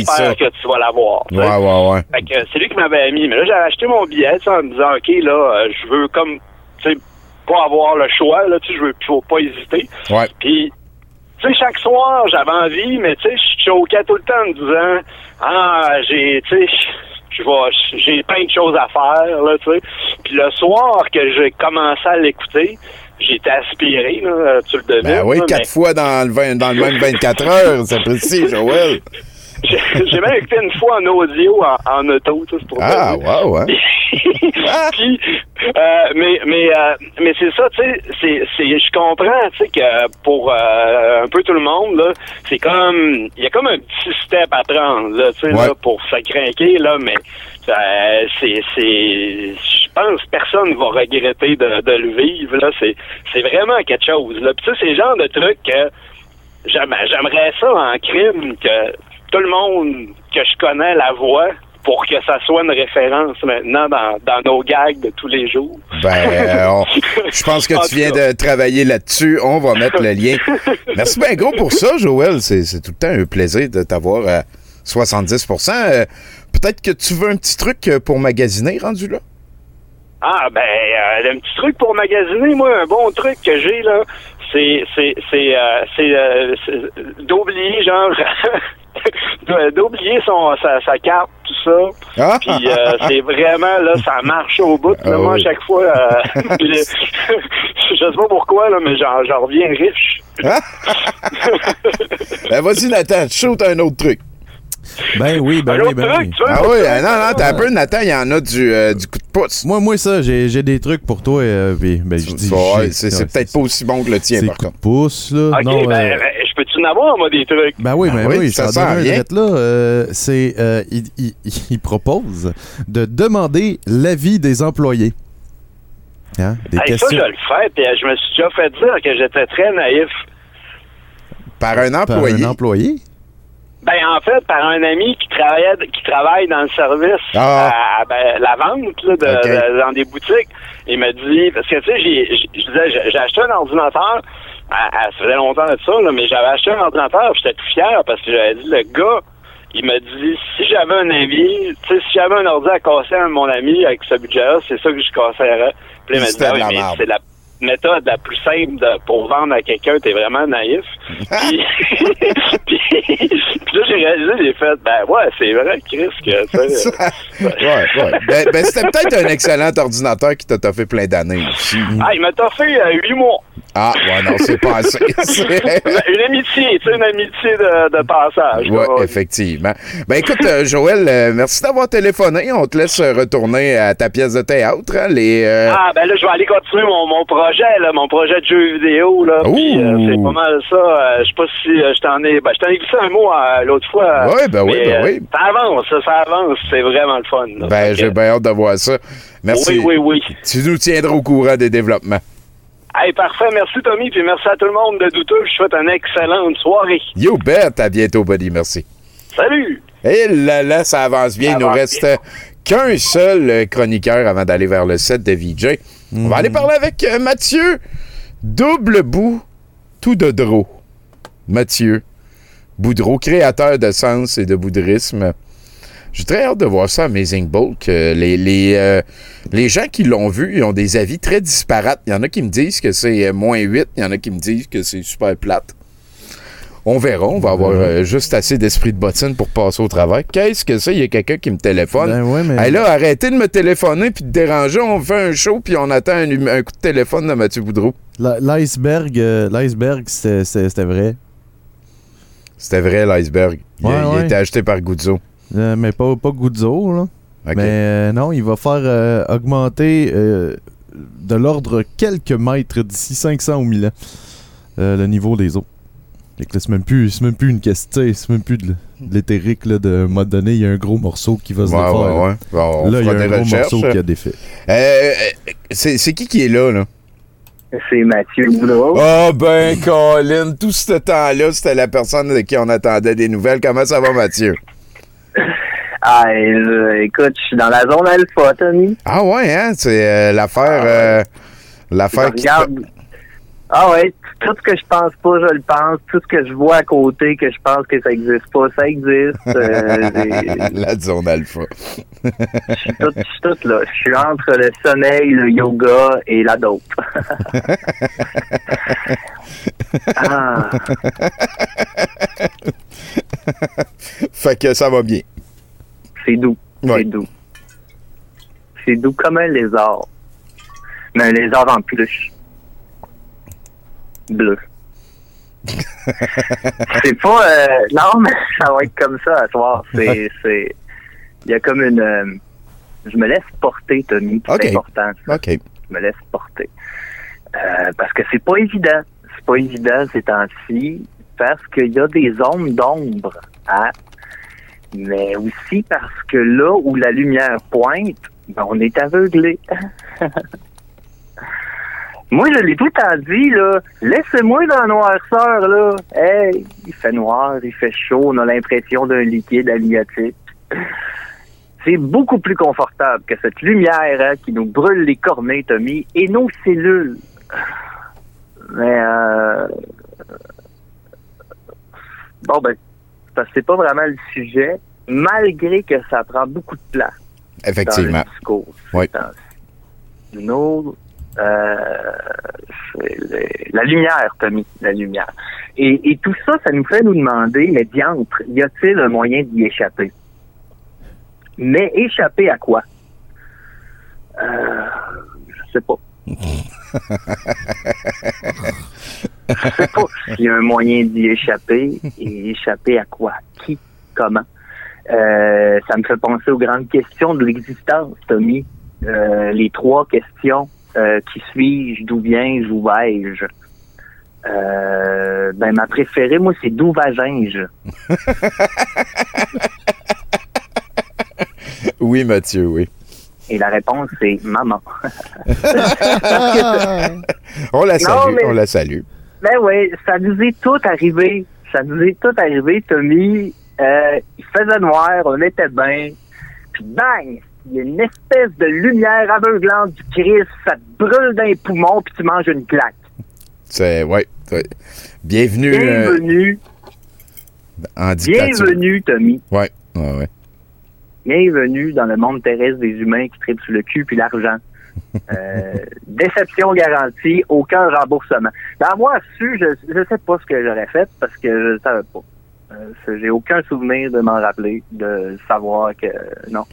j'espère que tu vas l'avoir. Ouais, ouais, ouais. Fait que c'est lui qui m'avait mis. Mais là, j'avais acheté mon billet, en me disant, OK, là, euh, je veux comme, tu sais, pas avoir le choix, là, tu sais, je veux faut pas hésiter. Ouais. Puis, tu sais, chaque soir, j'avais envie, mais tu sais, je choquais tout le temps en me disant, ah, j'ai, tu sais, je vais, j'ai plein de choses à faire, là, tu sais. Puis le soir que j'ai commencé à l'écouter, j'étais aspiré, là, tu le devines. Ben oui, là, quatre mais- fois dans le, vingt- dans le même 24 heures, c'est précis, Joël. J'ai j'ai même écouté une fois en audio, en, en auto, tu sais, c'est pour Ah, wow, ouais. Puis, euh, mais mais euh, mais c'est ça, tu sais, c'est c'est je comprends, tu sais que pour euh, un peu tout le monde là, c'est comme il y a comme un petit step à prendre là, tu sais là, pour se craquer là, mais euh, c'est c'est je pense personne va regretter de, de le vivre là, c'est c'est vraiment quelque chose là. Puis sais c'est le genre de truc que j'aimerais j'aimerais ça en crime que tout le monde que je connais la voix pour que ça soit une référence maintenant dans, dans nos gags de tous les jours. Ben, euh, on- je pense que tu viens de travailler là-dessus. On va mettre le lien. Merci bien gros pour ça, Joël. C'est tout le temps un plaisir de t'avoir à 70% Euh, Peut-être que tu veux un petit truc euh, pour magasiner rendu là? Ah ben euh, un petit truc pour magasiner, moi un bon truc que j'ai là, c'est euh, d'oublier genre d'oublier son sa, sa carte tout ça. Ah! Puis euh, c'est vraiment là ça marche au bout. Là, Ah moi à oui. chaque fois euh, je, je sais pas pourquoi là mais j'en j'en reviens riche. Ben, vas-y, Nathan, shoot un autre truc. Ben oui, ben oui, ben oui. Ah oui, ah non, non, t'as un peu, Nathan, il y en a du, euh, du coup de pouce. Moi, moi, ça, j'ai j'ai des trucs pour toi. euh, puis, ben, je dis. Ouais, c'est peut-être pas aussi bon que le tien, C'est par coup contre. de pouce, là. OK, non, ben, euh, ben, je peux-tu en avoir moi des trucs? Ben oui, Ah ben oui, oui, ça sent rien. là. euh, c'est, euh, il, il- il propose de demander l'avis des employés. Hein? Des Hey, ça questions je le fais, puis je me suis déjà fait dire que j'étais très naïf. Par un par employé? un employé? Ben en fait, par un ami qui travaillait qui travaille dans le service Ah. à, à, ben, la vente là, de, de- dans des boutiques. Il m'a dit parce que tu sais, j'ai j'ai- je disais j'ai- acheté un ordinateur. à- à- ça faisait longtemps de ça, là, mais j'avais acheté un ordinateur, j'étais tout fier parce que j'avais dit le gars, il m'a dit si j'avais un ami, tu sais, si j'avais un ordi à casser à mon ami avec ce budget-là, c'est ça que je casserais. Puis il m'a dit Ah oui, mais c'est la méthode la plus simple de- pour vendre à quelqu'un, t'es vraiment naïf. puis, puis, puis là, j'ai réalisé, j'ai fait, ben ouais, c'est vrai, Chris, que tu sais, ouais, ouais. Ben, ben, c'était peut-être un excellent ordinateur qui t'a toffé plein d'années aussi. Ah, il m'a toffé euh, huit mois. Ah, ouais, non, c'est pas assez. C'est- Une amitié, tu sais, une amitié de, de passage. Ouais, effectivement. Ben écoute, euh, Joël, euh, merci d'avoir téléphoné. On te laisse euh, retourner à ta pièce de théâtre. hein, les, euh, Ah, ben là, je vais aller continuer mon, mon projet, là, mon projet de jeu vidéo, là. Euh, c'est pas mal ça. Euh, je sais pas si euh, je t'en ai. Ben, je t'en ai glissé un mot l'autre fois. Ouais, ben oui, ben oui. Ça avance, ça, avance. C'est vraiment le fun. là. ben, j'ai bien hâte de voir ça. Merci. Oui, oui, oui. Tu nous tiendras au courant des développements. Hey, parfait. Merci, Tommy. Puis merci à tout le monde de douteux. Je souhaite une excellente soirée. You bet. À bientôt, buddy. Merci. Salut! Et là, là, ça avance bien. Ça Il nous reste qu'un seul chroniqueur avant d'aller vers le set de VJ. On va aller parler avec euh, Mathieu. Double bout, tout de drôle. Mathieu Boudreau, créateur de sens et de boudrisme. J'ai très hâte de voir ça à Amazing Bulk. Euh, les, les, euh, les gens qui l'ont vu, ils ont des avis très disparates. Il y en a qui me disent que c'est moins 8, il y en a qui me disent que c'est super plate. On verra, on va avoir euh, juste assez d'esprit de bottine pour passer au travail. Qu'est-ce que c'est? Il y a quelqu'un qui me téléphone. Ben ouais, mais- Hey, là, arrêtez de me téléphoner puis de déranger. On fait un show puis on attend un, coup de téléphone de Mathieu Boudreau. L'iceberg, euh, l'iceberg, c'était vrai. C'était vrai, l'iceberg. Il, a- Ouais, il été acheté par Guzzo. Euh, mais pas, pas Guzzo, là. Mais euh, non, il va faire augmenter de l'ordre quelques mètres d'ici 500 ou 1000 ans le niveau des eaux. Fait que là, c'est même plus, c'est même plus une question, c'est même plus de, de l'éthérique, là, de un moment donné, il y a un gros morceau qui va se Ouais, défaire. ouais, là. ouais. Bon, on là, il y a un gros recherches. morceau qui a défait. Euh, euh, c'est c'est qui qui est là, là? C'est Mathieu Boudreau. Ah ben, Colin, tout ce temps-là, c'était la personne de qui on attendait des nouvelles. Comment ça va, Mathieu? Ah, euh, écoute, je suis dans la zone alpha, Tommy. Ah ouais, hein? C'est euh, l'affaire... euh, l'affaire qui... regarde. Ah ouais, tout ce que je pense pas, je le pense. Tout ce que je vois à côté, que je pense que ça existe pas, ça existe. Euh, La zone alpha. je suis tout, là. Je suis entre le sommeil, le yoga et la dope. ah, fait que ça va bien. c'est doux. Ouais. C'est doux. C'est doux comme un lézard. Mais un lézard en peluche. Bleu. c'est pas. euh, non, mais ça va être comme ça à soir. C'est. Il y a comme une. euh, Je me laisse porter, Tommy. C'est important. ça. OK. Je me laisse porter. Euh, parce que c'est pas évident. C'est pas évident ces temps-ci. Parce qu'il y a des zones d'ombre. Hein? Mais aussi parce que là où la lumière pointe, ben, on est aveuglé. Moi, je l'ai tout temps dit, là. Laissez-moi dans la noirceur, là. Hey, il fait noir, il fait chaud, on a l'impression d'un liquide amniotique. C'est beaucoup plus confortable que cette lumière hein, qui nous brûle les cornets, Tommy, et nos cellules. Mais, euh... Bon, ben, parce que c'est pas vraiment le sujet, malgré que ça prend beaucoup de place. Effectivement. Dans le discours. Oui. temps-ci. Nos, euh, la lumière, Tommy, la lumière. Et, et tout ça, ça nous fait nous demander, mais diantre, y a-t-il un moyen d'y échapper? Mais échapper à quoi? Euh, je sais pas. je sais pas s'il y a un moyen d'y échapper. Et échapper à quoi? Qui? Comment? Euh, ça me fait penser aux grandes questions de l'existence, Tommy. Euh, les trois questions. Euh, qui suis-je? D'où viens-je? Où vais-je? Euh, ben, ma préférée, moi, c'est d'où vais-je? Oui, Mathieu, oui. Et la réponse, c'est maman. On la Non, salue, mais- on la salue. Ben oui, ça nous est tout arrivé. Ça nous est tout arrivé, Tommy. Euh, il faisait noir, on était bien. Puis bang! Il y a une espèce de lumière aveuglante du Christ. Ça te brûle dans les poumons, puis tu manges une claque. C'est, ouais, ouais. Bienvenue, euh, Bienvenue, en bienvenue, Tommy. Ouais, ouais, ouais. Bienvenue dans le monde terrestre des humains qui tripent sur le cul puis l'argent. Euh, déception garantie, aucun remboursement. D'avoir su, je ne sais pas ce que j'aurais fait parce que je ne savais pas. Euh, J'ai aucun souvenir de m'en rappeler, de savoir que non.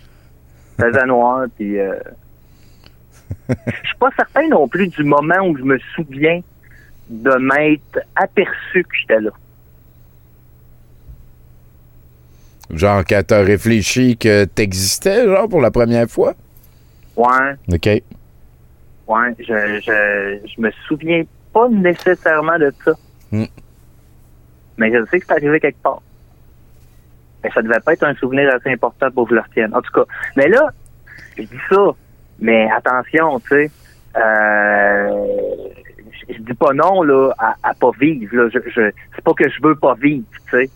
Faisait noir, puis euh, je suis pas certain non plus du moment où je me souviens de m'être aperçu que j'étais là. Genre, quand t'as réfléchi que t'existais, genre, pour la première fois? Ouais. OK. Ouais, je, je, je me souviens pas nécessairement de ça. Hmm. Mais je sais que c'est arrivé quelque part. Mais ça devait pas être un souvenir assez important pour que je le retienne. En tout cas, mais là, je dis ça, mais attention, tu sais, euh, je, je dis pas non là à, à pas vivre. Là. Je, je, c'est pas que je veux pas vivre, tu sais.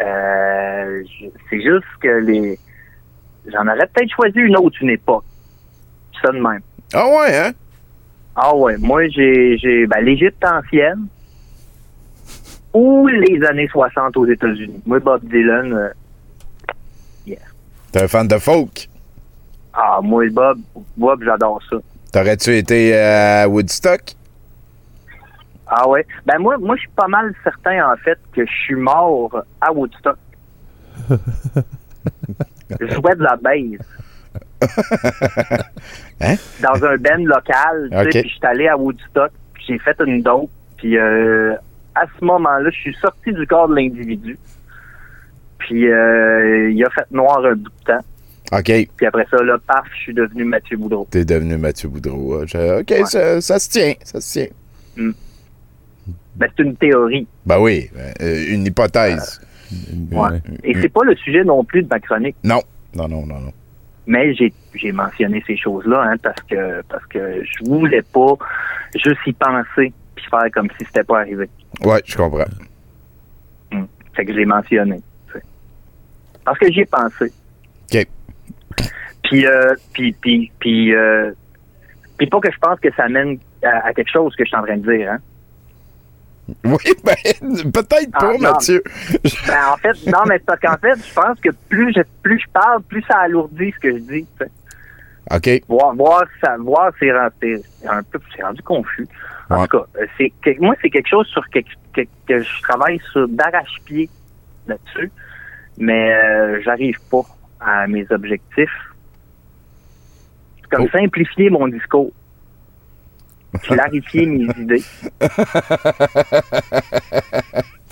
Euh, c'est juste que les, j'en aurais peut-être choisi une autre, une époque. Ça de même. Ah ouais, hein? Ah ouais, moi j'ai j'ai ben, l'Égypte ancienne ou les années 60 aux États-Unis. Moi Bob Dylan euh, T'es un fan de folk? ah moi Bob Bob j'adore ça. T'aurais-tu été à Woodstock? Ah ouais. Ben moi moi je suis pas mal certain en fait que je suis mort à Woodstock. je jouais de la base. Hein? Dans un band local, tu sais, puis je suis allé à Woodstock, puis j'ai fait une dope, puis euh, à ce moment-là, je suis sorti du corps de l'individu. Puis euh, il a fait noir un bout de temps. OK. Puis après ça, là, paf, je suis devenu Mathieu Boudreau. T'es devenu Mathieu Boudreau. Ah, je- OK, ça, ça se tient, ça se tient. Ben, c'est une théorie. Ben oui, euh, une hypothèse. Ouais. Et c'est pas le sujet non plus de ma chronique. Non, non, non, non, non. Mais j'ai j'ai mentionné ces choses-là hein, parce que parce que je voulais pas juste y penser puis faire comme si c'était pas arrivé. Ouais, je comprends. Fait que je l'ai mentionné. Parce que j'y ai pensé. OK. Puis euh, puis puis puis euh, puis pas que je pense que ça mène à, à quelque chose que je suis en train de dire, hein. Oui, ben, peut-être pas, Ah, non. Mathieu. Ben, en fait, non, mais parce qu'en fait, je pense que plus je, plus je parle, plus ça alourdit ce que je dis. OK. Voir, voir, ça, voir, c'est rendu, c'est un peu, c'est rendu confus. En Ouais. tout cas, c'est, moi, c'est quelque chose sur que, que, que je travaille sur d'arrache-pied là-dessus, mais euh, j'arrive pas à mes objectifs. C'est comme simplifier mon discours. Clarifier mes idées.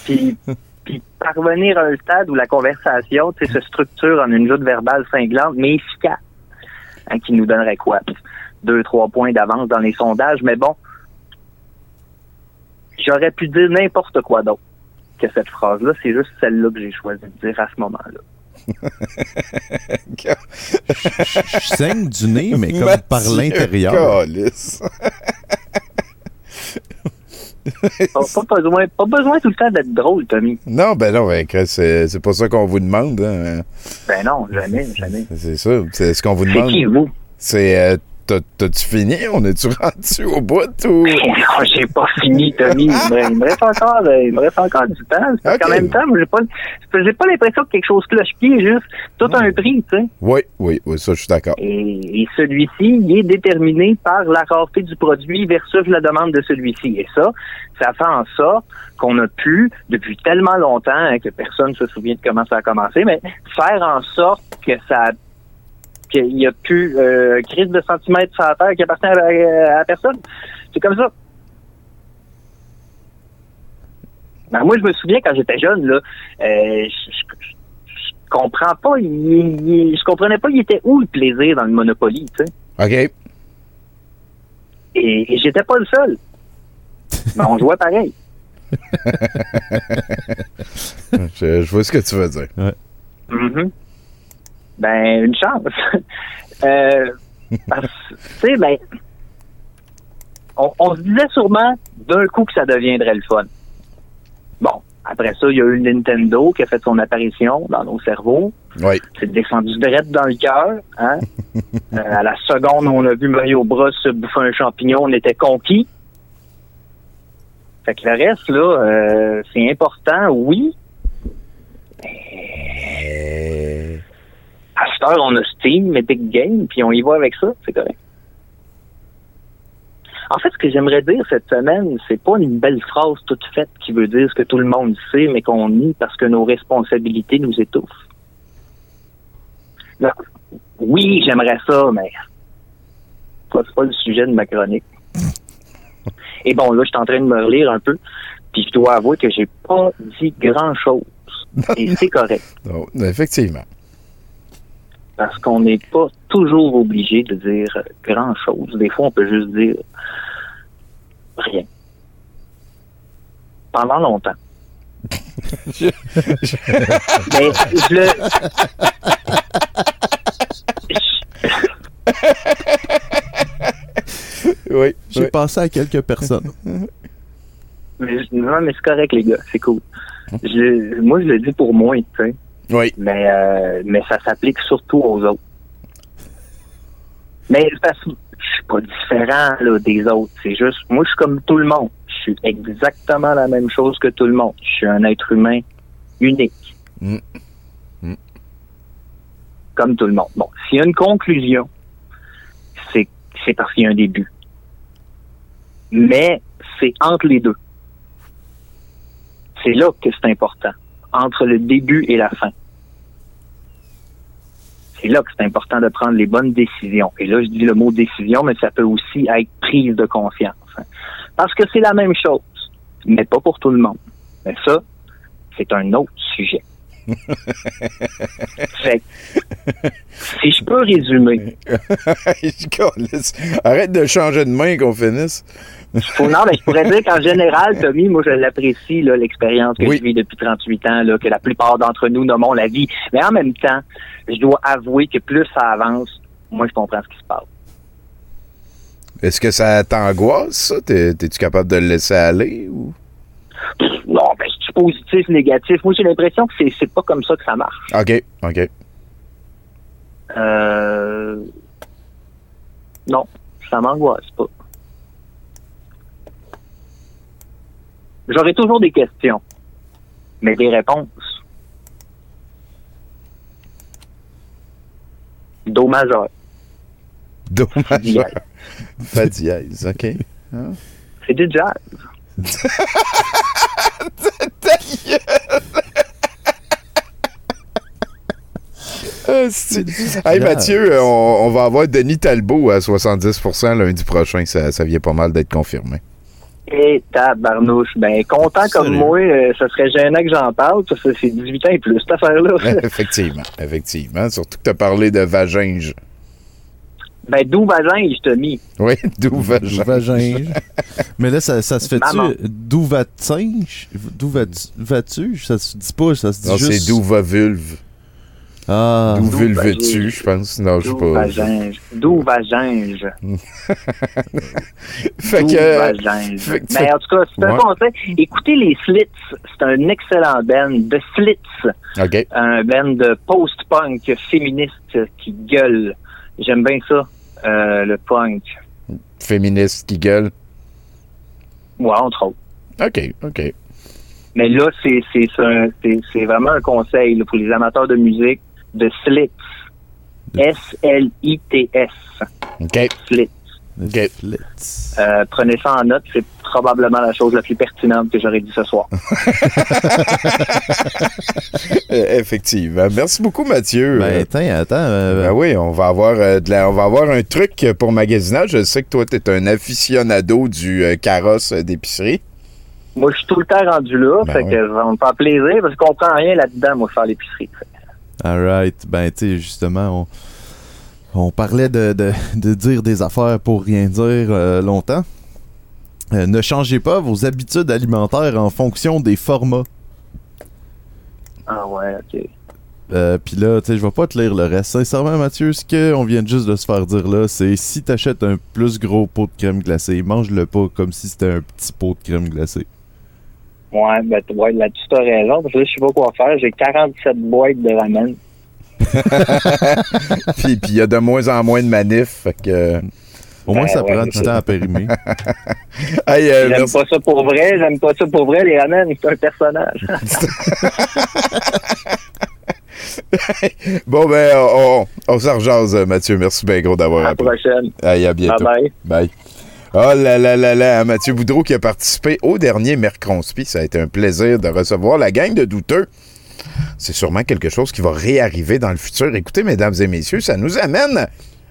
puis, puis parvenir à un stade où la conversation tu sais, se structure en une joute verbale cinglante, mais efficace. hein, qui nous donnerait quoi? Deux, trois points d'avance dans les sondages, mais bon, j'aurais pu dire n'importe quoi d'autre que cette phrase-là. C'est juste celle-là que j'ai choisi de dire à ce moment-là. Je saigne du nez, mais comme par Mathieu l'intérieur. Calisse. pas, pas besoin, pas besoin tout le temps d'être drôle, Tommy. Non, ben non, ben, c'est c'est pas ça qu'on vous demande. hein. Ben non, jamais, jamais. C'est ça. C'est ce qu'on vous C'est demande. qui, vous? C'est. euh, T'as-tu fini? On est-tu rendu au bout ou? Non, j'ai pas fini, Tommy. Il me, il me reste encore, euh, il me reste encore du temps. Parce qu'en même temps, j'ai pas, j'ai pas l'impression que quelque chose cloche-pied, juste tout a un prix, tu sais. Oui, oui, oui, ça, je suis d'accord. Et, et celui-ci, il est déterminé par la rareté du produit versus la demande de celui-ci. Et ça, ça fait en sorte qu'on a pu, depuis tellement longtemps hein, que personne ne se souvient de comment ça a commencé, mais faire en sorte que ça qu'il n'y a plus euh, crise de centimètres sur la terre qui appartient à, à- à personne. C'est comme ça. Ben, moi, je me souviens quand j'étais jeune, là, euh, je, je- je comprends pas, il, il- je comprenais pas, il était où le plaisir dans le Monopoly, tu sais. OK. Et, et j'étais pas le seul. Mais on jouait pareil. je, je vois ce que tu veux dire. Mhm. Ben, une chance. euh, parce que, tu sais, ben, on, on se disait sûrement d'un coup que ça deviendrait le fun. Bon, après ça, il y a eu Nintendo qui a fait son apparition dans nos cerveaux. Oui. C'est descendu direct dans le cœur. Hein? Euh, à la seconde où on a vu Mario Bros se bouffer un champignon, on était conquis. Fait que le reste, là, euh, c'est important, oui. Mais... À cette heure, on a Steam, Epic Games, puis on y va avec ça, c'est correct. En fait, ce que j'aimerais dire cette semaine, c'est pas une belle phrase toute faite qui veut dire ce que tout le monde sait, mais qu'on nie parce que nos responsabilités nous étouffent. Oui, j'aimerais ça, mais c'est pas le sujet de ma chronique. Et bon, là, je suis en train de me relire un peu, puis je dois avouer que j'ai pas dit grand-chose. Et c'est correct. Non, effectivement. Parce qu'on n'est pas toujours obligé de dire grand-chose. Des fois, on peut juste dire rien. Pendant longtemps. Mais je le... oui. J'ai pensé à quelques personnes. Mais, je- non, mais c'est correct, les gars. C'est cool. Je- moi, je le dis pour moi, tu sais. Oui. Mais, euh, mais ça s'applique surtout aux autres. Mais parce que je suis pas différent là, des autres. C'est juste, moi, je suis comme tout le monde. Je suis exactement la même chose que tout le monde. Je suis un être humain unique. Mm. Comme tout le monde. Bon, s'il y a une conclusion, c'est c'est parce qu'il y a un début. Mais c'est entre les deux. C'est là que c'est important. Entre le début et la fin. C'est là que c'est important de prendre les bonnes décisions. Et là, je dis le mot décision, mais ça peut aussi être prise de hein. Parce que c'est la même chose, mais pas pour tout le monde. Mais ça, c'est un autre sujet. Fait si je peux résumer, Arrête de changer de main qu'on finisse. Faut- non, mais je pourrais dire qu'en général, Tommy, moi, je l'apprécie, l'expérience que Oui. je vis depuis 38 ans, là, que la plupart d'entre nous nommons la vie. Mais en même temps, je dois avouer que plus ça avance, moins je comprends ce qui se passe. Est-ce que ça t'angoisse, ça? T'es- T'es-tu capable de le laisser aller? Ou... Non, ben, c'est positif, négatif? Moi, j'ai l'impression que c'est, c'est pas comme ça que ça marche. OK, OK. Euh... Non, ça m'angoisse pas. J'aurai toujours des questions, mais des réponses. Do majeur. Do majeur. Fa dièse, OK. Hein? C'est du jazz. Asti. Hey Mathieu, euh, on, on va avoir Denis Talbot à 70% lundi prochain. Ça, ça vient pas mal d'être confirmé. Et tabarnouche. Ben, content comme moi, euh, ça serait gênant que j'en parle. Ça, c'est c'est 18 ans et plus, cette affaire-là. effectivement, effectivement. Surtout que tu as parlé de vaginge. Ben, d'où vagin, je t'ai mis. Oui, d'où vagin. Vagin. Mais là, ça, ça se fait-tu? Maman. D'où va-tu? D'où vas-tu? vas-tu? Ça se dit pas, ça se dit Non, juste... c'est d'où va vulve. Ah. D'où vagin. je pense. Non, je sais D'où pas. D'où vagin. Fait D'où que. vagin. fait que- Mais en tout cas, c'est un Ouais. conseil. Écoutez les Slits. C'est un excellent band de Slits. OK. Un band de post-punk féministe qui gueule. J'aime bien ça, euh, le punk. Féministe qui gueule. Ouais, entre autres. OK, OK. Mais là, c'est vraiment un conseil là, pour les amateurs de musique de Slits. S-L-I-T-S. OK. Slits. Euh, prenez ça en note, c'est probablement la chose la plus pertinente que j'aurais dit ce soir. Euh, effectivement. Merci beaucoup, Mathieu. Ben, attends, attends. euh, Ben oui, on va avoir euh, de la- on va avoir un truc pour magasinage. Je sais que toi, tu es un aficionado du euh, carrosse d'épicerie. Moi, je suis tout le temps rendu là, Ben fait oui. que ça va me faire plaisir parce qu'on comprend rien là-dedans, moi, faire l'épicerie. Alright. Ben, tu sais, justement, on, on parlait de, de- de dire des affaires pour rien dire euh, longtemps. Euh, ne changez pas vos habitudes alimentaires en fonction des formats. Ah ouais, ok. Euh, Puis là, tu sais, je vais pas te lire le reste. Sincèrement, Mathieu, ce qu'on vient juste de se faire dire là, c'est si t'achètes un plus gros pot de crème glacée, mange-le pas comme si c'était un petit pot de crème glacée. Ouais, ben ouais, là-dessus, t'as raison, parce que là, je sais pas quoi faire. J'ai 47 boîtes de ramen. puis il y a de moins en moins de manifs. Fait que, Au moins, Ben ça ouais, prend du ça. temps à périmer. Hey, euh, J'aime pas ça pour vrai, j'aime pas ça pour vrai, les ramen, c'est un personnage. Bon, ben, on, on s'en rejase, Mathieu. Merci bien gros d'avoir À la prochaine. Hey, à bientôt. Bye Bye. Oh là là là là, Mathieu Boudreau qui a participé au dernier Mercronspi. Ça a été un plaisir de recevoir la gang de douteux. C'est sûrement quelque chose qui va réarriver dans le futur. Écoutez, mesdames et messieurs, ça nous amène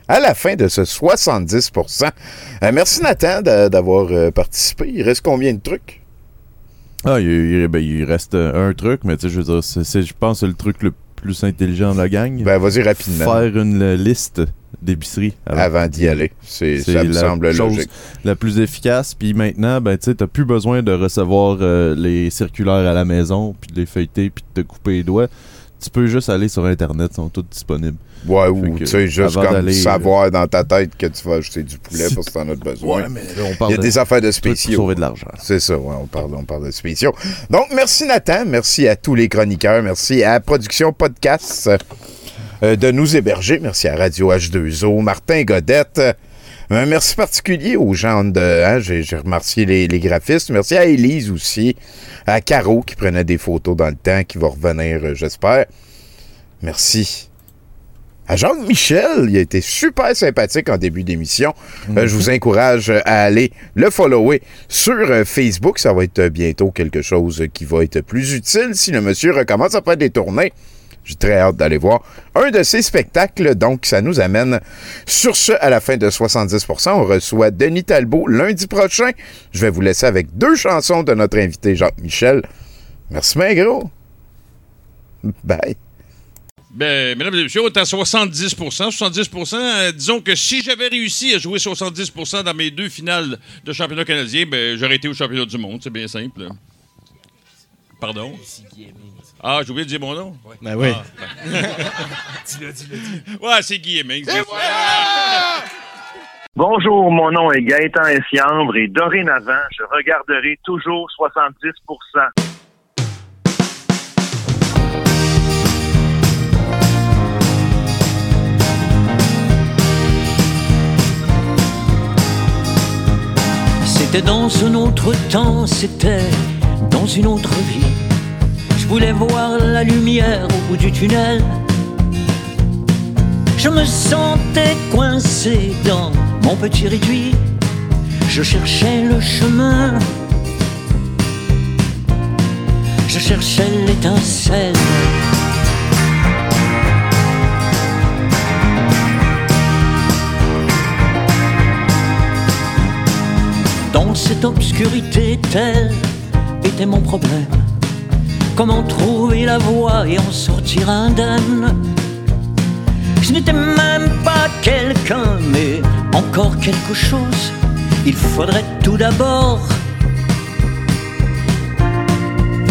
à la fin de ce 70% Euh, Merci Nathan d'avoir euh, participé. Il reste combien de trucs? Ah, il, ben, reste euh, un truc, mais je veux dire, je pense que le truc le plus intelligent de la gang. Ben, vas-y rapidement. Faire une liste d'épiceries Avant d'y aller. C'est- ça me la semble chose logique. la plus efficace. Puis maintenant, ben, tu t'as plus besoin de recevoir euh, les circulaires à la maison, puis de les feuilleter, puis de te couper les doigts. Tu peux juste aller sur Internet, ils sont tous disponibles. Ouais, ou tu sais, juste comme d'aller, savoir dans ta tête que tu vas acheter du poulet Si- parce que t'en as besoin. Ouais, mais là, on parle Il y a de des affaires de pour spéciaux. sauver de l'argent. C'est ça, ouais, on parle, on parle de spéciaux. Donc, merci Nathan, merci à tous les chroniqueurs, merci à Production Podcast euh, de nous héberger, merci à Radio H2O, Martin Godette. Un merci particulier aux gens de. hein, J'ai j'ai remercié les, les graphistes. Merci à Élise aussi. À Caro qui prenait des photos dans le temps, qui va revenir, euh, j'espère. Merci à Jean-Michel. Il a été super sympathique en début d'émission. Euh, je vous encourage à aller le follower sur euh, Facebook. Ça va être bientôt quelque chose qui va être plus utile si le monsieur recommence à faire des tournées. J'ai très hâte d'aller voir un de ses spectacles. Donc, ça nous amène sur ce à la fin de 70%. On reçoit Denis Talbot lundi prochain. Je vais vous laisser avec deux chansons de notre invité Jacques-Michel. Merci bien gros. Bye. Ben, mesdames et messieurs, on est à 70 70 euh, disons que si j'avais réussi à jouer 70% dans mes deux finales de championnat canadien, ben, j'aurais été au championnat du monde. C'est bien simple. Pardon? Ah, j'ai oublié de dire mon nom? Ben oui. dis-le, dis-le, dis Ouais, c'est Guy Hemmings. Bonjour, mon nom est Gaëtan Essiambre et dorénavant, je regarderai toujours 70% C'était dans un autre temps, c'était dans une autre vie. Je voulais voir la lumière au bout du tunnel. Je me sentais coincé dans mon petit réduit. Je cherchais le chemin. Je cherchais l'étincelle. Dans cette obscurité, tel était mon problème. Comment trouver la voie et en sortir indemne Je n'étais même pas quelqu'un, mais encore quelque chose. Il faudrait tout d'abord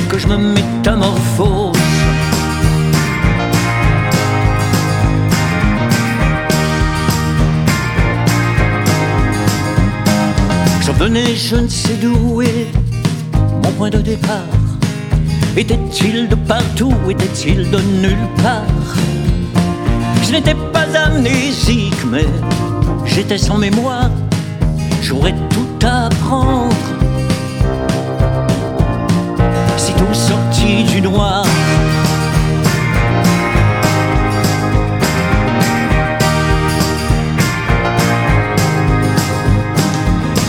que je me métamorphose. Je venais, je ne sais d'où est mon point de départ. Était-il de partout, était-il de nulle part Je n'étais pas amnésique, mais j'étais sans mémoire. J'aurais tout à apprendre. Si tout sorti du noir.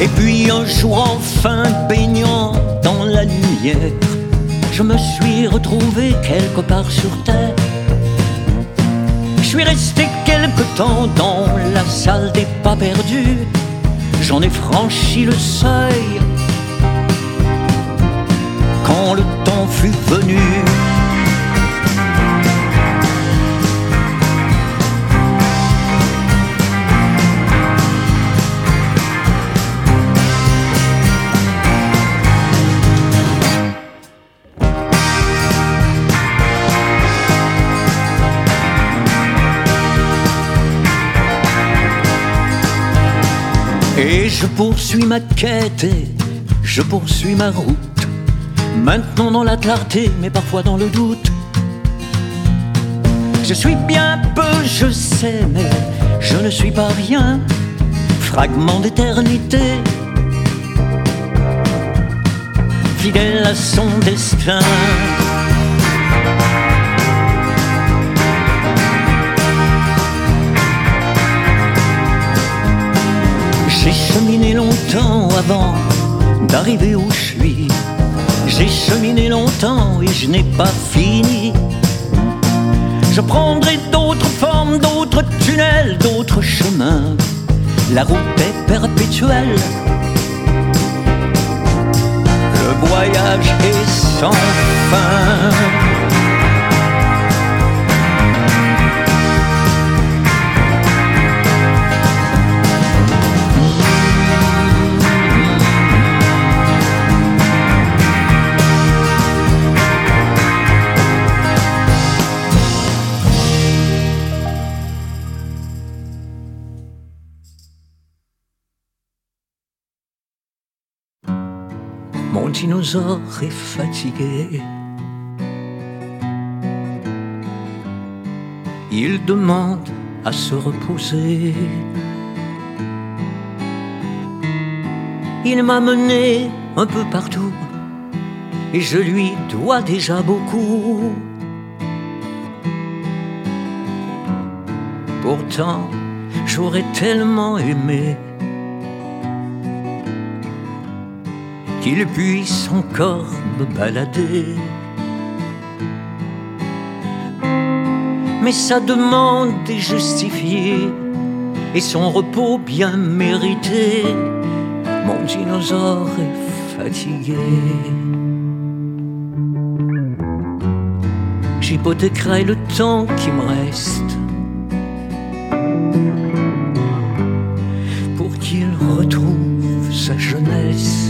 Et puis un jour enfin baignant dans la lumière, je me suis retrouvé quelque part sur terre. Je suis resté quelque temps dans la salle des pas perdus. J'en ai franchi le seuil quand le temps fut venu. Et je poursuis ma quête je poursuis ma route. Maintenant dans la clarté, mais parfois dans le doute. Je suis bien peu, je sais, mais je ne suis pas rien. Fragment d'éternité, fidèle à son destin. J'ai cheminé longtemps avant d'arriver où je suis. J'ai cheminé longtemps et je n'ai pas fini. Je prendrai d'autres formes, d'autres tunnels, d'autres chemins. La route est perpétuelle. Le voyage est sans fin. Dinosaure est fatigué. Il demande à se reposer. Il m'a mené un peu partout et je lui dois déjà beaucoup. Pourtant, j'aurais tellement aimé qu'il puisse encore me balader. Mais sa demande est justifiée et son repos bien mérité. Mon dinosaure est fatigué. J'hypothéquerai le temps qui me reste pour qu'il retrouve sa jeunesse.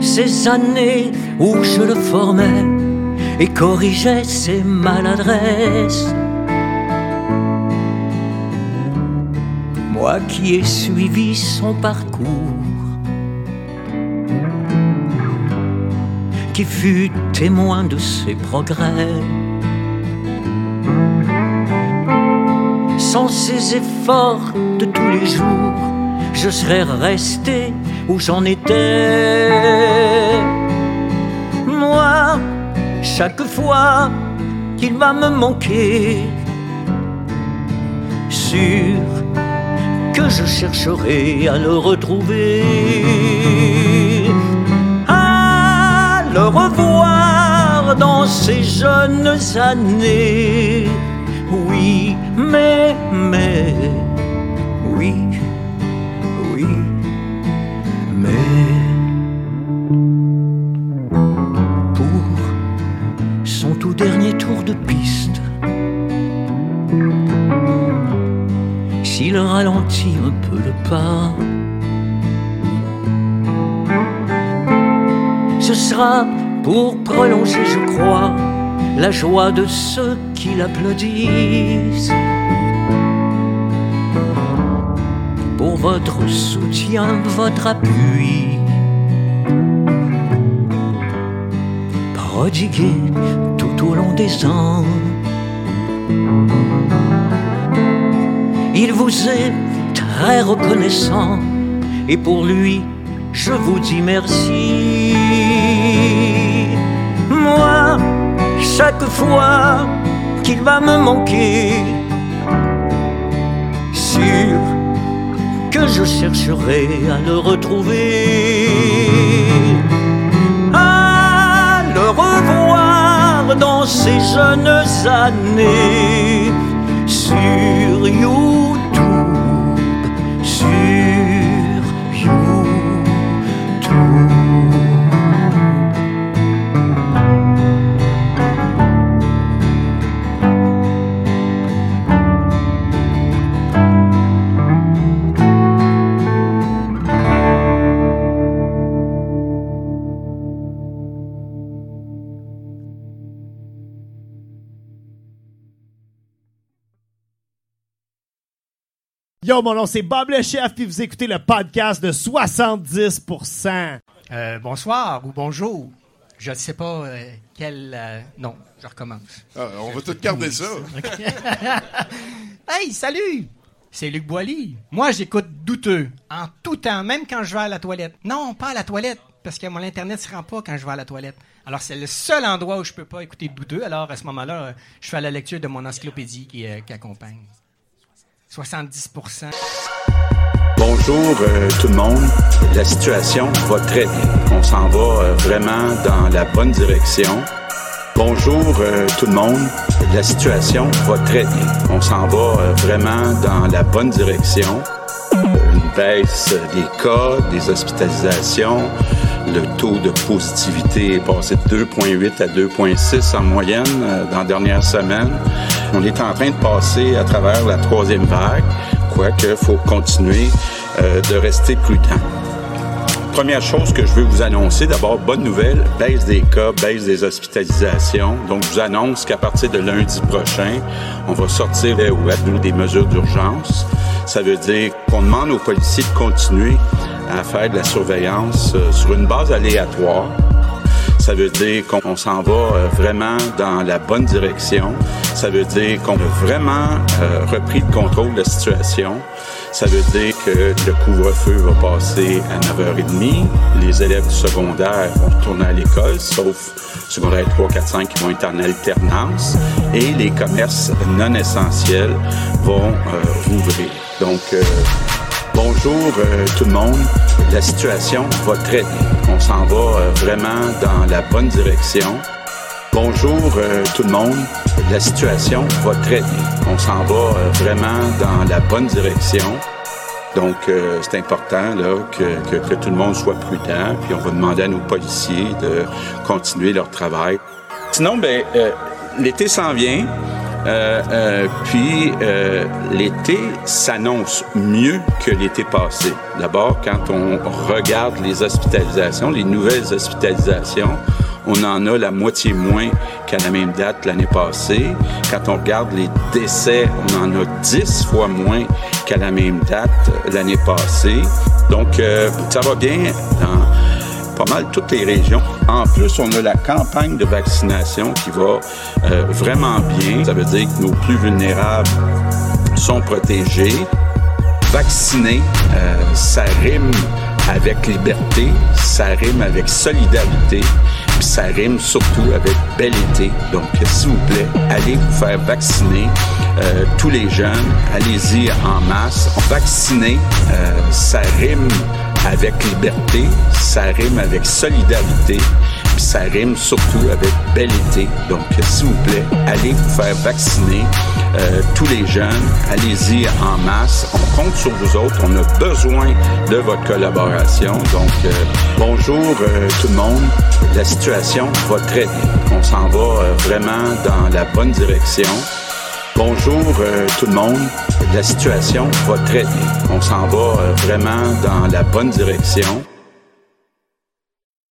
Ces années où je le formais et corrigeais ses maladresses. Moi qui ai suivi son parcours, qui fut témoin de ses progrès. Sans ses efforts de tous les jours, je serais resté où j'en étais. Moi, chaque fois qu'il va me manquer, sûr que je chercherai à le retrouver. À le revoir dans ces jeunes années. Oui, mais, mais, oui, un peu le pas. Ce sera pour prolonger, je crois, la joie de ceux qui l'applaudissent. Pour votre soutien, votre appui. Prodigué tout au long des ans. Il vous est très reconnaissant et pour lui, je vous dis merci. Moi, chaque fois qu'il va me manquer, sûr que je chercherai à le retrouver. À le revoir dans ces jeunes années sur YouTube, Yo, mon nom c'est Bob le Chef, puis vous écoutez le podcast de 70%. Euh, bonsoir ou bonjour. Je ne sais pas euh, quel. euh, non, je recommence. Ah, on va tout garder ça. Hey, salut! C'est Luc Boilly. Moi, j'écoute douteux, en tout temps, même quand je vais à la toilette. Non, pas à la toilette, parce que mon Internet ne se rend pas quand je vais à la toilette. Alors, c'est le seul endroit où je peux pas écouter douteux. Alors, à ce moment-là, euh, je fais la lecture de mon encyclopédie qui, euh, qui accompagne. 70 Bonjour euh, tout le monde. La situation va très bien. On s'en va euh, vraiment dans la bonne direction. Bonjour euh, tout le monde. La situation va très bien. On s'en va vraiment dans la bonne direction. Une baisse des cas, des hospitalisations. Le taux de positivité est passé de 2,8 à 2,6 en moyenne euh, dans la dernière semaine. On est en train de passer à travers la troisième vague, quoique faut continuer euh, de rester prudent. Première chose que je veux vous annoncer, d'abord, bonne nouvelle, baisse des cas, baisse des hospitalisations. Donc, je vous annonce qu'à partir de lundi prochain, on va sortir web des mesures d'urgence. Ça veut dire qu'on demande aux policiers de continuer à faire de la surveillance euh, sur une base aléatoire. Ça veut dire qu'on s'en va euh, vraiment dans la bonne direction. Ça veut dire qu'on a vraiment euh, repris le contrôle de la situation. Ça veut dire que le couvre-feu va passer à 9h30. Les élèves du secondaire vont retourner à l'école, sauf secondaire 3, 4, 5 qui vont être en alternance. Et les commerces non essentiels vont euh, rouvrir. Donc, Bonjour euh, tout le monde. La situation va très bien. On s'en va euh, vraiment dans la bonne direction. Bonjour euh, tout le monde. La situation va très bien. On s'en va vraiment dans la bonne direction. Donc, c'est important que, tout le monde soit prudent. Puis, on va demander à nos policiers de continuer leur travail. Sinon, ben, l'été s'en vient. Euh, euh, puis euh, l'été s'annonce mieux que l'été passé. D'abord, quand on regarde les hospitalisations, les nouvelles hospitalisations, on en a la moitié moins qu'à la même date l'année passée. Quand on regarde les décès, on en a 10 fois moins qu'à la même date l'année passée. Donc, ça va bien pas mal toutes les régions. En plus, on a la campagne de vaccination qui va euh, vraiment bien. Ça veut dire que nos plus vulnérables sont protégés. Vacciner, euh, ça rime avec liberté, ça rime avec solidarité, puis ça rime surtout avec bel été. Donc, s'il vous plaît, allez vous faire vacciner. Euh, tous les jeunes, allez-y en masse. Vacciner, ça rime avec liberté, ça rime avec solidarité, puis ça rime surtout avec bel été. Donc, s'il vous plaît, allez vous faire vacciner. Euh, tous les jeunes, allez-y en masse. On compte sur vous autres. On a besoin de votre collaboration. Donc, euh, bonjour euh, tout le monde. La situation va très bien. On s'en va euh, vraiment dans la bonne direction. Bonjour euh, tout le monde. La situation va très bien. On s'en va euh, vraiment dans la bonne direction.